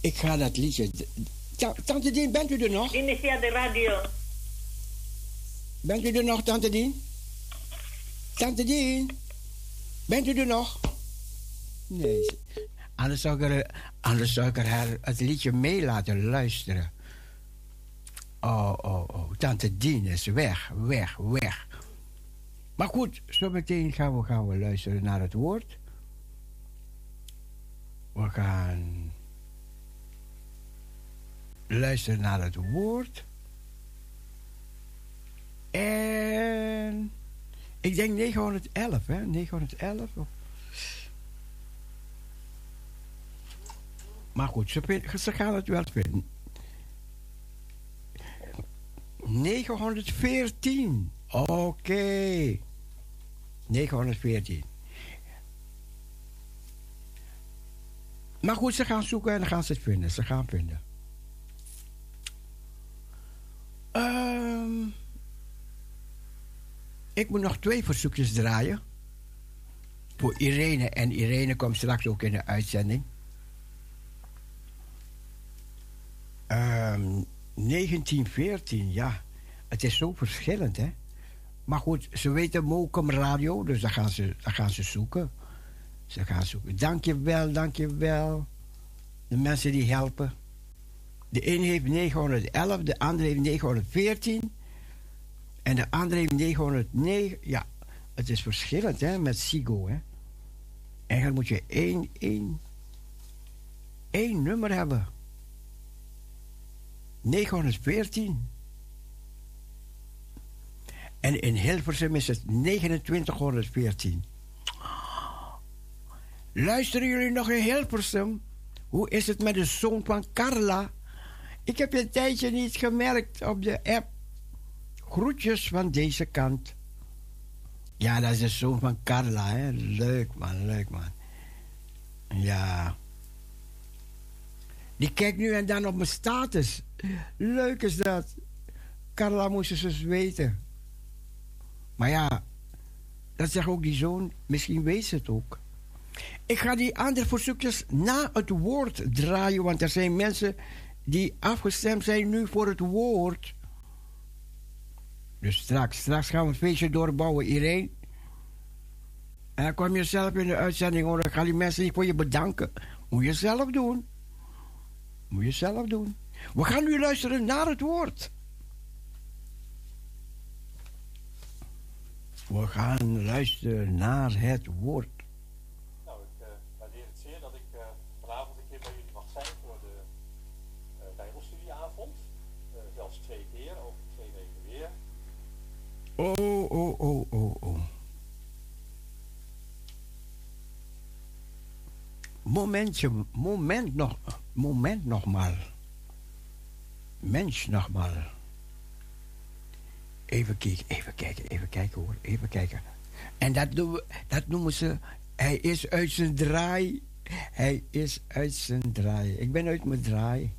Ik ga dat liedje... Ta- Tante Dien, bent u er nog?
Dien is via de radio.
Bent u er nog, Tante Dien? Tante Dien? Bent u er nog? Nee. Anders zou ik, er, anders zou ik er haar het liedje mee laten luisteren. Oh, oh, oh. Tante Dien is weg, weg, weg. Maar goed, zometeen gaan we, gaan we luisteren naar het woord. We gaan luisteren naar het woord. En ik denk 911, hè? 911. of- Maar goed, ze gaan het wel vinden. 914. Oké. 914. Maar goed, ze gaan zoeken en dan gaan ze het vinden. Ze gaan vinden. Ehm, ik moet nog twee verzoekjes draaien. Voor Irene. En Irene komt straks ook in de uitzending. Ehm 1914, ja. Het is zo verschillend, hè. Maar goed, ze weten Mokum Radio, dus dan gaan ze, dan gaan ze zoeken. Ze gaan zoeken. Dank je wel, dank je wel. De mensen die helpen. De een heeft 911, de ander heeft 914. En de ander heeft 909. Ja, het is verschillend, hè, met Sigo, hè. Eigenlijk moet je één, één, één nummer hebben. 914. En in Hilversum is het 2914. Luisteren jullie nog in Hilversum? Hoe is het met de zoon van Carla? Ik heb je een tijdje niet gemerkt op de app. Groetjes van deze kant. Ja, dat is de zoon van Carla, hè? Leuk man, leuk man. Ja. Die kijkt nu en dan op mijn status. Leuk is dat. Carla moest ze eens weten. Maar ja, dat zegt ook die zoon. Misschien weet ze het ook. Ik ga die andere verzoekjes na het woord draaien. Want er zijn mensen die afgestemd zijn nu voor het woord. Dus straks, straks gaan we het feestje doorbouwen, Irene. En dan kom je zelf in de uitzending hoor. Dan gaan die mensen niet voor je bedanken. Moet je zelf doen. Moet je zelf doen. We gaan nu luisteren naar het woord. We gaan luisteren naar het woord. Oh, oh, oh, oh, oh. Momentje, moment nog, moment nog maar. Mens nog maar. Even kijken, even kijken, even kijken hoor, even kijken. En dat, dat noemen ze, hij is uit zijn draai. Hij is uit zijn draai. Ik ben uit mijn draai.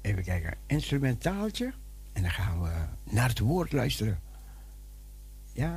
Even kijken, instrumentaaltje. En dan gaan we naar het woord luisteren. Ja.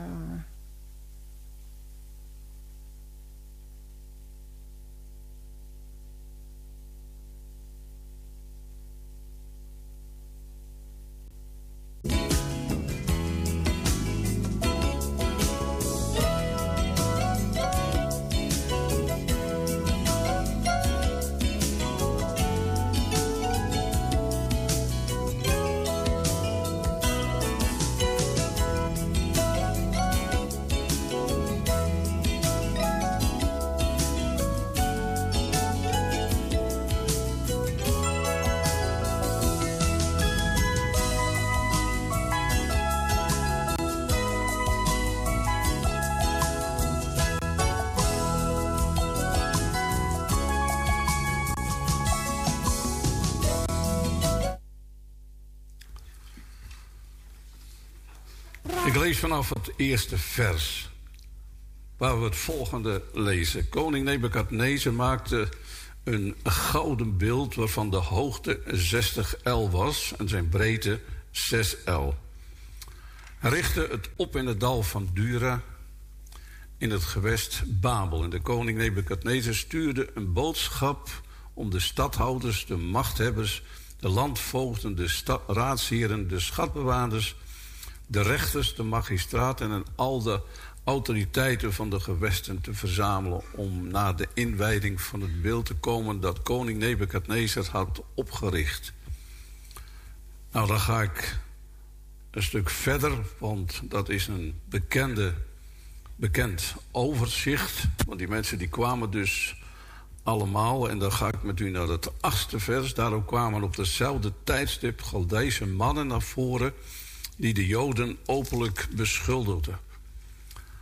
Vanaf het eerste vers. waar we het volgende lezen. Koning Nebukadnezar maakte een gouden beeld waarvan de hoogte 60 L was en zijn breedte 6 L. Hij richtte het op in het dal van Dura in het gewest Babel. En de koning Nebukadnezar stuurde een boodschap om de stadhouders, de machthebbers, de landvoogden, de raadsheren, de schatbewaarders, de rechters, de magistraten en al de autoriteiten van de gewesten te verzamelen om naar de inwijding van het beeld te komen dat koning Nebukadnezar had opgericht. Nou, dan ga ik een stuk verder, want dat is een bekende, bekend overzicht. Want die mensen die kwamen dus allemaal, en dan ga ik met u naar het achtste vers. Daarop kwamen op dezelfde tijdstip Galdijse mannen naar voren die de Joden openlijk beschuldigden.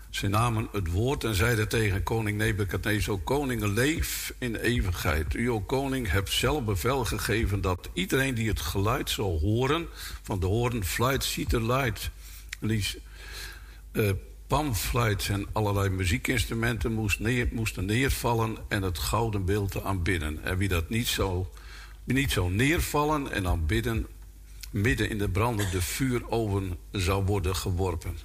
Ze namen het woord en zeiden tegen koning Nebukadnezar... "O koning, leef in eeuwigheid. U, o koning, hebt zelf bevel gegeven... dat iedereen die het geluid zal horen... van de hoorn, fluit, citerluid... die eh pamfluit en allerlei muziekinstrumenten moest neer, moesten neervallen... en het gouden beeld aanbidden. En wie dat niet zou, niet zou neervallen en aanbidden... midden in de brandende vuuroven zou worden geworpen...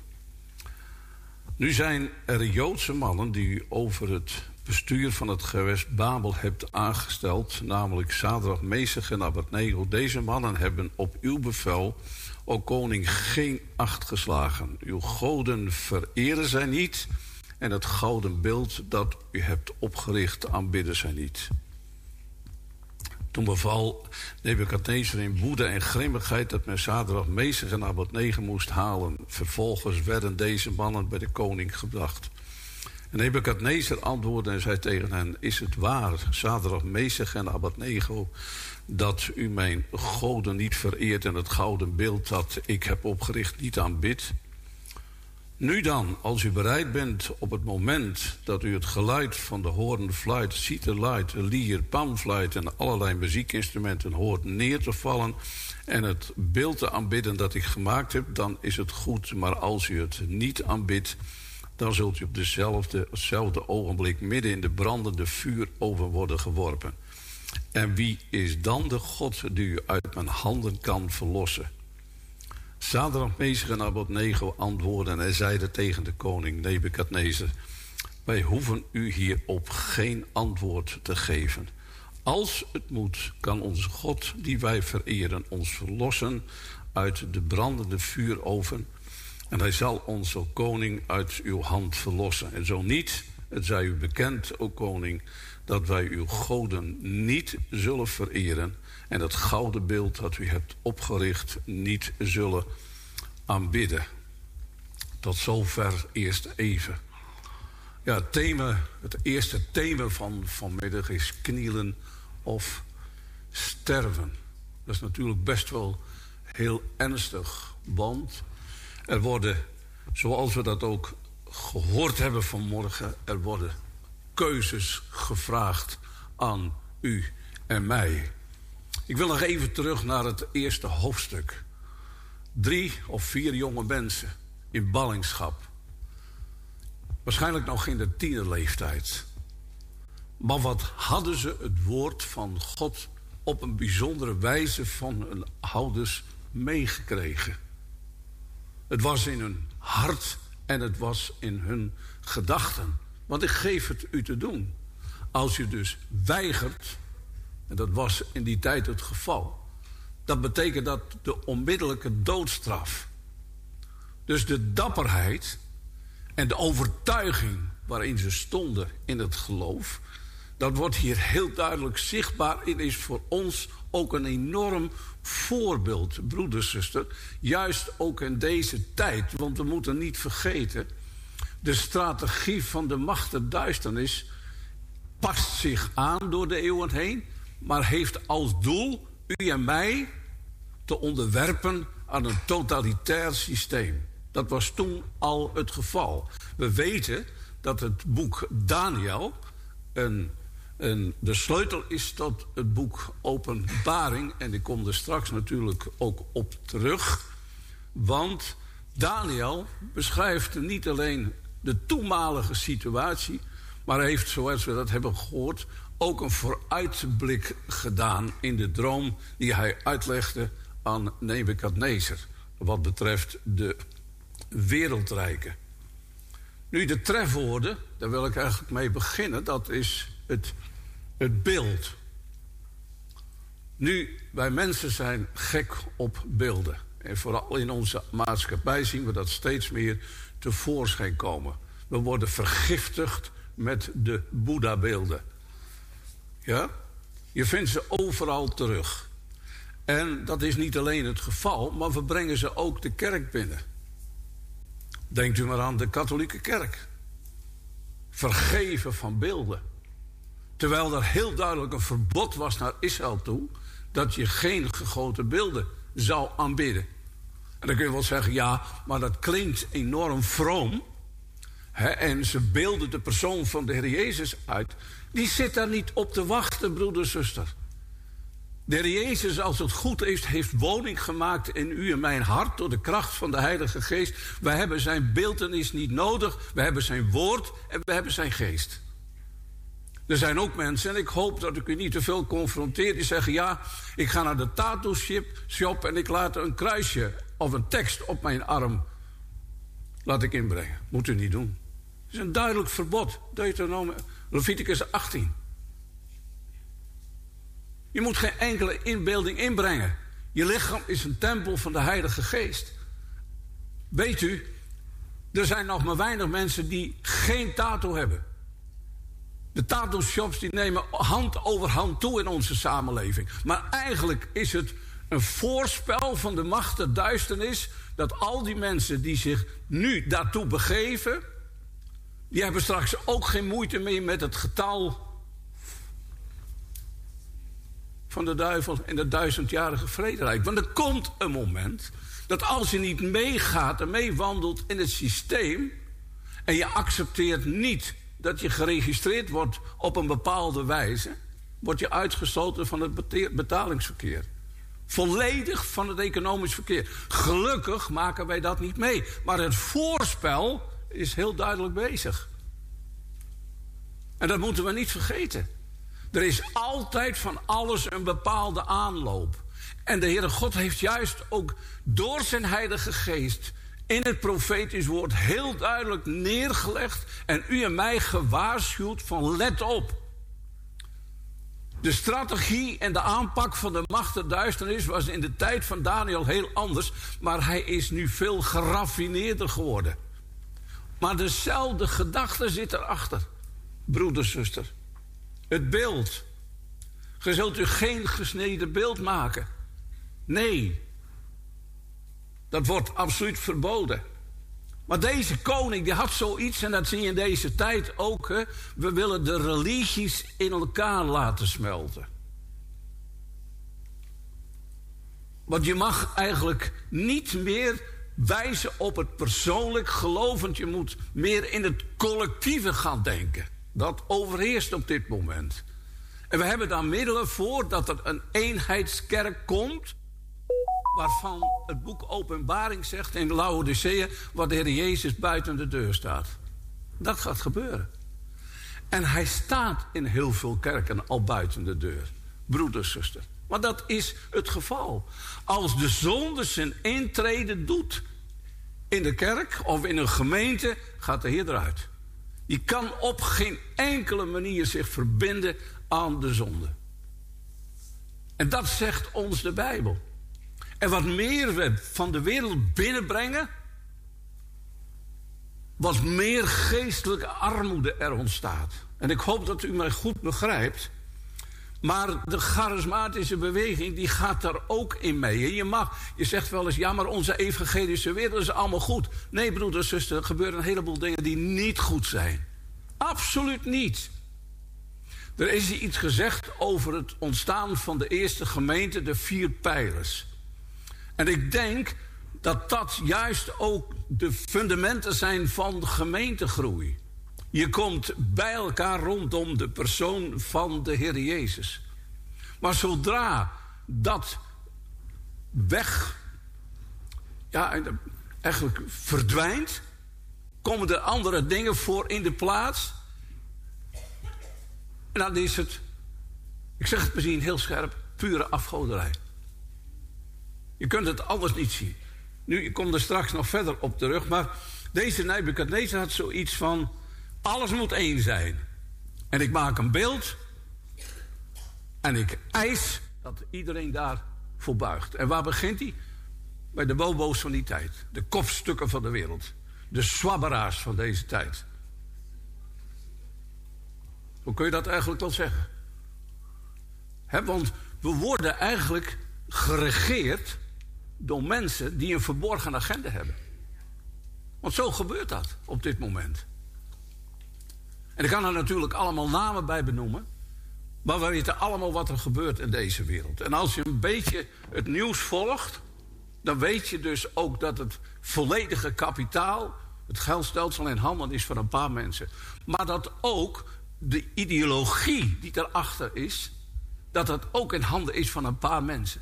Nu zijn er Joodse mannen die u over het bestuur van het gewest Babel hebt aangesteld, namelijk Sadrach, Mesach en Abednego. Deze mannen hebben op uw bevel, o koning, geen acht geslagen. Uw goden vereren zij niet en het gouden beeld dat u hebt opgericht aanbidden zij niet. Toen beval Nebukadnezar in woede en grimmigheid dat men Sadrach, Mesach en Abednego moest halen. Vervolgens werden deze mannen bij de koning gebracht. En Nebukadnezar antwoordde en zei tegen hen: Is het waar, Sadrach, Mesach en Abednego, dat u mijn goden niet vereert en het gouden beeld dat ik heb opgericht niet aanbidt? Nu dan, als u bereid bent op het moment dat u het geluid van de hoorn, fluit, citerluid, lier, pamfluit en allerlei muziekinstrumenten hoort neer te vallen en het beeld te aanbidden dat ik gemaakt heb, dan is het goed. Maar als u het niet aanbidt, dan zult u op dezelfde, hetzelfde ogenblik midden in de brandende vuuroven worden geworpen. En wie is dan de God die u uit mijn handen kan verlossen? Sadrach, Mesach en Abednego antwoordden en zeiden tegen de koning Nebukadnezar... wij hoeven u hierop geen antwoord te geven. Als het moet, kan onze God, die wij vereren, ons verlossen uit de brandende vuuroven... en hij zal ons, o koning, uit uw hand verlossen. En zo niet, het zij u bekend, o koning, dat wij uw goden niet zullen vereren en het gouden beeld dat u hebt opgericht niet zullen aanbidden. Tot zover eerst even. Ja, het, thema, het eerste thema van vanmiddag is knielen of sterven. Dat is natuurlijk best wel heel ernstig, want er worden, zoals we dat ook gehoord hebben vanmorgen, er worden keuzes gevraagd aan u en mij. Ik wil nog even terug naar het eerste hoofdstuk. Drie of vier jonge mensen in ballingschap. Waarschijnlijk nog in de tienerleeftijd. Maar wat hadden ze het woord van God op een bijzondere wijze van hun ouders meegekregen? Het was in hun hart en het was in hun gedachten. Want ik geef het u te doen. Als je dus weigert, en dat was in die tijd het geval, dat betekent dat de onmiddellijke doodstraf. Dus de dapperheid en de overtuiging waarin ze stonden in het geloof, dat wordt hier heel duidelijk zichtbaar en is voor ons ook een enorm voorbeeld, broeders, zuster. Juist ook in deze tijd, want we moeten niet vergeten, de strategie van de macht der duisternis past zich aan door de eeuwen heen, maar heeft als doel u en mij te onderwerpen aan een totalitair systeem. Dat was toen al het geval. We weten dat het boek Daniel een, een, de sleutel is tot het boek Openbaring. En ik kom er straks natuurlijk ook op terug. Want Daniel beschrijft niet alleen de toenmalige situatie, maar heeft, zoals we dat hebben gehoord, ook een vooruitblik gedaan in de droom die hij uitlegde aan Nebukadnezar. Wat betreft de wereldrijken. Nu, de trefwoorden, daar wil ik eigenlijk mee beginnen, dat is het, het beeld. Nu, wij mensen zijn gek op beelden. En vooral in onze maatschappij zien we dat steeds meer tevoorschijn komen. We worden vergiftigd met de Boeddha-beelden. Ja? Je vindt ze overal terug. En dat is niet alleen het geval, maar we brengen ze ook de kerk binnen. Denkt u maar aan de katholieke kerk. Vergeven van beelden. Terwijl er heel duidelijk een verbod was naar Israël toe dat je geen gegoten beelden zou aanbidden. En dan kun je wel zeggen, ja, maar dat klinkt enorm vroom. Hè, en ze beelden de persoon van de Heer Jezus uit. Die zit daar niet op te wachten, broeder, zuster. De Jezus, als het goed is, heeft woning gemaakt in u en mijn hart door de kracht van de Heilige Geest. We hebben zijn beeldenis niet nodig, we hebben zijn woord en we hebben zijn geest. Er zijn ook mensen, en ik hoop dat ik u niet te veel confronteer, die zeggen: Ja, ik ga naar de tattoo shop en ik laat een kruisje of een tekst op mijn arm laat ik inbrengen. Moet u niet doen. Is een duidelijk verbod. Deuteronomium, Leviticus 18. Je moet geen enkele inbeelding inbrengen. Je lichaam is een tempel van de Heilige Geest. Weet u, er zijn nog maar weinig mensen die geen tattoo hebben. De tattoo shops die nemen hand over hand toe in onze samenleving. Maar eigenlijk is het een voorspel van de macht der duisternis dat al die mensen die zich nu daartoe begeven, die hebben straks ook geen moeite meer met het getal van de duivel in het duizendjarige vrederijk. Want er komt een moment dat als je niet meegaat en meewandelt in het systeem en je accepteert niet dat je geregistreerd wordt op een bepaalde wijze, word je uitgesloten van het betalingsverkeer. Volledig van het economisch verkeer. Gelukkig maken wij dat niet mee. Maar het voorspel is heel duidelijk bezig. En dat moeten we niet vergeten. Er is altijd van alles een bepaalde aanloop. En de Heere God heeft juist ook door zijn Heilige Geest in het profetisch woord heel duidelijk neergelegd en u en mij gewaarschuwd van let op. De strategie en de aanpak van de macht der duisternis was in de tijd van Daniel heel anders, maar hij is nu veel geraffineerder geworden. Maar dezelfde gedachte zit erachter, broeder, zuster. Het beeld. Je zult u geen gesneden beeld maken. Nee, dat wordt absoluut verboden. Maar deze koning die had zoiets, en dat zie je in deze tijd ook. We willen de religies in elkaar laten smelten. Want je mag eigenlijk niet meer wijzen op het persoonlijk gelovend. Je moet meer in het collectieve gaan denken. Dat overheerst op dit moment. En we hebben daar middelen voor dat er een eenheidskerk komt waarvan het boek Openbaring zegt in Laodicea... waar de Heer Jezus buiten de deur staat. Dat gaat gebeuren. En hij staat in heel veel kerken al buiten de deur. Broeders, zuster. Maar dat is het geval. Als de zonde zijn intrede doet in de kerk of in een gemeente... gaat de Heer eruit. Die kan op geen enkele manier zich verbinden aan de zonde. En dat zegt ons de Bijbel. En wat meer we van de wereld binnenbrengen, wat meer geestelijke armoede er ontstaat. En ik hoop dat u mij goed begrijpt. Maar de charismatische beweging die gaat daar ook in mee. En je, mag, je zegt wel eens, ja, maar onze evangelische wereld is allemaal goed. Nee, broeder, zuster, er gebeuren een heleboel dingen die niet goed zijn. Absoluut niet. Er is iets gezegd over het ontstaan van de eerste gemeente, de vier pijlers. En ik denk dat dat juist ook de fundamenten zijn van gemeentegroei. Je komt bij elkaar rondom de persoon van de Heer Jezus. Maar zodra dat weg, ja, eigenlijk verdwijnt, komen er andere dingen voor in de plaats. En dan is het, ik zeg het misschien heel scherp, pure afgoderij. Je kunt het anders niet zien. Nu, ik kom er straks nog verder op terug, maar deze Nebuchadnezzar had zoiets van, alles moet één zijn. En ik maak een beeld en ik eis dat iedereen daarvoor buigt. En waar begint hij? Bij de bobo's van die tijd. De kopstukken van de wereld. De swabberaars van deze tijd. Hoe kun je dat eigenlijk wel zeggen? Want we worden eigenlijk geregeerd door mensen die een verborgen agenda hebben. Want zo gebeurt dat op dit moment. En ik kan er natuurlijk allemaal namen bij benoemen. Maar we weten allemaal wat er gebeurt in deze wereld. En als je een beetje het nieuws volgt, dan weet je dus ook dat het volledige kapitaal, het geldstelsel in handen is van een paar mensen. Maar dat ook de ideologie die erachter is, dat dat ook in handen is van een paar mensen.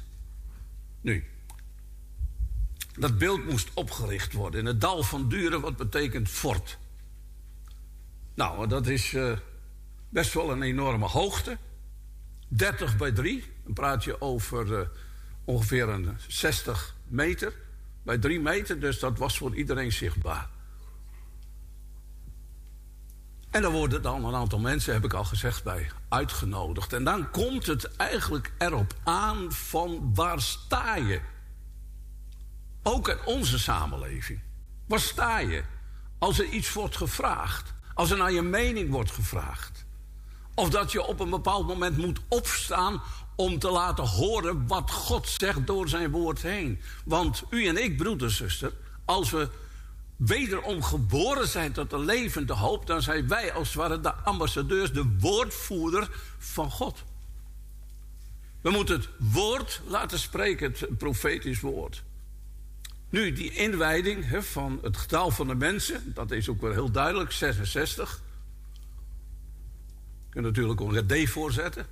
Nu, dat beeld moest opgericht worden in het dal van Duren, wat betekent fort. Nou, dat is uh, best wel een enorme hoogte. 30 bij 3. Dan praat je over uh, ongeveer een 60 meter. Bij 3 meter, dus dat was voor iedereen zichtbaar. En dan worden dan een aantal mensen, heb ik al gezegd, bij uitgenodigd. En dan komt het eigenlijk erop aan van waar sta je? Ook in onze samenleving. Waar sta je? Als er iets wordt gevraagd. Als er naar je mening wordt gevraagd. Of dat je op een bepaald moment moet opstaan om te laten horen wat God zegt door zijn woord heen. Want u en ik, broeder, zuster, als we wederom geboren zijn tot de levende hoop, dan zijn wij als het ware de ambassadeurs, de woordvoerder van God. We moeten het woord laten spreken, het profetisch woord. Nu, die inwijding van het getal van de mensen, dat is ook wel heel duidelijk, 66. Je kunt natuurlijk ook een D voorzetten.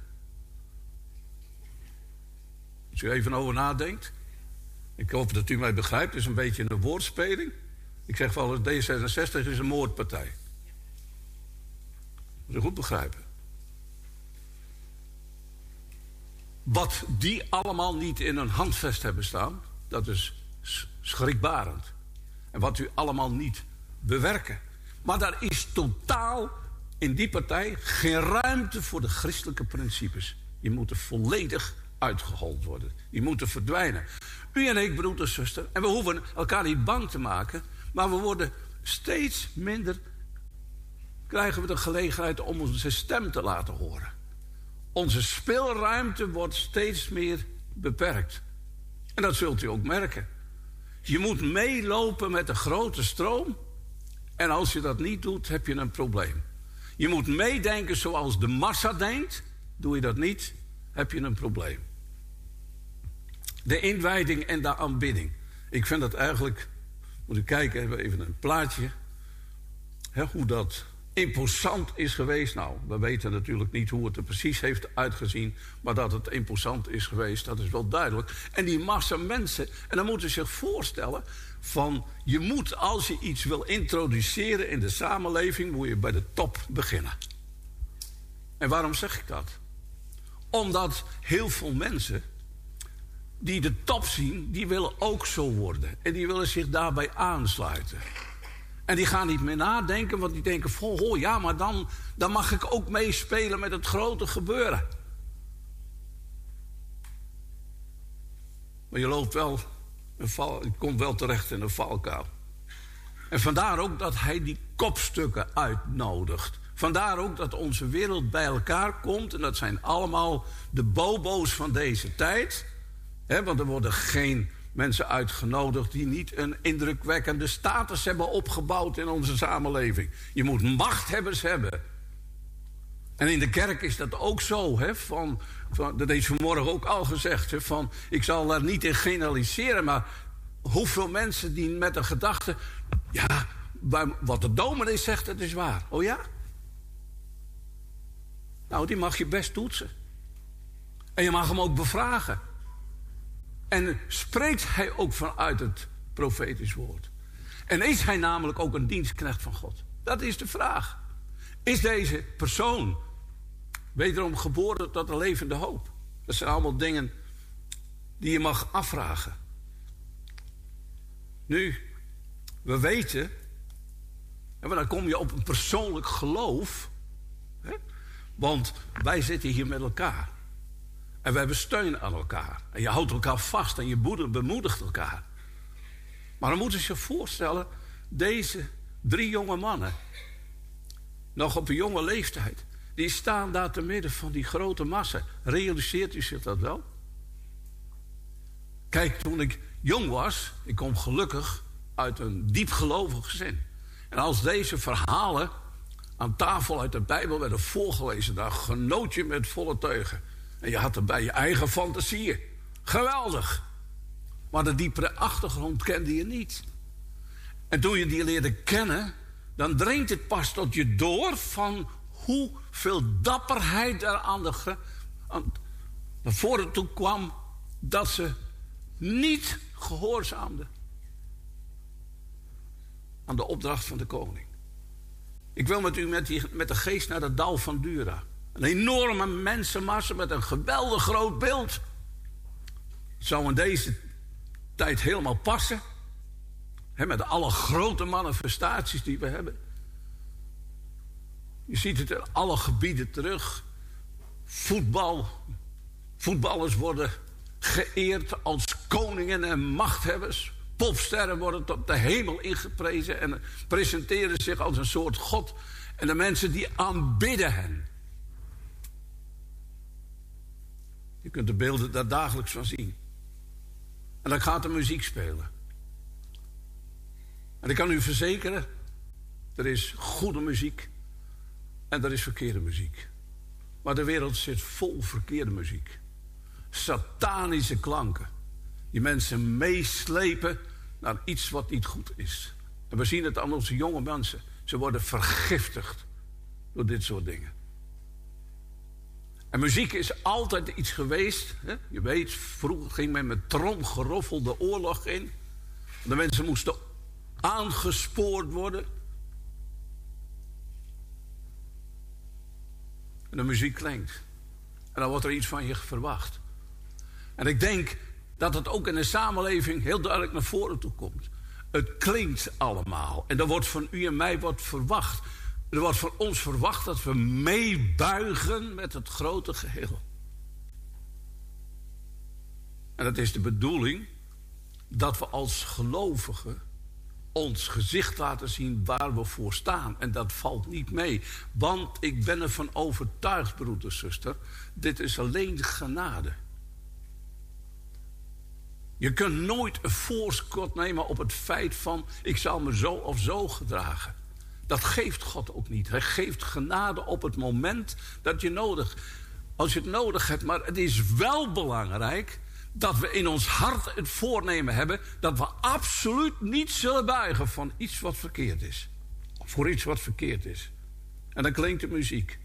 Als u even over nadenkt. Ik hoop dat u mij begrijpt, het is een beetje een woordspeling. Ik zeg wel, D66 is een moordpartij. Moet je goed begrijpen. Wat die allemaal niet in een handvest hebben staan, dat is schrikbarend. En wat u allemaal niet bewerken. Maar daar is totaal in die partij geen ruimte voor de christelijke principes. Die moeten volledig uitgehold worden. Die moeten verdwijnen. U en ik, broeder zuster, en we hoeven elkaar niet bang te maken, maar we worden steeds minder. krijgen we de gelegenheid om onze stem te laten horen. Onze speelruimte wordt steeds meer beperkt. En dat zult u ook merken. Je moet meelopen met de grote stroom. En als je dat niet doet, heb je een probleem. Je moet meedenken zoals de massa denkt. Doe je dat niet, heb je een probleem. De inwijding en de aanbidding. Ik vind dat eigenlijk. Moet ik kijken, hebben even een plaatje. hoe dat imposant is geweest. Nou, we weten natuurlijk niet hoe het er precies heeft uitgezien. Maar dat het imposant is geweest, dat is wel duidelijk. En die massa mensen. En dan moeten ze zich voorstellen. Van je moet, als je iets wil introduceren in de samenleving, moet je bij de top beginnen. En waarom zeg ik dat? Omdat heel veel mensen die de top zien, die willen ook zo worden. En die willen zich daarbij aansluiten. En die gaan niet meer nadenken, want die denken van... Oh ja, maar dan, dan mag ik ook meespelen met het grote gebeuren. Maar je loopt wel, een val, je komt wel terecht in een valkuil. En vandaar ook dat hij die kopstukken uitnodigt. Vandaar ook dat onze wereld bij elkaar komt. En dat zijn allemaal de bobo's van deze tijd. Want er worden geen mensen uitgenodigd die niet een indrukwekkende status hebben opgebouwd in onze samenleving. Je moet machthebbers hebben. En in de kerk is dat ook zo. Hè, van, van, dat is vanmorgen ook al gezegd. Hè, van, ik zal daar niet in generaliseren, maar hoeveel mensen die met een gedachte. Ja, wat de dominee zegt, dat is waar. Oh ja? Nou, die mag je best toetsen. En je mag hem ook bevragen. En spreekt hij ook vanuit het profetisch woord. En is hij namelijk ook een dienstknecht van God? Dat is de vraag. Is deze persoon wederom geboren tot een levende hoop? Dat zijn allemaal dingen die je mag afvragen. Nu, we weten, en dan kom je op een persoonlijk geloof. Hè? Want wij zitten hier met elkaar. En wij hebben steun aan elkaar. En je houdt elkaar vast en je bemoedigt elkaar. Maar dan moeten ze je voorstellen, deze drie jonge mannen, nog op een jonge leeftijd, die staan daar te midden van die grote massa. Realiseert u zich dat wel? Kijk, toen ik jong was, ik kom gelukkig uit een diepgelovig gezin. En als deze verhalen aan tafel uit de Bijbel werden voorgelezen, dan genoot je met volle teugen. En je had erbij je eigen fantasieën. Geweldig. Maar de diepere achtergrond kende je niet. En toen je die leerde kennen, dan dringt het pas tot je door van hoeveel dapperheid er aan de, aan, voren toe kwam dat ze niet gehoorzaamden aan de opdracht van de koning. Ik wil met u met, die, met de geest naar het dal van Dura. Een enorme mensenmassa met een geweldig groot beeld. Zou in deze tijd helemaal passen. Hè, met alle grote manifestaties die we hebben. Je ziet het in alle gebieden terug. Voetbal. Voetballers worden geëerd als koningen en machthebbers. Popsterren worden tot de hemel ingeprezen en presenteren zich als een soort god. En de mensen die aanbidden hen. Je kunt de beelden daar dagelijks van zien. En dan gaat de muziek spelen. En ik kan u verzekeren, er is goede muziek en er is verkeerde muziek. Maar de wereld zit vol verkeerde muziek. Satanische klanken. Die mensen meeslepen naar iets wat niet goed is. En we zien het aan onze jonge mensen. Ze worden vergiftigd door dit soort dingen. En muziek is altijd iets geweest. Hè? Je weet, vroeger ging men met tromgeroffel de oorlog in. De mensen moesten aangespoord worden. En de muziek klinkt. En dan wordt er iets van je verwacht. En ik denk dat het ook in de samenleving heel duidelijk naar voren toe komt. Het klinkt allemaal. En er wordt van u en mij wat verwacht. Er wordt van ons verwacht dat we meebuigen met het grote geheel. En het is de bedoeling dat we als gelovigen ons gezicht laten zien waar we voor staan. En dat valt niet mee. Want ik ben ervan overtuigd, broeder, zuster, dit is alleen genade. Je kunt nooit een voorschot nemen op het feit van... ik zal me zo of zo gedragen. Dat geeft God ook niet. Hij geeft genade op het moment dat je nodig... als je het nodig hebt, maar het is wel belangrijk... dat we in ons hart het voornemen hebben... dat we absoluut niet zullen buigen van iets wat verkeerd is. Voor iets wat verkeerd is. En dan klinkt de muziek.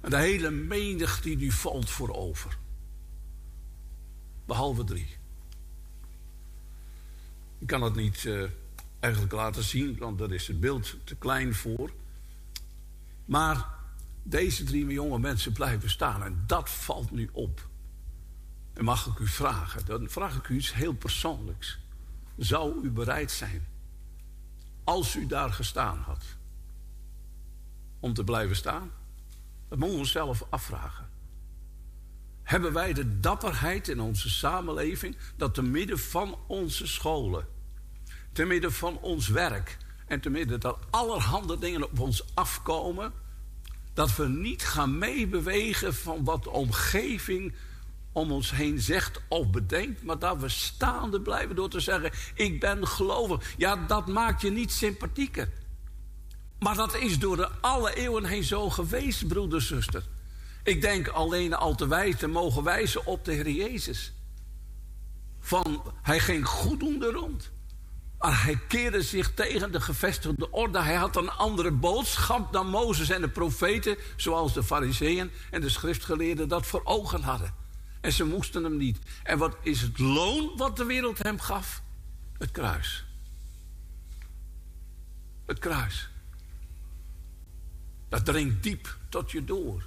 En de hele menigte die nu valt voorover. Behalve drie. Ik kan het niet uh, eigenlijk laten zien, want daar is het beeld te klein voor. Maar deze drie jonge mensen blijven staan en dat valt nu op. En mag ik u vragen, dan vraag ik u iets heel persoonlijks. Zou u bereid zijn, als u daar gestaan had, om te blijven staan? Dat moeten we onszelf afvragen. Hebben wij de dapperheid in onze samenleving dat te midden van onze scholen, te midden van ons werk en te midden dat allerhande dingen op ons afkomen, dat we niet gaan meebewegen van wat de omgeving om ons heen zegt of bedenkt, maar dat we staande blijven door te zeggen: Ik ben gelovig. Ja, dat maakt je niet sympathieker. Maar dat is door de alle eeuwen heen zo geweest, broeder, zuster. Ik denk alleen al te wijzen mogen wijzen op de Heer Jezus. Van, hij ging goeddoende rond. Maar hij keerde zich tegen de gevestigde orde. Hij had een andere boodschap dan Mozes en de profeten, zoals de fariseeën en de schriftgeleerden dat voor ogen hadden. En ze moesten hem niet. En wat is het loon wat de wereld hem gaf? Het kruis. Het kruis. Dat dringt diep tot je door.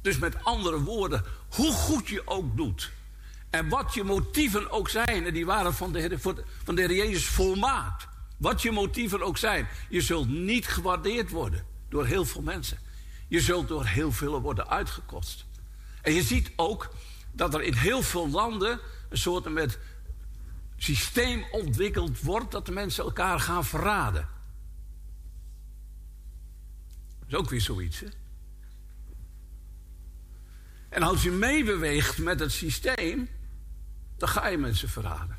Dus met andere woorden, hoe goed je ook doet. En wat je motieven ook zijn, en die waren van de, Heer, van de Heer Jezus volmaakt. Wat je motieven ook zijn, je zult niet gewaardeerd worden door heel veel mensen. Je zult door heel veel worden uitgekost. En je ziet ook dat er in heel veel landen een soort met systeem ontwikkeld wordt dat de mensen elkaar gaan verraden. Dat is ook weer zoiets, hè? En als je meebeweegt met het systeem, dan ga je mensen verraden.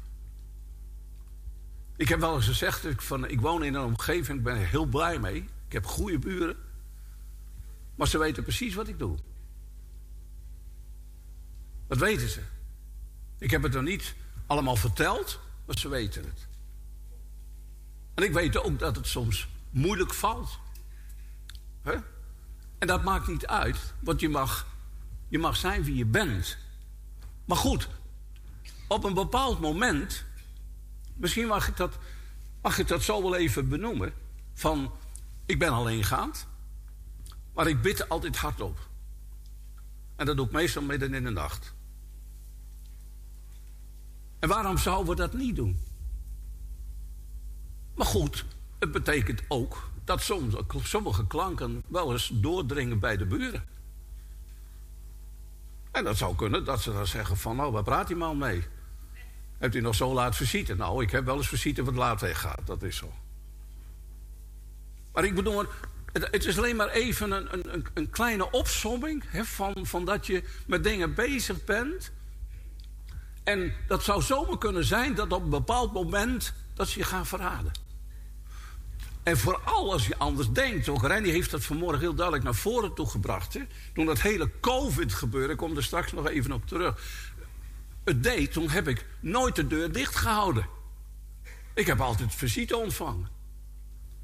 Ik heb wel eens gezegd, ik, van, ik woon in een omgeving, ik ben er heel blij mee. Ik heb goede buren. Maar ze weten precies wat ik doe. Dat weten ze. Ik heb het er niet allemaal verteld, maar ze weten het. En ik weet ook dat het soms moeilijk valt. Hè? En dat maakt niet uit, want je mag, je mag zijn wie je bent. Maar goed, op een bepaald moment, misschien mag ik dat, mag ik dat zo wel even benoemen, van ik ben alleengaand, maar ik bid altijd hardop. En dat doe ik meestal midden in de nacht. En waarom zouden we dat niet doen? Maar goed, het betekent ook dat sommige klanken wel eens doordringen bij de buren. En dat zou kunnen dat ze dan zeggen van, nou, waar praat die man mee? Hebt u nog zo laat visite? Nou, ik heb wel eens visite wat laat weggaat, dat is zo. Maar ik bedoel, het, het is alleen maar even een, een, een kleine opsomming hè, van, van dat je met dingen bezig bent. En dat zou zomaar kunnen zijn dat op een bepaald moment dat ze je gaan verraden. En vooral als je anders denkt. Ook Rennie heeft dat vanmorgen heel duidelijk naar voren toe gebracht. Hè? Toen dat hele COVID gebeurde, ik kom er straks nog even op terug. Het deed, toen heb ik nooit de deur dicht gehouden. Ik heb altijd visite ontvangen.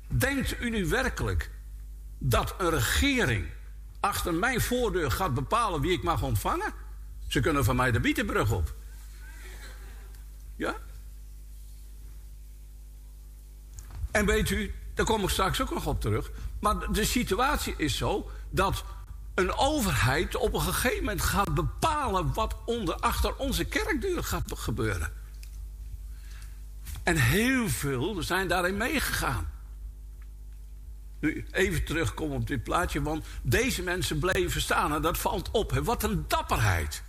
Denkt u nu werkelijk dat een regering achter mijn voordeur gaat bepalen wie ik mag ontvangen? Ze kunnen van mij de Bietenbrug op. Ja? En weet u, daar kom ik straks ook nog op terug. Maar de situatie is zo dat een overheid op een gegeven moment gaat bepalen wat onder, achter onze kerkdeur gaat gebeuren. En heel veel zijn daarin meegegaan. Nu even terugkomen op dit plaatje, want deze mensen bleven staan en dat valt op. Hè. Wat een dapperheid.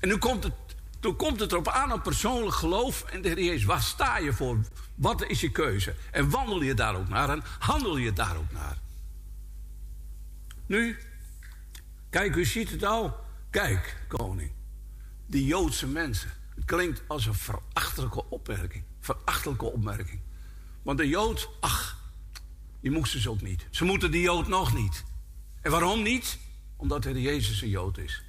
En nu komt het, toen komt het erop aan op persoonlijk geloof en de Heer Jezus, waar sta je voor? Wat is je keuze? En wandel je daar ook naar en handel je daar ook naar? Nu, kijk, u ziet het al. Kijk, koning, die Joodse mensen. Het klinkt als een verachtelijke opmerking. Verachtelijke opmerking. Want de Jood, ach, die moesten ze ook niet. Ze moeten die Jood nog niet. En waarom niet? Omdat de Jezus een Jood is.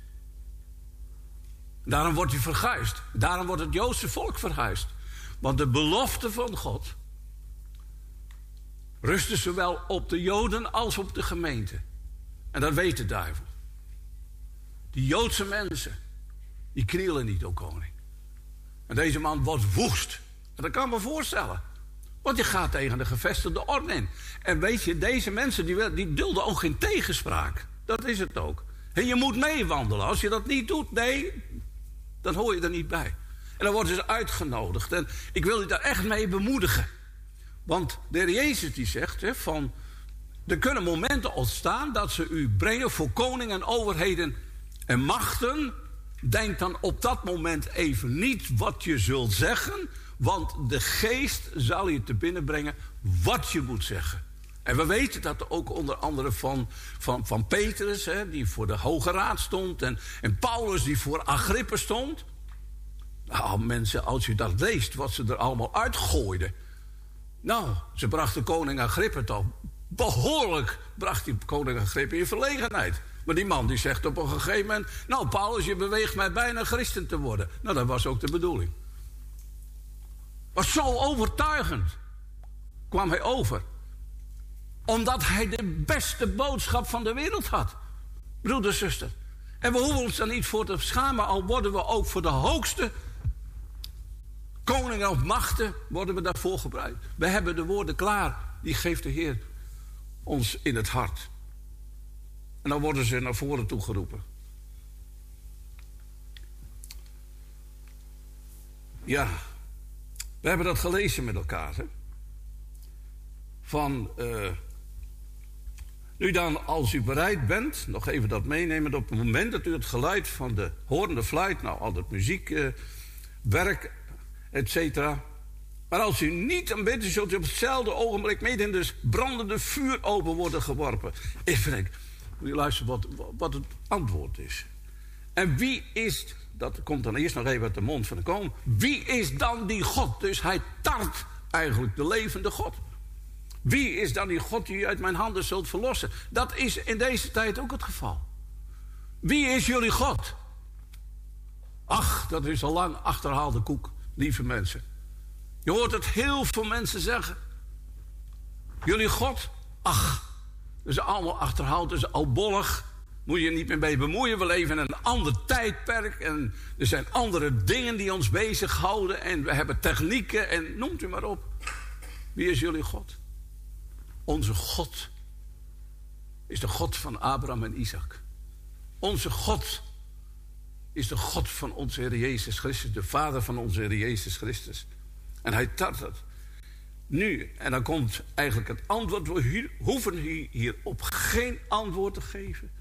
Daarom wordt hij verguisd. Daarom wordt het Joodse volk verguisd. Want de belofte van God rustte zowel op de Joden als op de gemeente. En dat weet de duivel. Die Joodse mensen, die knielen niet, o koning. En deze man wordt woest. En dat kan ik me voorstellen. Want je gaat tegen de gevestigde orde in. En weet je, deze mensen die, die dulden ook geen tegenspraak. Dat is het ook. En je moet meewandelen. Als je dat niet doet, nee, dan hoor je er niet bij. En dan worden ze uitgenodigd. En ik wil je daar echt mee bemoedigen. Want de heer Jezus die zegt hè, van... Er kunnen momenten ontstaan dat ze u brengen voor koningen en overheden en machten. Denk dan op dat moment even niet wat je zult zeggen... Want de geest zal je te binnen brengen wat je moet zeggen. En we weten dat ook onder andere van, van, van Petrus, hè, die voor de Hoge Raad stond. En, en Paulus, die voor Agrippa stond. Nou, mensen, als je dat leest, wat ze er allemaal uitgooiden. Nou, ze brachten koning Agrippa toch behoorlijk. bracht die koning Agrippa in verlegenheid. Maar die man die zegt op een gegeven moment. Nou, Paulus, je beweegt mij bijna christen te worden. Nou, dat was ook de bedoeling. Was zo overtuigend kwam hij over. Omdat hij de beste boodschap van de wereld had. Broeder, zuster. En we hoeven ons daar niet voor te schamen, al worden we ook voor de hoogste koningen of machten worden we daarvoor gebruikt. We hebben de woorden klaar. Die geeft de Heer ons in het hart. En dan worden ze naar voren toe geroepen. Ja, we hebben dat gelezen met elkaar. Hè? Van, eh, nu dan, als u bereid bent, nog even dat meenemen, op het moment dat u het geluid van de horende fluit, nou al dat muziekwerk, werk, et cetera. Maar als u niet aan bent, zult u op hetzelfde ogenblik midden in dus brandende vuur open worden geworpen. Ik vind, moet je luisteren wat, wat het antwoord is. En wie is, dat komt dan eerst nog even uit de mond van de koning. Wie is dan die God? Dus hij tart eigenlijk de levende God. Wie is dan die God die u uit mijn handen zult verlossen? Dat is in deze tijd ook het geval. Wie is jullie God? Ach, dat is al lang achterhaalde koek, lieve mensen. Je hoort het heel veel mensen zeggen. Jullie God? Ach, dat is allemaal achterhaald, dat is albollig. Moet je je niet meer mee bemoeien. We leven in een ander tijdperk. En er zijn andere dingen die ons bezighouden. En we hebben technieken en noemt u maar op. Wie is jullie God? Onze God is de God van Abraham en Isaac. Onze God is de God van onze Heer Jezus Christus. De Vader van onze Heer Jezus Christus. En hij tart het. Nu, en dan komt eigenlijk het antwoord. We hier, hoeven hierop geen antwoord te geven.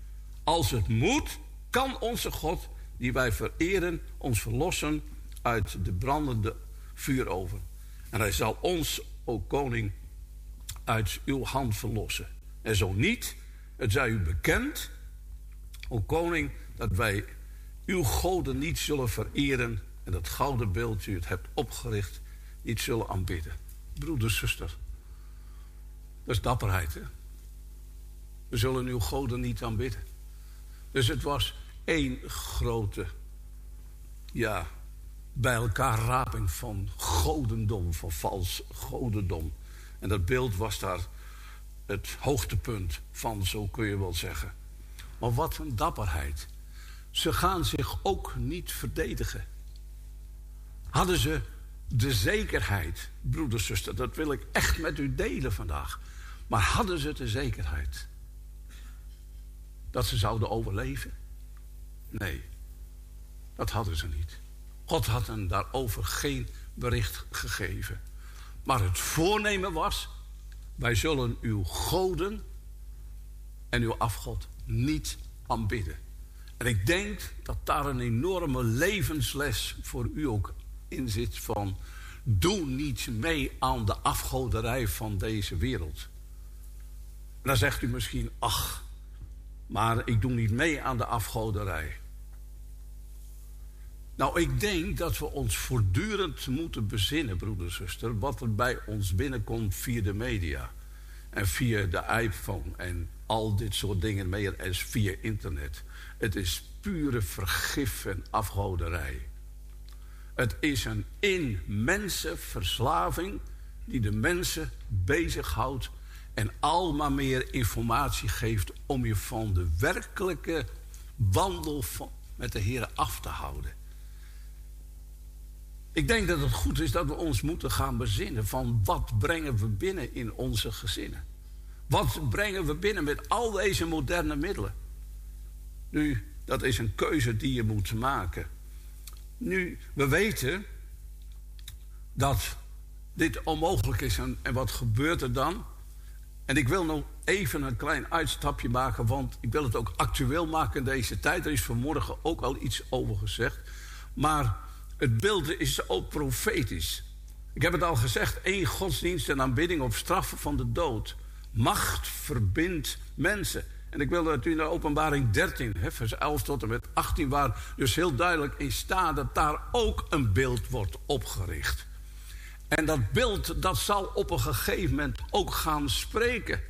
Als het moet, kan onze God, die wij vereren, ons verlossen uit de brandende vuuroven. En hij zal ons, o koning, uit uw hand verlossen. En zo niet, het zij u bekend, o koning, dat wij uw goden niet zullen vereren en dat gouden beeld u het hebt opgericht, niet zullen aanbidden. Broeder, zuster, dat is dapperheid, hè? We zullen uw goden niet aanbidden. Dus het was één grote, ja, bij elkaar raping van godendom, van vals godendom. En dat beeld was daar het hoogtepunt van, zo kun je wel zeggen. Maar wat een dapperheid. Ze gaan zich ook niet verdedigen. Hadden ze de zekerheid, broeder, zuster, dat wil ik echt met u delen vandaag. Maar hadden ze de zekerheid dat ze zouden overleven? Nee, dat hadden ze niet. God had hen daarover geen bericht gegeven. Maar het voornemen was: wij zullen uw goden en uw afgod niet aanbidden. En ik denk dat daar een enorme levensles voor u ook in zit van... doe niet mee aan de afgoderij van deze wereld. Dan zegt u misschien, ach, maar ik doe niet mee aan de afgoderij. Nou, ik denk dat we ons voortdurend moeten bezinnen, broeder en zuster... wat er bij ons binnenkomt via de media. En via de iPhone en al dit soort dingen meer en via internet. Het is pure vergif en afgoderij. Het is een immense verslaving die de mensen bezighoudt en al maar meer informatie geeft om je van de werkelijke wandel van, met de Heer af te houden. Ik denk dat het goed is dat we ons moeten gaan bezinnen van wat brengen we binnen in onze gezinnen. Wat brengen we binnen met al deze moderne middelen? Nu, dat is een keuze die je moet maken. Nu, we weten dat dit onmogelijk is. En, en wat gebeurt er dan? En ik wil nog even een klein uitstapje maken, want ik wil het ook actueel maken in deze tijd. Er is vanmorgen ook al iets over gezegd. Maar het beeld is ook profetisch. Ik heb het al gezegd: één godsdienst en aanbidding op straffen van de dood. Macht verbindt mensen. En ik wil dat u naar openbaring 13, vers 11 tot en met 18, waar dus heel duidelijk in staat dat daar ook een beeld wordt opgericht. En dat beeld, dat zal op een gegeven moment ook gaan spreken.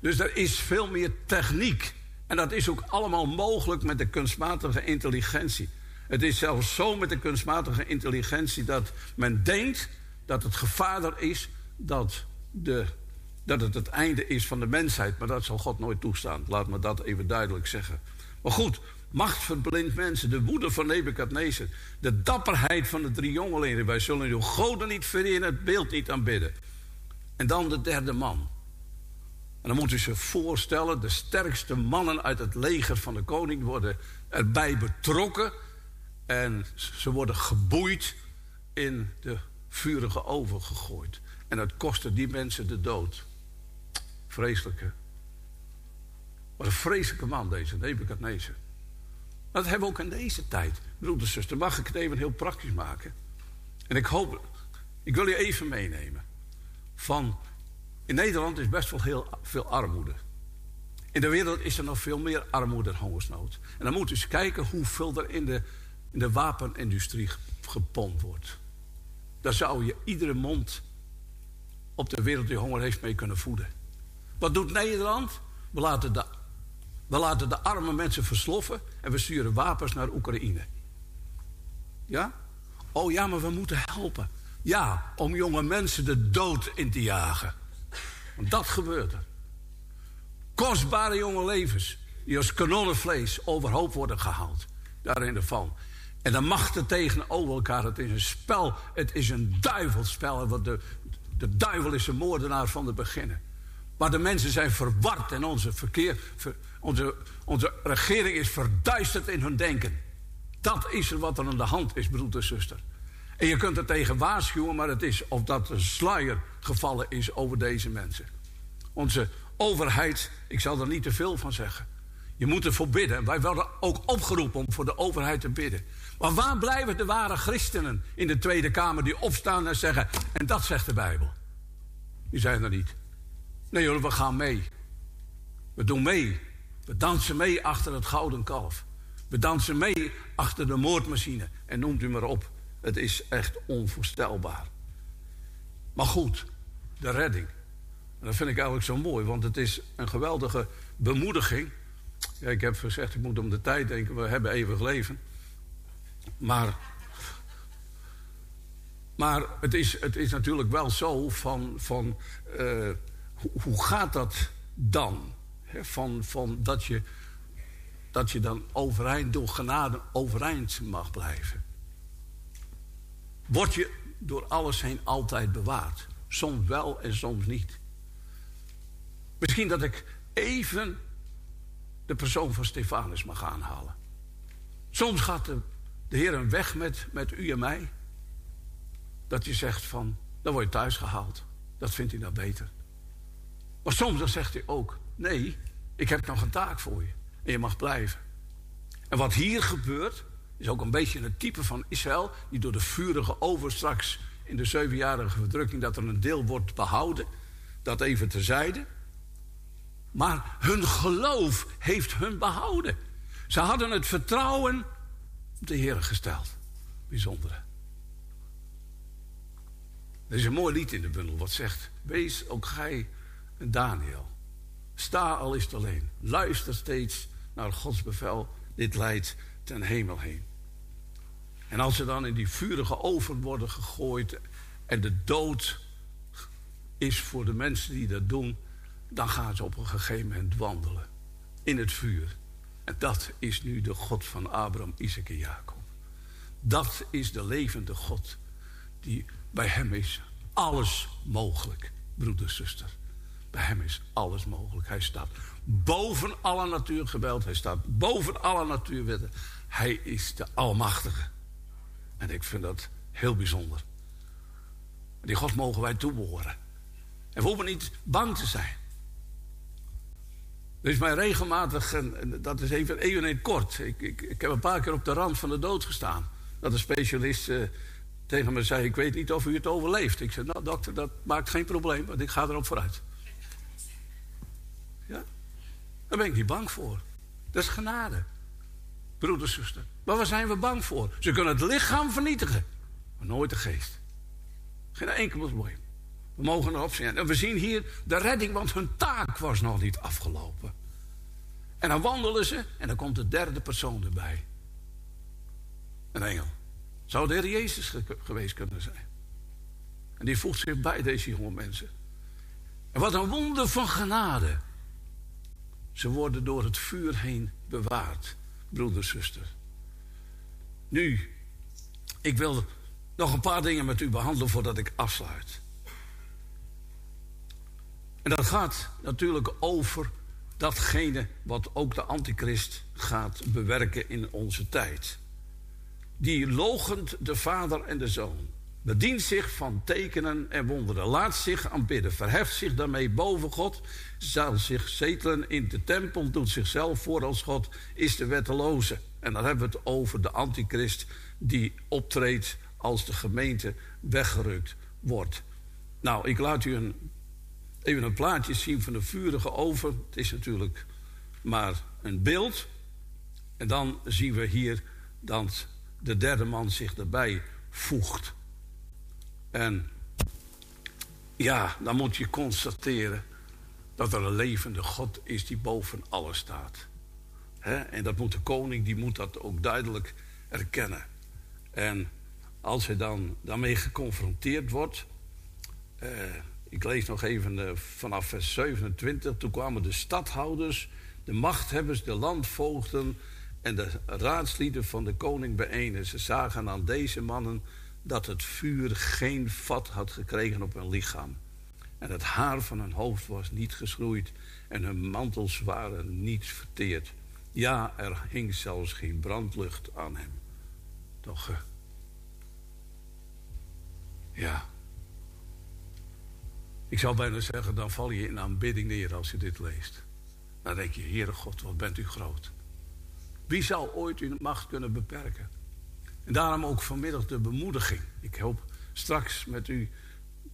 Dus er is veel meer techniek. En dat is ook allemaal mogelijk met de kunstmatige intelligentie. Het is zelfs zo met de kunstmatige intelligentie dat men denkt dat het gevaar er is dat de dat het het einde is van de mensheid. Maar dat zal God nooit toestaan. Laat me dat even duidelijk zeggen. Maar goed, machtverblind mensen, de woede van Nebukadnezar, de dapperheid van de drie jongelingen. Wij zullen uw goden niet vereren, het beeld niet aanbidden. En dan de derde man. En dan moet u zich voorstellen, de sterkste mannen uit het leger van de koning worden erbij betrokken. En ze worden geboeid in de vurige oven gegooid. En dat kostte die mensen de dood. Vreselijke. Wat een vreselijke man deze, Nebukadnezar. Maar dat hebben we ook in deze tijd. Broeders, zuster, mag ik het even heel praktisch maken? En ik hoop, ik wil je even meenemen. Van, in Nederland is best wel heel veel armoede. In de wereld is er nog veel meer armoede en hongersnood. En dan moet je eens kijken hoeveel er in de, in de wapenindustrie gepompt wordt. Daar zou je iedere mond op de wereld die honger heeft mee kunnen voeden. Wat doet Nederland? We laten de, we laten de arme mensen versloffen en we sturen wapens naar Oekraïne. Ja? Oh ja, maar we moeten helpen. Ja, om jonge mensen de dood in te jagen. Want dat gebeurt er. Kostbare jonge levens die als kanonnenvlees overhoop worden gehaald. Daar in de val. En de machten tegenover elkaar. Het is een spel. Het is een duivelspel. Want de, de duivel is de moordenaar van het beginnen. Maar de mensen zijn verward en onze, verkeer, ver- onze, onze regering is verduisterd in hun denken. Dat is er wat er aan de hand is, broeder zuster. En je kunt er tegen waarschuwen, maar het is of dat een sluier gevallen is over deze mensen. Onze overheid, ik zal er niet te veel van zeggen. Je moet ervoor bidden. Wij worden ook opgeroepen om voor de overheid te bidden. Maar waar blijven de ware christenen in de Tweede Kamer die opstaan en zeggen: En dat zegt de Bijbel? Die zijn er niet. Nee hoor, we gaan mee. We doen mee. We dansen mee achter het gouden kalf. We dansen mee achter de moordmachine. En noemt u maar op. Het is echt onvoorstelbaar. Maar goed, de redding. En dat vind ik eigenlijk zo mooi, want het is een geweldige bemoediging. Ja, ik heb gezegd, ik moet om de tijd denken, we hebben eeuwig leven. Maar, maar het, is, het is natuurlijk wel zo van, van eh, hoe, gaat dat dan? Van, van dat, je, dat je dan overeind, door genade overeind mag blijven. Word je door alles heen altijd bewaard. Soms wel en soms niet. Misschien dat ik even de persoon van Stefanus mag aanhalen. Soms gaat de, de Heer een weg met, met u en mij. Dat je zegt van, dan word je thuis gehaald. Dat vindt hij nou beter. Maar soms dan zegt hij ook, nee, ik heb nog een taak voor je. En je mag blijven. En wat hier gebeurt, is ook een beetje een type van Israël... die door de vurige over straks in de zevenjarige verdrukking... dat er een deel wordt behouden. Dat even terzijde. Maar hun geloof heeft hun behouden. Ze hadden het vertrouwen op de Heer gesteld. Bijzondere. Er is een mooi lied in de bundel wat zegt... Wees ook gij een Daniel. Sta al is het alleen. Luister steeds naar Gods bevel. Dit leidt ten hemel heen. En als ze dan in die vurige oven worden gegooid... en de dood is voor de mensen die dat doen... dan gaan ze op een gegeven moment wandelen. In het vuur. En dat is nu de God van Abraham, Isaac en Jacob. Dat is de levende God. Die bij hem is alles mogelijk, broeder, zuster. Bij hem is alles mogelijk. Hij staat boven alle natuurgeweld. Hij staat boven alle natuurwetten. Hij is de Almachtige. En ik vind dat heel bijzonder. Die God mogen wij toebehoren. En we hoeven niet bang te zijn. Er is mij regelmatig, en dat is even, in het kort. Ik, ik, ik heb een paar keer op de rand van de dood gestaan. Dat een specialist uh, tegen me zei: Ik weet niet of u het overleeft. Ik zei: Nou, dokter, dat maakt geen probleem, want ik ga erop vooruit. Ja? Daar ben ik niet bang voor. Dat is genade. Broeder, zuster. Maar waar zijn we bang voor? Ze kunnen het lichaam vernietigen, maar nooit de geest. Geen enkel probleem. We mogen erop zien. En we zien hier de redding, want hun taak was nog niet afgelopen. En dan wandelen ze en dan komt de derde persoon erbij. Een engel. Zou de Heer Jezus geweest kunnen zijn. En die voegt zich bij deze jonge mensen. En wat een wonder van genade. Ze worden door het vuur heen bewaard. broeders, zusters. Nu, ik wil nog een paar dingen met u behandelen voordat ik afsluit. En dat gaat natuurlijk over datgene wat ook de antichrist gaat bewerken in onze tijd. Die logent de vader en de zoon. Bedient zich van tekenen en wonderen. Laat zich aanbidden. Verheft zich daarmee boven God. Zal zich zetelen in de tempel. Doet zichzelf voor als God. Is de wetteloze. En dan hebben we het over de antichrist die optreedt als de gemeente weggerukt wordt. Nou, ik laat u een, even een plaatje zien van de vurige oven. Het is natuurlijk maar een beeld. En dan zien we hier dat de derde man zich erbij voegt. En ja, dan moet je constateren dat er een levende God is die boven alles staat. En dat moet de koning, die moet dat ook duidelijk erkennen. En als hij dan daarmee geconfronteerd wordt. Eh, ik lees nog even eh, vanaf vers 27. Toen kwamen de stadhouders, de machthebbers, de landvoogden en de raadslieden van de koning bijeen. En ze zagen aan deze mannen dat het vuur geen vat had gekregen op hun lichaam. En het haar van hun hoofd was niet geschroeid en hun mantels waren niet verteerd. Ja, er hing zelfs geen brandlucht aan hem. Toch, eh, ja. Ik zou bijna zeggen, dan val je in aanbidding neer als je dit leest. Dan denk je, Heere God, wat bent u groot. Wie zou ooit uw macht kunnen beperken? En daarom ook vanmiddag de bemoediging. Ik hoop straks met u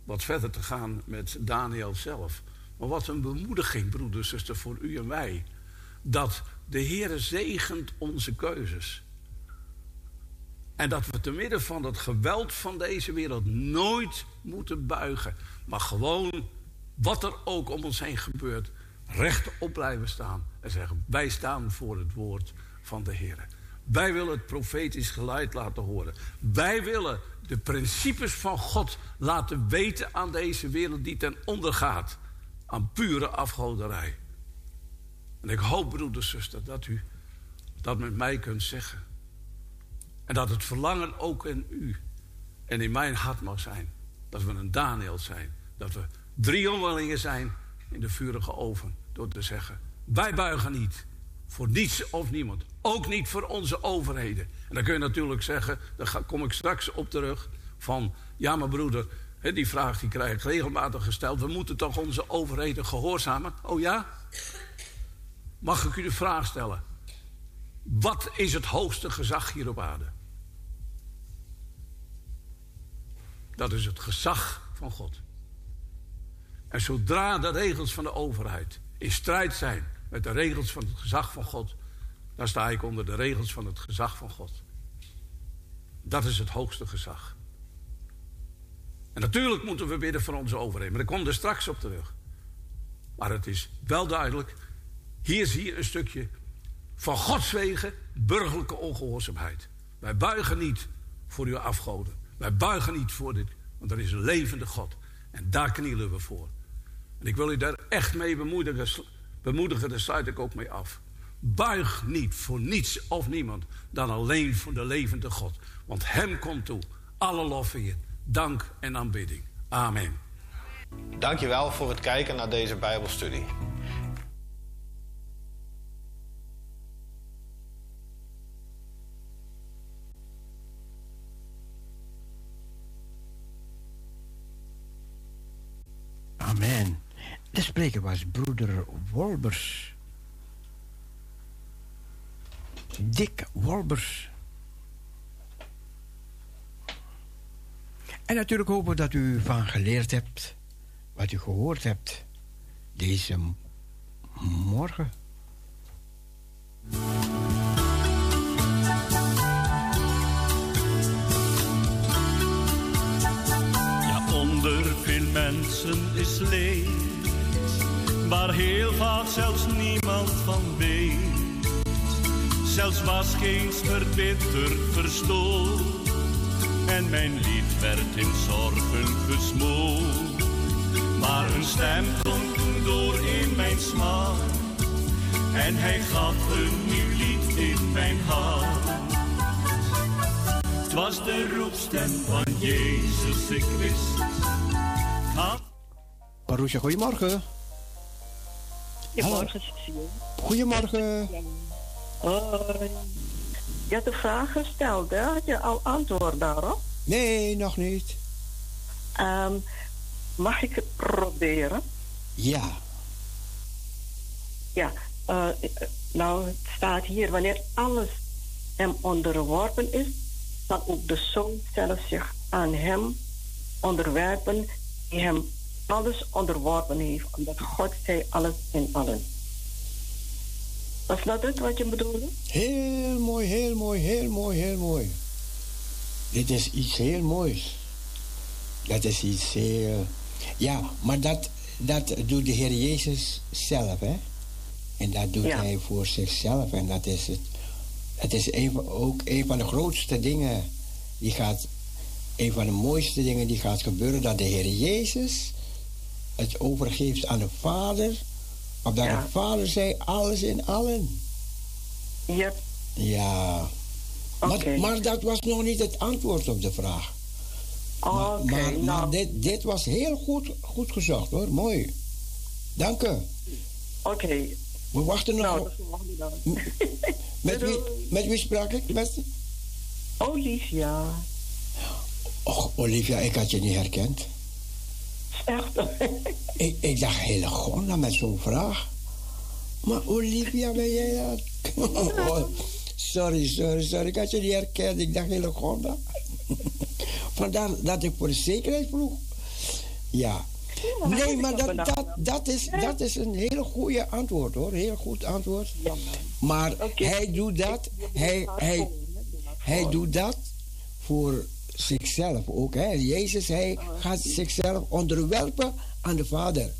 wat verder te gaan met Daniel zelf. Maar wat een bemoediging, broeders, zusters, voor u en wij. Dat de Heere zegent onze keuzes. En dat we te midden van het geweld van deze wereld nooit moeten buigen. Maar gewoon, wat er ook om ons heen gebeurt, rechtop blijven staan. En zeggen, wij staan voor het woord van de Heer. Wij willen het profetisch geluid laten horen. Wij willen de principes van God laten weten aan deze wereld die ten onder gaat. Aan pure afgoderij. En ik hoop, broeder, zuster, dat u dat met mij kunt zeggen. En dat het verlangen ook in u en in mijn hart mag zijn. Dat we een Daniel zijn. Dat we drie jongelingen zijn in de vurige oven. Door te zeggen, wij buigen niet. Voor niets of niemand. Ook niet voor onze overheden. En dan kun je natuurlijk zeggen, daar kom ik straks op terug. Van, ja maar broeder, die vraag die krijg ik regelmatig gesteld. We moeten toch onze overheden gehoorzamen? Oh ja? Mag ik u de vraag stellen? Wat is het hoogste gezag hier op aarde? Dat is het gezag van God. En zodra de regels van de overheid in strijd zijn met de regels van het gezag van God, dan sta ik onder de regels van het gezag van God. Dat is het hoogste gezag. En natuurlijk moeten we bidden voor onze overheid, maar ik kom er straks op terug. Maar het is wel duidelijk, hier zie je een stukje van Gods wegen burgerlijke ongehoorzaamheid. Wij buigen niet voor uw afgoden. Wij buigen niet voor dit, want er is een levende God. En daar knielen we voor. En ik wil u daar echt mee bemoedigen, bemoedigen daar sluit ik ook mee af. Buig niet voor niets of niemand dan alleen voor de levende God. Want Hem komt toe alle lof eer, dank en aanbidding. Amen.
Dankjewel voor het kijken naar deze Bijbelstudie.
Amen. De spreker was broeder Wolbers. Dick Wolbers. En natuurlijk hopen we dat u van geleerd hebt. Wat u gehoord hebt. Deze morgen.
Ja, onder veel mensen is leed, waar heel vaak zelfs niemand van weet. Zelfs was geen verbitterd verstoord, en mijn lied werd in zorgen gesmoord. Maar een stem klonk door in mijn smaak,
En hij gaf een nieuw lied in mijn hand. Het was de roepstem van Jezus, ik wist.
Marusha, goedemorgen.
Goedemorgen, Cecile.
Goedemorgen.
Hoi. Je had een vraag gesteld, hè? Had je al antwoord daarop?
Nee, nog niet.
Ehm, mag ik het proberen?
Ja.
Ja, eh, eh, nou, het staat hier, wanneer alles hem onderworpen is, zal ook de zoon zelf zich aan hem onderwerpen, die hem alles onderworpen heeft, omdat God zij alles in allen. Was dat het wat je bedoelde?
Heel mooi, heel mooi, heel mooi, heel mooi. Dit is iets heel moois. Dat is iets heel... Ja, maar dat, dat doet de Heer Jezus zelf, hè? En dat doet hij voor zichzelf. En dat is, het, dat is een, van- ook een van de grootste dingen die gaat... Een van de mooiste dingen die gaat gebeuren... dat de Heer Jezus het overgeeft aan de Vader... opdat de Vader zei alles in allen.
Ja.
Ja. Maar, maar dat was nog niet het antwoord op de vraag. maar
Oké,
maar, maar
nou.
dit, dit was heel goed, goed gezocht hoor. Mooi. Dank u.
Oké.
We wachten nog.
Nou, dat
met, wie, met wie sprak ik? Met...
Olivia.
Och, Olivia, ik had je niet herkend.
Echt?
ik, ik dacht, hele Gonda met zo'n vraag. Maar Olivia, ben jij dat? Oh, sorry, sorry, sorry. Ik had je niet herkend. Ik dacht, hele Gonda. Vandaar dat ik voor de zekerheid vroeg. Ja. Nee, maar dat, dat, dat, is, dat is een hele goede antwoord hoor. Heel goed antwoord. Maar hij doet dat. Hij, hij, hij doet dat voor zichzelf ook. Hè. Jezus, hij gaat zichzelf onderwerpen aan de Vader.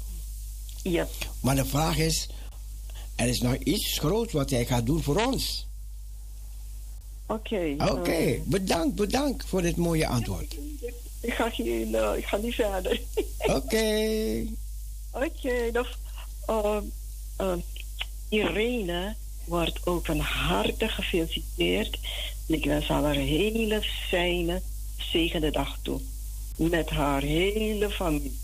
Ja.
Maar de vraag is, er is nog iets groots wat hij gaat doen voor ons.
Oké.
Oké, bedankt, bedankt voor dit mooie antwoord.
ik, ga geen, eh, ik ga niet verder.
Oké.
Oké, dan. eh, eh, Irene wordt ook van harte gefeliciteerd. Ik wens haar een hele fijne, zegende dag toe. Met haar hele familie.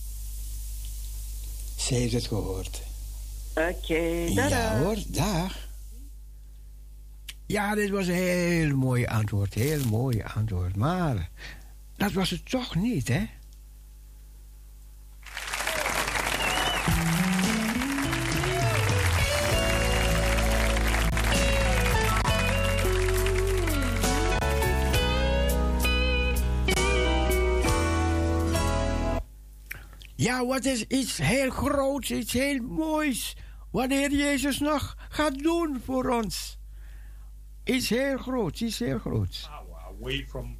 Ze heeft het gehoord.
Oké,
Ja hoor, dag. Ja, dit was een heel mooi antwoord. Heel mooi antwoord. Maar dat was het toch niet, hè? Ja, wat is iets heel groots, iets heel moois. Wat de Heer Jezus nog gaat doen voor ons. Iets heel groots, iets heel groots.
Away from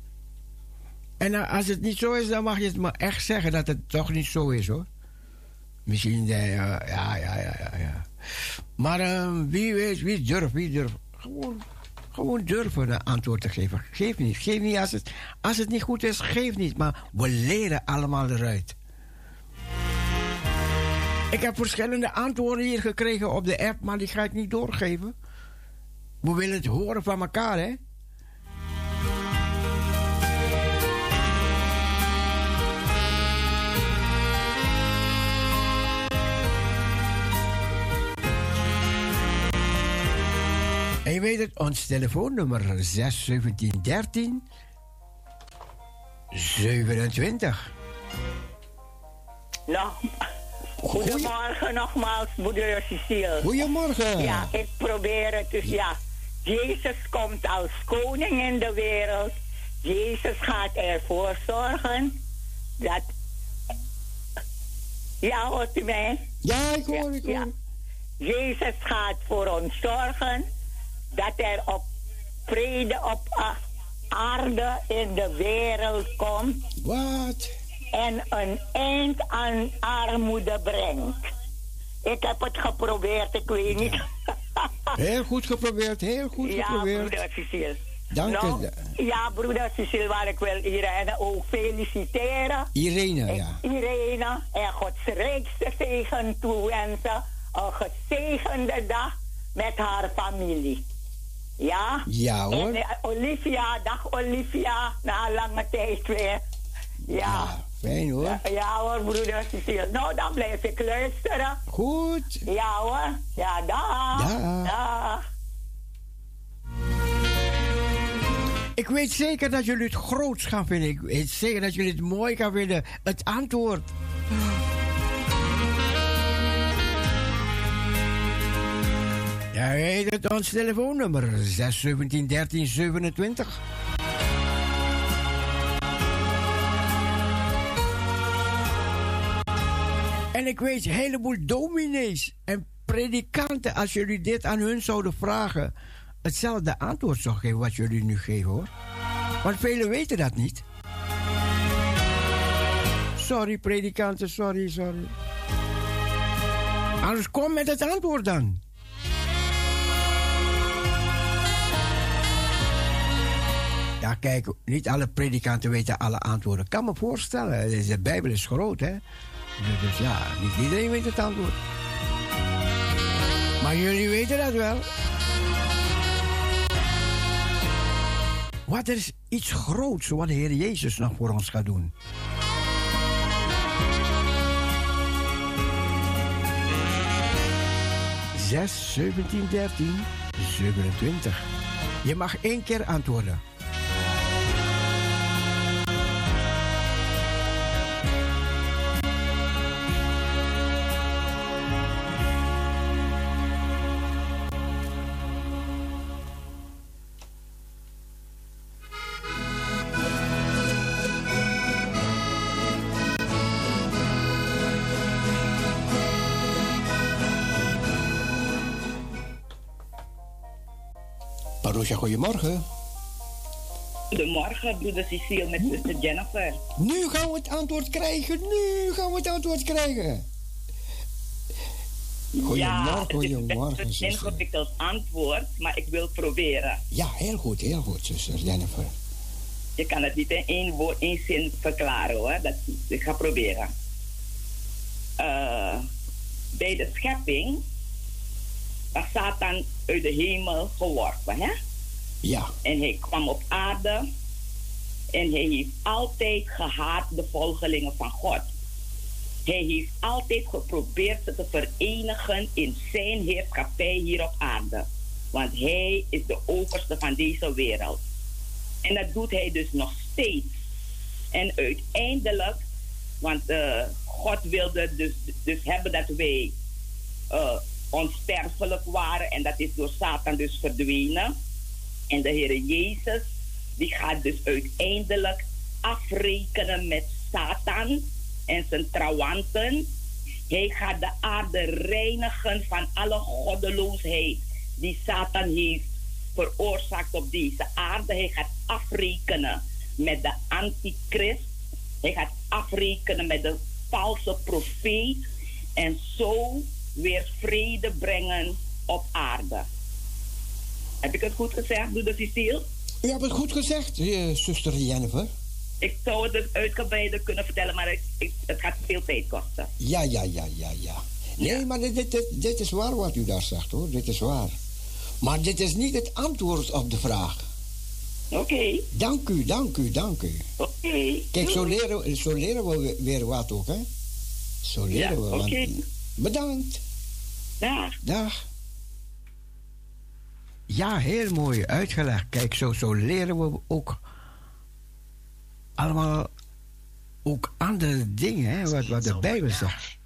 En eh, als het niet zo is, dan mag je het maar echt zeggen dat het toch niet zo is hoor. Misschien, eh, ja, ja, ja, ja, ja. Maar eh, wie weet, wie durft, wie durft. Gewoon, gewoon durven een antwoord te geven. Geef niet, geef niet. Als het, als het niet goed is, geef niet. Maar we leren allemaal eruit. Ik heb verschillende antwoorden hier gekregen op de app, maar die ga ik niet doorgeven. We willen het horen van elkaar, hè? En je weet het, ons telefoonnummer 6 17 13 27.
Nou, goedemorgen nogmaals, moeder Cecile.
Goedemorgen.
Ja, ik probeer het dus, ja. Jezus komt als koning in de wereld. Jezus gaat ervoor zorgen dat... Ja, hoort u mij?
Ja, ik hoor, ik hoor.
Ja. Jezus gaat voor ons zorgen dat er op vrede op aarde in de wereld komt.
Wat?
En een eind aan armoede brengt. Ik heb het geprobeerd, ik weet niet.
Heel goed geprobeerd, heel goed
ja,
geprobeerd.
broeder Cecile.
Dank
Nou,
u.
ja, broeder Cecile, waar ik wil Irene ook feliciteren.
Irene, ja.
Irene en Gods rijkste zegen toewensen. Een gezegende dag met haar familie. Ja?
Ja, hoor.
En, eh, Olivia, dag Olivia, na lange tijd weer. Ja.
Fijn hoor.
Ja, ja hoor, broeder Cecile. Nou, dan blijf ik luisteren.
Goed.
Ja hoor. Ja, dag.
Dag.
Dag.
Ik weet zeker dat jullie het groots gaan vinden. Ik weet zeker dat jullie het mooi gaan vinden. Het antwoord. Ja, het, ons telefoonnummer 6 17 En ik weet een heleboel dominees en predikanten, als jullie dit aan hun zouden vragen, hetzelfde antwoord zou geven wat jullie nu geven hoor. Want velen weten dat niet. Sorry predikanten, sorry, sorry. Anders kom met het antwoord dan. Ja, kijk, niet alle predikanten weten alle antwoorden. Ik kan me voorstellen, de Bijbel is groot, hè? Dus, dus ja, niet iedereen weet het antwoord. Maar jullie weten dat wel. Wat is iets groots wat de Heer Jezus nog voor ons gaat doen? Zes, 17, 13, 27. Je mag één keer antwoorden. Goedemorgen.
Goedemorgen, broeder Cecile met zuster Jennifer.
Nu gaan we het antwoord krijgen. Nu gaan we het antwoord krijgen. Goedemorgen,
ja, het is
goedemorgen,
een ingewikkeld antwoord, maar ik wil proberen.
Ja, heel goed, heel goed, zuster Jennifer.
Je kan het niet in één woord, één zin verklaren hoor. Dat, ik ga proberen. Eh, bij de schepping was Satan uit de hemel geworpen, hè?
Ja.
En hij kwam op aarde en hij heeft altijd gehaat de volgelingen van God. Hij heeft altijd geprobeerd ze te verenigen in zijn heerschappij hier op aarde. Want hij is de overste van deze wereld. En dat doet hij dus nog steeds. En uiteindelijk, want eh, God wilde dus, dus hebben dat wij eh, onsterfelijk waren. En dat is door Satan dus verdwenen. En de Heer Jezus, die gaat dus uiteindelijk afrekenen met Satan en zijn trouwanten. Hij gaat de aarde reinigen van alle goddeloosheid die Satan heeft veroorzaakt op deze aarde. Hij gaat afrekenen met de antichrist. Hij gaat afrekenen met de valse profeet. En zo weer vrede brengen op aarde. Heb ik het goed gezegd, broeder Cecile?
U hebt het goed gezegd, eh, zuster Jennifer.
Ik zou het dus uitgebreider kunnen vertellen, maar ik, ik- het gaat veel tijd kosten.
Ja, ja, ja, ja, ja. Nee, maar dit, dit, dit, is waar wat u daar zegt, hoor. Dit is waar. Maar dit is niet het antwoord op de vraag.
Oké.
Dank u, dank u, dank u.
Oké.
Kijk, zo leren, zo leren we weer wat ook, hè? Zo leren
Ja,
we.
oké.
Bedankt.
Dag.
Dag. Ja, heel mooi uitgelegd. Kijk, zo, zo leren we ook allemaal ook andere dingen, hè, wat, wat de Bijbel zegt.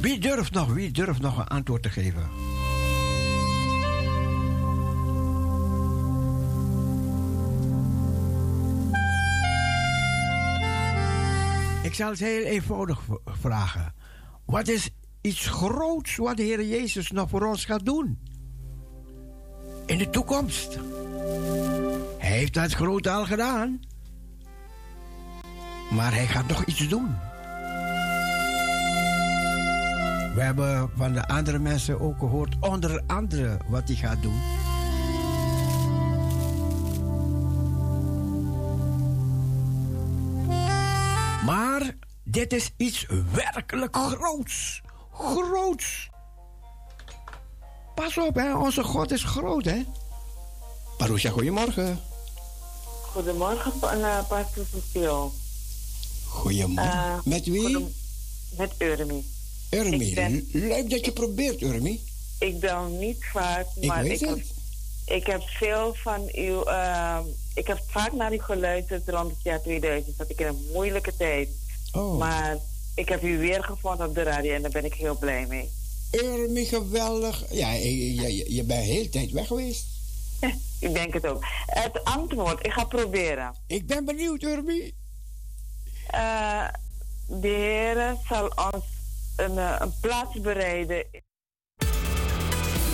Wie durft nog, wie durft nog een antwoord te geven? Ik zal het heel eenvoudig vragen. Wat is iets groots wat de Heer Jezus nog voor ons gaat doen? In de toekomst. Hij heeft dat groot al gedaan. Maar hij gaat nog iets doen. We hebben van de andere mensen ook gehoord, onder andere, wat hij gaat doen. Maar Dit is iets werkelijk groots. Groots. Pas op, hè. Onze God is groot, hè. Parousia, goedemorgen.
Goedemorgen, uh, Pastor Cecile.
Goedemorgen.
Uh,
Met wie?
goedem- Met Urmi.
Urmi.
Ben-
Leuk dat je probeert, Urmi.
Ik bel niet vaak,
Ik
maar
weet
ik,
het.
heb, ik heb veel van uw... eh, ik heb vaak naar u geluisterd rond het jaar 2000. Zat ik in een moeilijke tijd.
Oh.
Maar ik heb u weer gevonden op de radio en daar ben ik heel blij mee.
Urmi, geweldig. Ja, je, je, je bent heel tijd weg geweest.
Ik denk het ook. Het antwoord, ik ga proberen.
Ik ben benieuwd, Urmi.
Eh, de Heer zal ons een, eh, een plaats bereiden